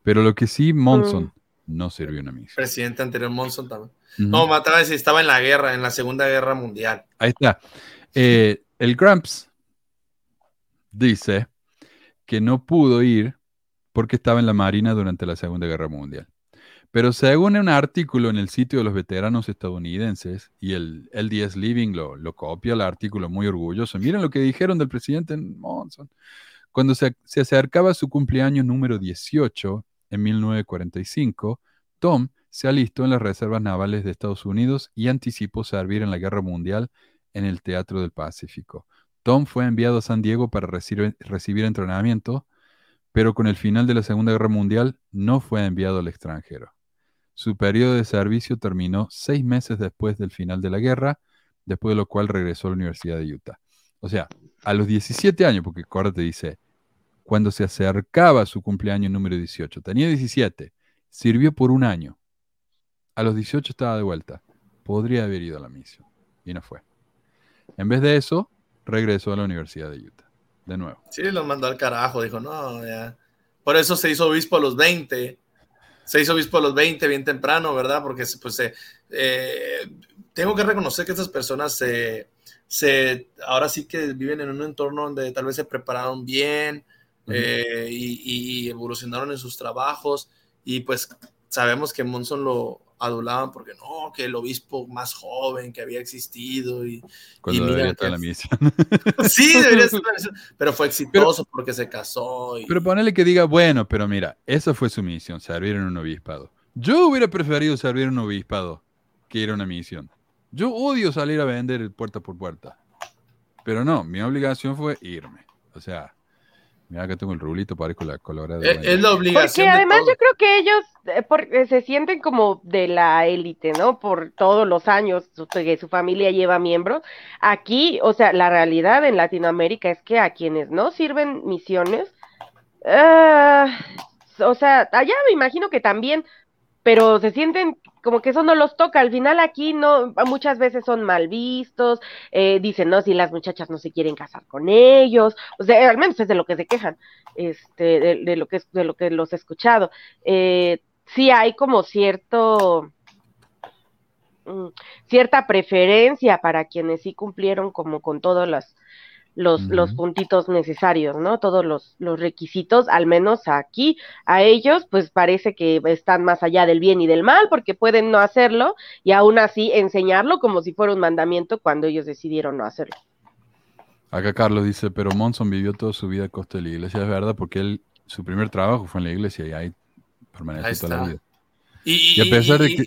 Pero lo que sí, Monson mm. no sirvió una misión. Presidente anterior Monson también. No, mataba si estaba en la guerra, en la Segunda Guerra Mundial. Ahí está. Eh, el Gramps dice que no pudo ir porque estaba en la Marina durante la Segunda Guerra Mundial. Pero según un artículo en el sitio de los veteranos estadounidenses, y el LDS Living lo, lo copia el artículo muy orgulloso, miren lo que dijeron del presidente Monson. Cuando se, se acercaba su cumpleaños número 18, en 1945, Tom se alistó en las reservas navales de Estados Unidos y anticipó servir en la Guerra Mundial en el Teatro del Pacífico. Tom fue enviado a San Diego para recibir, entrenamiento, pero con el final de la Segunda Guerra Mundial no fue enviado al extranjero. Su periodo de servicio terminó seis meses después del final de la guerra, después de lo cual regresó a la Universidad de Utah. O sea, a los 17 años, porque te dice, cuando se acercaba su cumpleaños número 18, tenía 17, sirvió por un año. A los 18 estaba de vuelta. Podría haber ido a la misión. Y no fue. En vez de eso, regresó a la Universidad de Utah. De nuevo. Sí, lo mandó al carajo. Dijo, no, ya. Por eso se hizo obispo a los 20. Se hizo obispo a los 20, bien temprano, ¿verdad? Porque pues eh, tengo que reconocer que estas personas se, se, ahora sí que viven en un entorno donde tal vez se prepararon bien eh, y, y, evolucionaron en sus trabajos. Y pues sabemos que Monson lo, adulaban porque no, que el obispo más joven que había existido y, Cuando debería estar la misión. sí, debería estar la misión, pero fue exitoso porque se casó. Pero ponele que diga, bueno, pero mira, esa fue su misión, servir en un obispado. Yo hubiera preferido servir en un obispado que ir a una misión. Yo odio salir a vender puerta por puerta. Pero no, mi obligación fue irme. O sea, Mira que tengo el rulito, parezco la colorada. Es, la obligación. Porque además yo creo que ellos eh, eh, se sienten como de la élite, ¿no? Por todos los años que su familia lleva miembros. Aquí, o sea, la realidad en Latinoamérica es que a quienes no sirven misiones, uh, o sea, allá me imagino que también, pero se sienten como que eso no los toca. Al final aquí no, muchas veces son mal vistos, eh, dicen, no, si las muchachas no se quieren casar con ellos, o sea, al menos es de lo que se quejan, este, de, lo que de lo que los he escuchado. Eh, sí hay como cierto mm, cierta preferencia para quienes sí cumplieron como con todas las los, los puntitos necesarios, ¿no? Todos los, los requisitos, al menos aquí, a ellos, pues parece que están más allá del bien y del mal, porque pueden no hacerlo y aún así enseñarlo como si fuera un mandamiento cuando ellos decidieron no hacerlo. Acá Carlos dice, pero Monson vivió toda su vida a costa de la iglesia, es verdad, porque él, su primer trabajo fue en la iglesia y ahí permaneció toda la vida. Y, a pesar de que...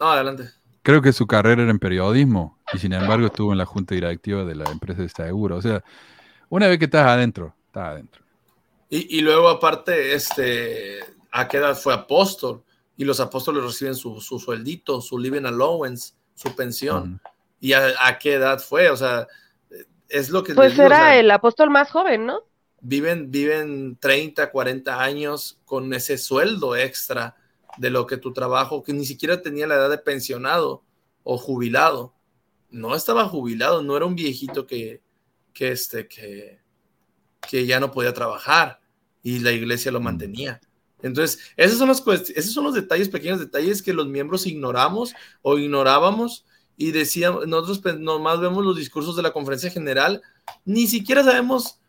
No, adelante. Creo que su carrera era en periodismo y sin embargo estuvo en la junta directiva de la empresa de seguro. O sea, una vez que estás adentro, estás adentro. Y, luego aparte, este, ¿a qué edad fue apóstol? Y los apóstoles reciben su, su sueldito, su living allowance, su pensión. ¿Y a, qué edad fue? O sea, es lo que... Pues era el apóstol más joven, ¿no? viven, viven 30, 40 años con ese sueldo extra de lo que tu trabajo, que ni siquiera tenía la edad de pensionado o jubilado. No estaba jubilado, no era un viejito que, que, este, que, que ya no podía trabajar y la iglesia lo mantenía. Entonces, esos son, los, esos son los detalles, pequeños detalles que los miembros ignoramos o ignorábamos y decíamos, nosotros nomás vemos los discursos de la conferencia general, ni siquiera sabemos,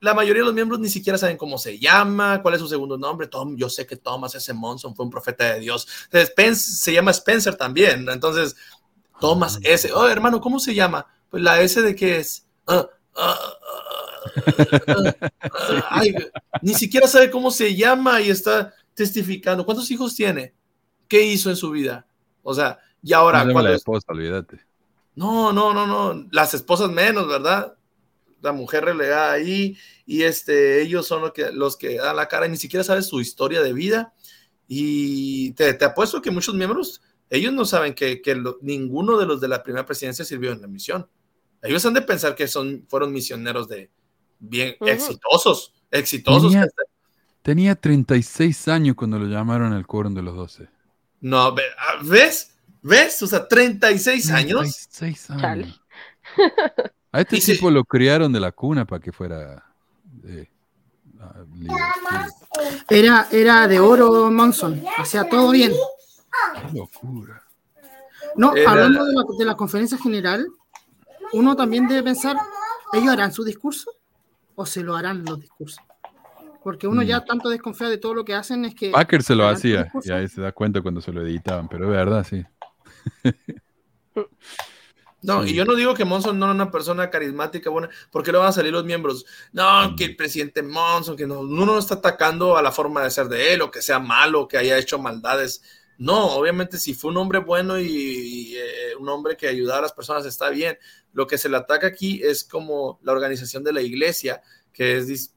la mayoría de los miembros ni siquiera saben cómo se llama, cuál es su segundo nombre. Tom, yo sé que Thomas S. Monson fue un profeta de Dios. se llama Spencer también. Entonces, Thomas S. Oh, hermano, ¿cómo se llama? Pues la S de qué es. Ah, ah, ni siquiera sabe cómo se llama y está testificando. ¿Cuántos hijos tiene? ¿Qué hizo en su vida? O sea, y ahora. No, la esposa, olvídate. No, no, no, no. Las esposas menos, ¿verdad? La mujer relegada ahí y este, ellos son los que, los que dan la cara y ni siquiera sabe su historia de vida. Y te, te apuesto que muchos miembros, ellos no saben que, que ninguno de los de la primera presidencia sirvió en la misión. Ellos han de pensar que son, fueron misioneros de, bien exitosos, exitosos. Tenía, 36 años cuando lo llamaron al quórum de los 12. No, ah, ¿ves? ¿Ves? O sea, 36 años. 36 años. A este tipo lo criaron de la cuna para que fuera eh, Era, era de oro Monson, hacía todo bien. Qué locura. No, hablando de la, de la conferencia general, uno también debe pensar, ¿ellos harán su discurso? o se lo harán los discursos. Porque uno ya mm. tanto desconfía de todo lo que hacen es que... Packer se lo hacía y ahí se da cuenta cuando se lo editaban, pero es verdad, sí. No, y yo no digo que Monson no es una persona carismática, buena, porque le van a salir los miembros. No, que el presidente Monson, que no, uno no está atacando a la forma de ser de él, o que sea malo, que haya hecho maldades. No, obviamente si fue un hombre bueno y, eh, un hombre que ayudaba a las personas está bien, lo que se le ataca aquí es como la organización de la iglesia, que es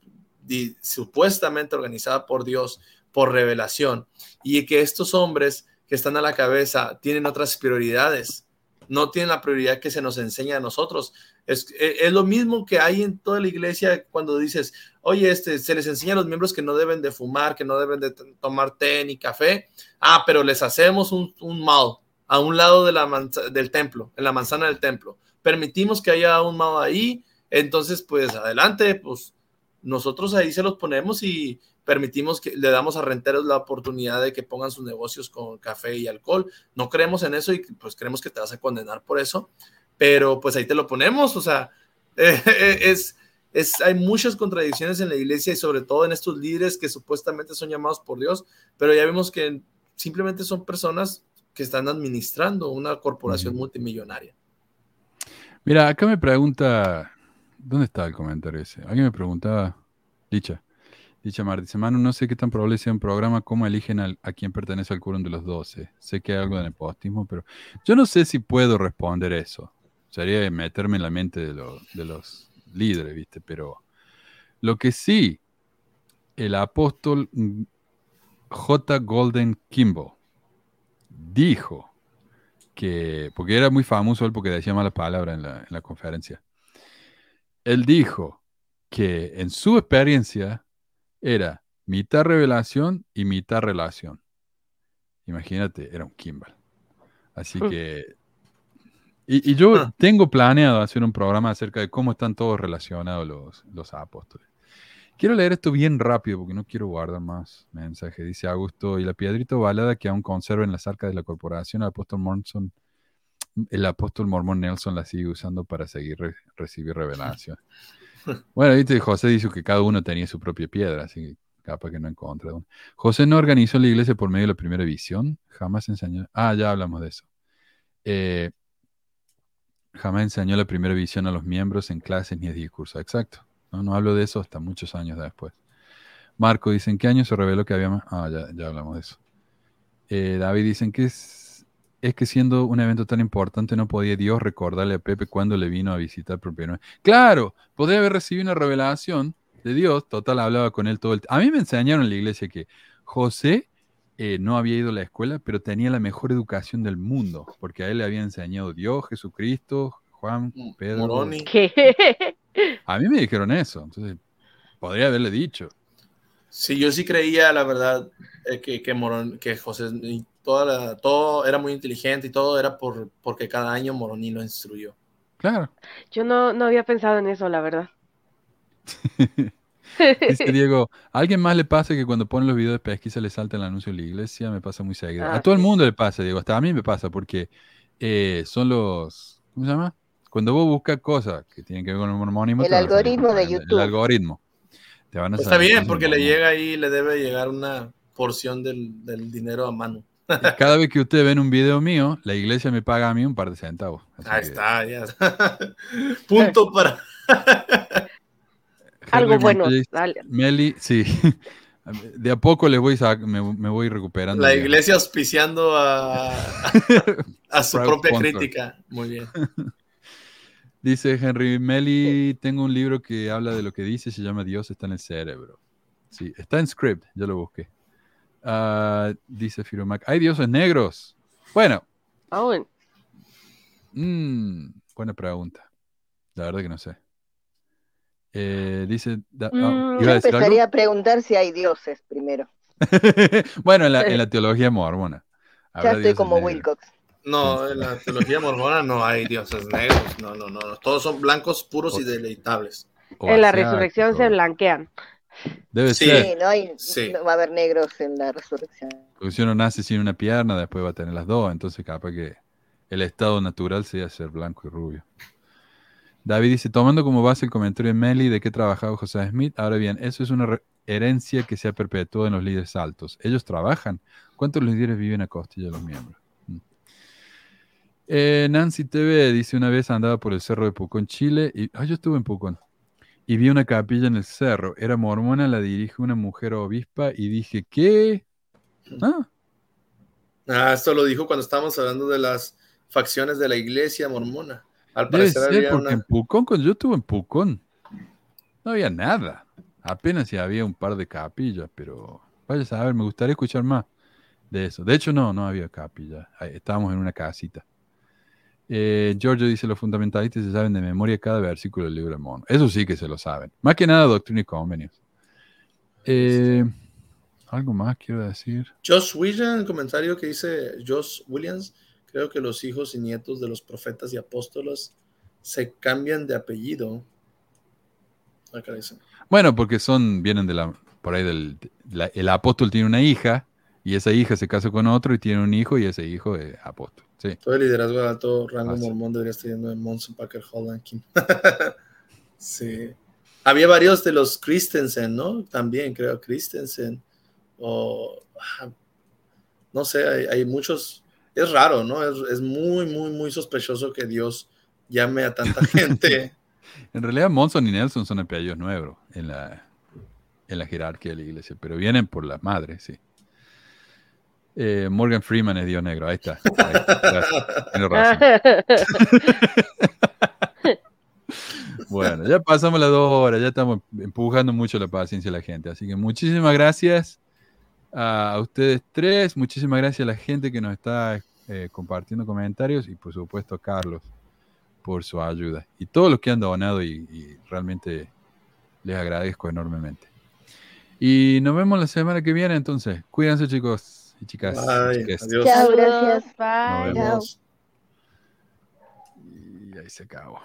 supuestamente organizada por Dios, por revelación, y que estos hombres que están a la cabeza tienen otras prioridades, no tienen la prioridad que se nos enseña a nosotros. Es, e, es, lo mismo que hay en toda la iglesia cuando dices, oye, este, se les enseña a los miembros que no deben de fumar, que no deben de tomar té ni café. Ah, pero les hacemos un, un mal a un lado de la del templo, en la manzana del templo permitimos que haya un MAO ahí, entonces pues adelante, pues nosotros ahí se los ponemos y permitimos que le damos a renteros la oportunidad de que pongan sus negocios con café y alcohol. No creemos en eso y pues creemos que te vas a condenar por eso, pero pues ahí te lo ponemos, o sea, es, es, hay muchas contradicciones en la iglesia y sobre todo en estos líderes que supuestamente son llamados por Dios, pero ya vemos que simplemente son personas que están administrando una corporación multimillonaria. Mira, acá me pregunta, ¿dónde está el comentario ese? Alguien me preguntaba, dicha, dicha Mar, dice, Manu, no sé qué tan probable sea un programa, cómo eligen a quien pertenece al quórum de los doce. Sé que hay algo de nepotismo, pero yo no sé si puedo responder eso. Sería meterme en la mente de, de los líderes, ¿viste? Pero lo que sí, el apóstol J. Golden Kimball dijo que, porque era muy famoso él porque decía malas palabras en la, en la conferencia. Él dijo que en su experiencia era mitad revelación y mitad relación. Imagínate, era un Kimball. Así hmm. que... Y, y, yo ah. tengo planeado hacer un programa acerca de cómo están todos relacionados los, los apóstoles. Quiero leer esto bien rápido porque no quiero guardar más mensajes. Dice Augusto, y la piedrita ovalada que aún conserva en las arcas de la corporación, el apóstol Mormon, el apóstol mormón Nelson la sigue usando para seguir recibir revelación. Bueno, viste, José dijo que cada uno tenía su propia piedra, así que capaz que no encontré una. José no organizó la iglesia por medio de la primera visión, jamás enseñó. Ah, ya hablamos de eso. Eh, jamás enseñó la primera visión a los miembros en clases ni en discursos. Exacto. No, hablo de eso hasta muchos años después. Marco dice, ¿en qué año se reveló que había más? Ah, ya, hablamos de eso. Eh, David dicen que es, es, que siendo un evento tan importante no podía Dios recordarle a Pepe cuando le vino a visitar por primera Claro, podría haber recibido una revelación de Dios, total, hablaba con él todo el tiempo. A mí me enseñaron en la iglesia que José eh, no había ido a la escuela, pero tenía la mejor educación del mundo, porque a él le había enseñado Dios, Jesucristo, Juan, mm, Pedro. A mí me dijeron eso. Entonces, podría haberle dicho. Sí, yo sí creía, la verdad, eh, que, que, que José, toda todo era muy inteligente y todo era por, porque cada año Moroni lo instruyó. Claro. Yo no, no había pensado en eso, la verdad. Dice Diego, ¿a alguien más le pasa que cuando ponen los videos de pesquisa le salta el anuncio de la iglesia? Me pasa muy seguido. a ah, todo el mundo le pasa, Diego, hasta a mí me pasa porque eh, son los, ¿cómo se llama? Cuando vos buscas cosas que tienen que ver con el mormonismo. El algoritmo de YouTube. El algoritmo. Te van a Está bien, porque le llega ahí, le debe llegar una porción del, del dinero a mano. Cada vez que ustedes ven un video mío, la iglesia me paga a mí un par de centavos. Ahí está, ya. Punto para. Algo bueno. Meli, sí. De a poco le voy me, voy recuperando. La iglesia auspiciando a, a su propia crítica. Muy bien. Dice Henry Meli, tengo un libro que habla de lo que dice, se llama Dios está en el cerebro. Sí, está en script, ya lo busqué. Uh, dice Firomac, hay dioses negros. Bueno. Ah, mm, buena pregunta. La verdad que no sé. Eh, dice. Ah, mm, yo empezaría a preguntar si hay dioses primero. bueno, en la, en la, teología mormona. Ya estoy como Wilcox. No, en la teología mormona no hay dioses negros. No, no, no. Todos son blancos, puros y deleitables. en la resurrección se blanquean. Debe ser. Sí, no, hay, no va a haber negros en la resurrección. Porque si uno nace sin una pierna, después va a tener las dos. Entonces, capaz que el estado natural sea ser blanco y rubio. David dice, tomando como base el comentario de Meli de que trabajaba José Smith, ahora bien, eso es una herencia que se ha perpetuado en los líderes altos. Ellos trabajan. ¿Cuántos líderes viven a costilla de los miembros? Mm. Eh, Nancy TV dice, una vez andaba por el cerro de Pucón, Chile, y ah, yo estuve en Pucón, y vi una capilla en el cerro. Era mormona, la dirige una mujer obispa, y dije, ¿qué? Ah. ah, esto lo dijo cuando estábamos hablando de las facciones de la iglesia mormona. Al parecer porque en Pucón, cuando yo estuve en Pucón, no había nada. Apenas si había un par de capillas, pero vaya a ver, me gustaría escuchar más de eso. De hecho, no, no había capilla. Estábamos en una casita. Eh, Giorgio dice, los fundamentalistas se saben de memoria cada versículo del libro de Mono. Eso sí que se lo saben. Más que nada, doctrina y convenios. Eh, algo más quiero decir. Josh Williams, el comentario que dice Josh Williams, Creo que los hijos y nietos de los profetas y apóstolos se cambian de apellido. Bueno, porque son, vienen de la, por ahí del, el apóstol tiene una hija y esa hija se casa con otro y tiene un hijo y ese hijo es apóstol. Sí. Todo el liderazgo de alto rango mormón debería estar yendo en Monson Packer Holland sí. Había varios de los Christensen, ¿no? También creo, Christensen. O, ah, no sé, hay, hay muchos es raro, ¿no? Es, muy, muy, muy sospechoso que Dios llame a tanta gente. en realidad, Monson y Nelson son apellidos nuevos en la, en la jerarquía de la iglesia, pero vienen por la madre, sí. Eh, Morgan Freeman es Dios negro, ahí está. Razón. bueno, ya pasamos las dos horas, ya estamos empujando mucho la paciencia de la gente, así que muchísimas gracias a ustedes tres. Muchísimas gracias a la gente que nos está eh, compartiendo comentarios y por supuesto a Carlos por su ayuda. Y todos los que han donado y, realmente les agradezco enormemente. Y nos vemos la semana que viene entonces. Cuídense chicos y chicas. Adiós. Chao, gracias. Bye. Y ahí se acabó.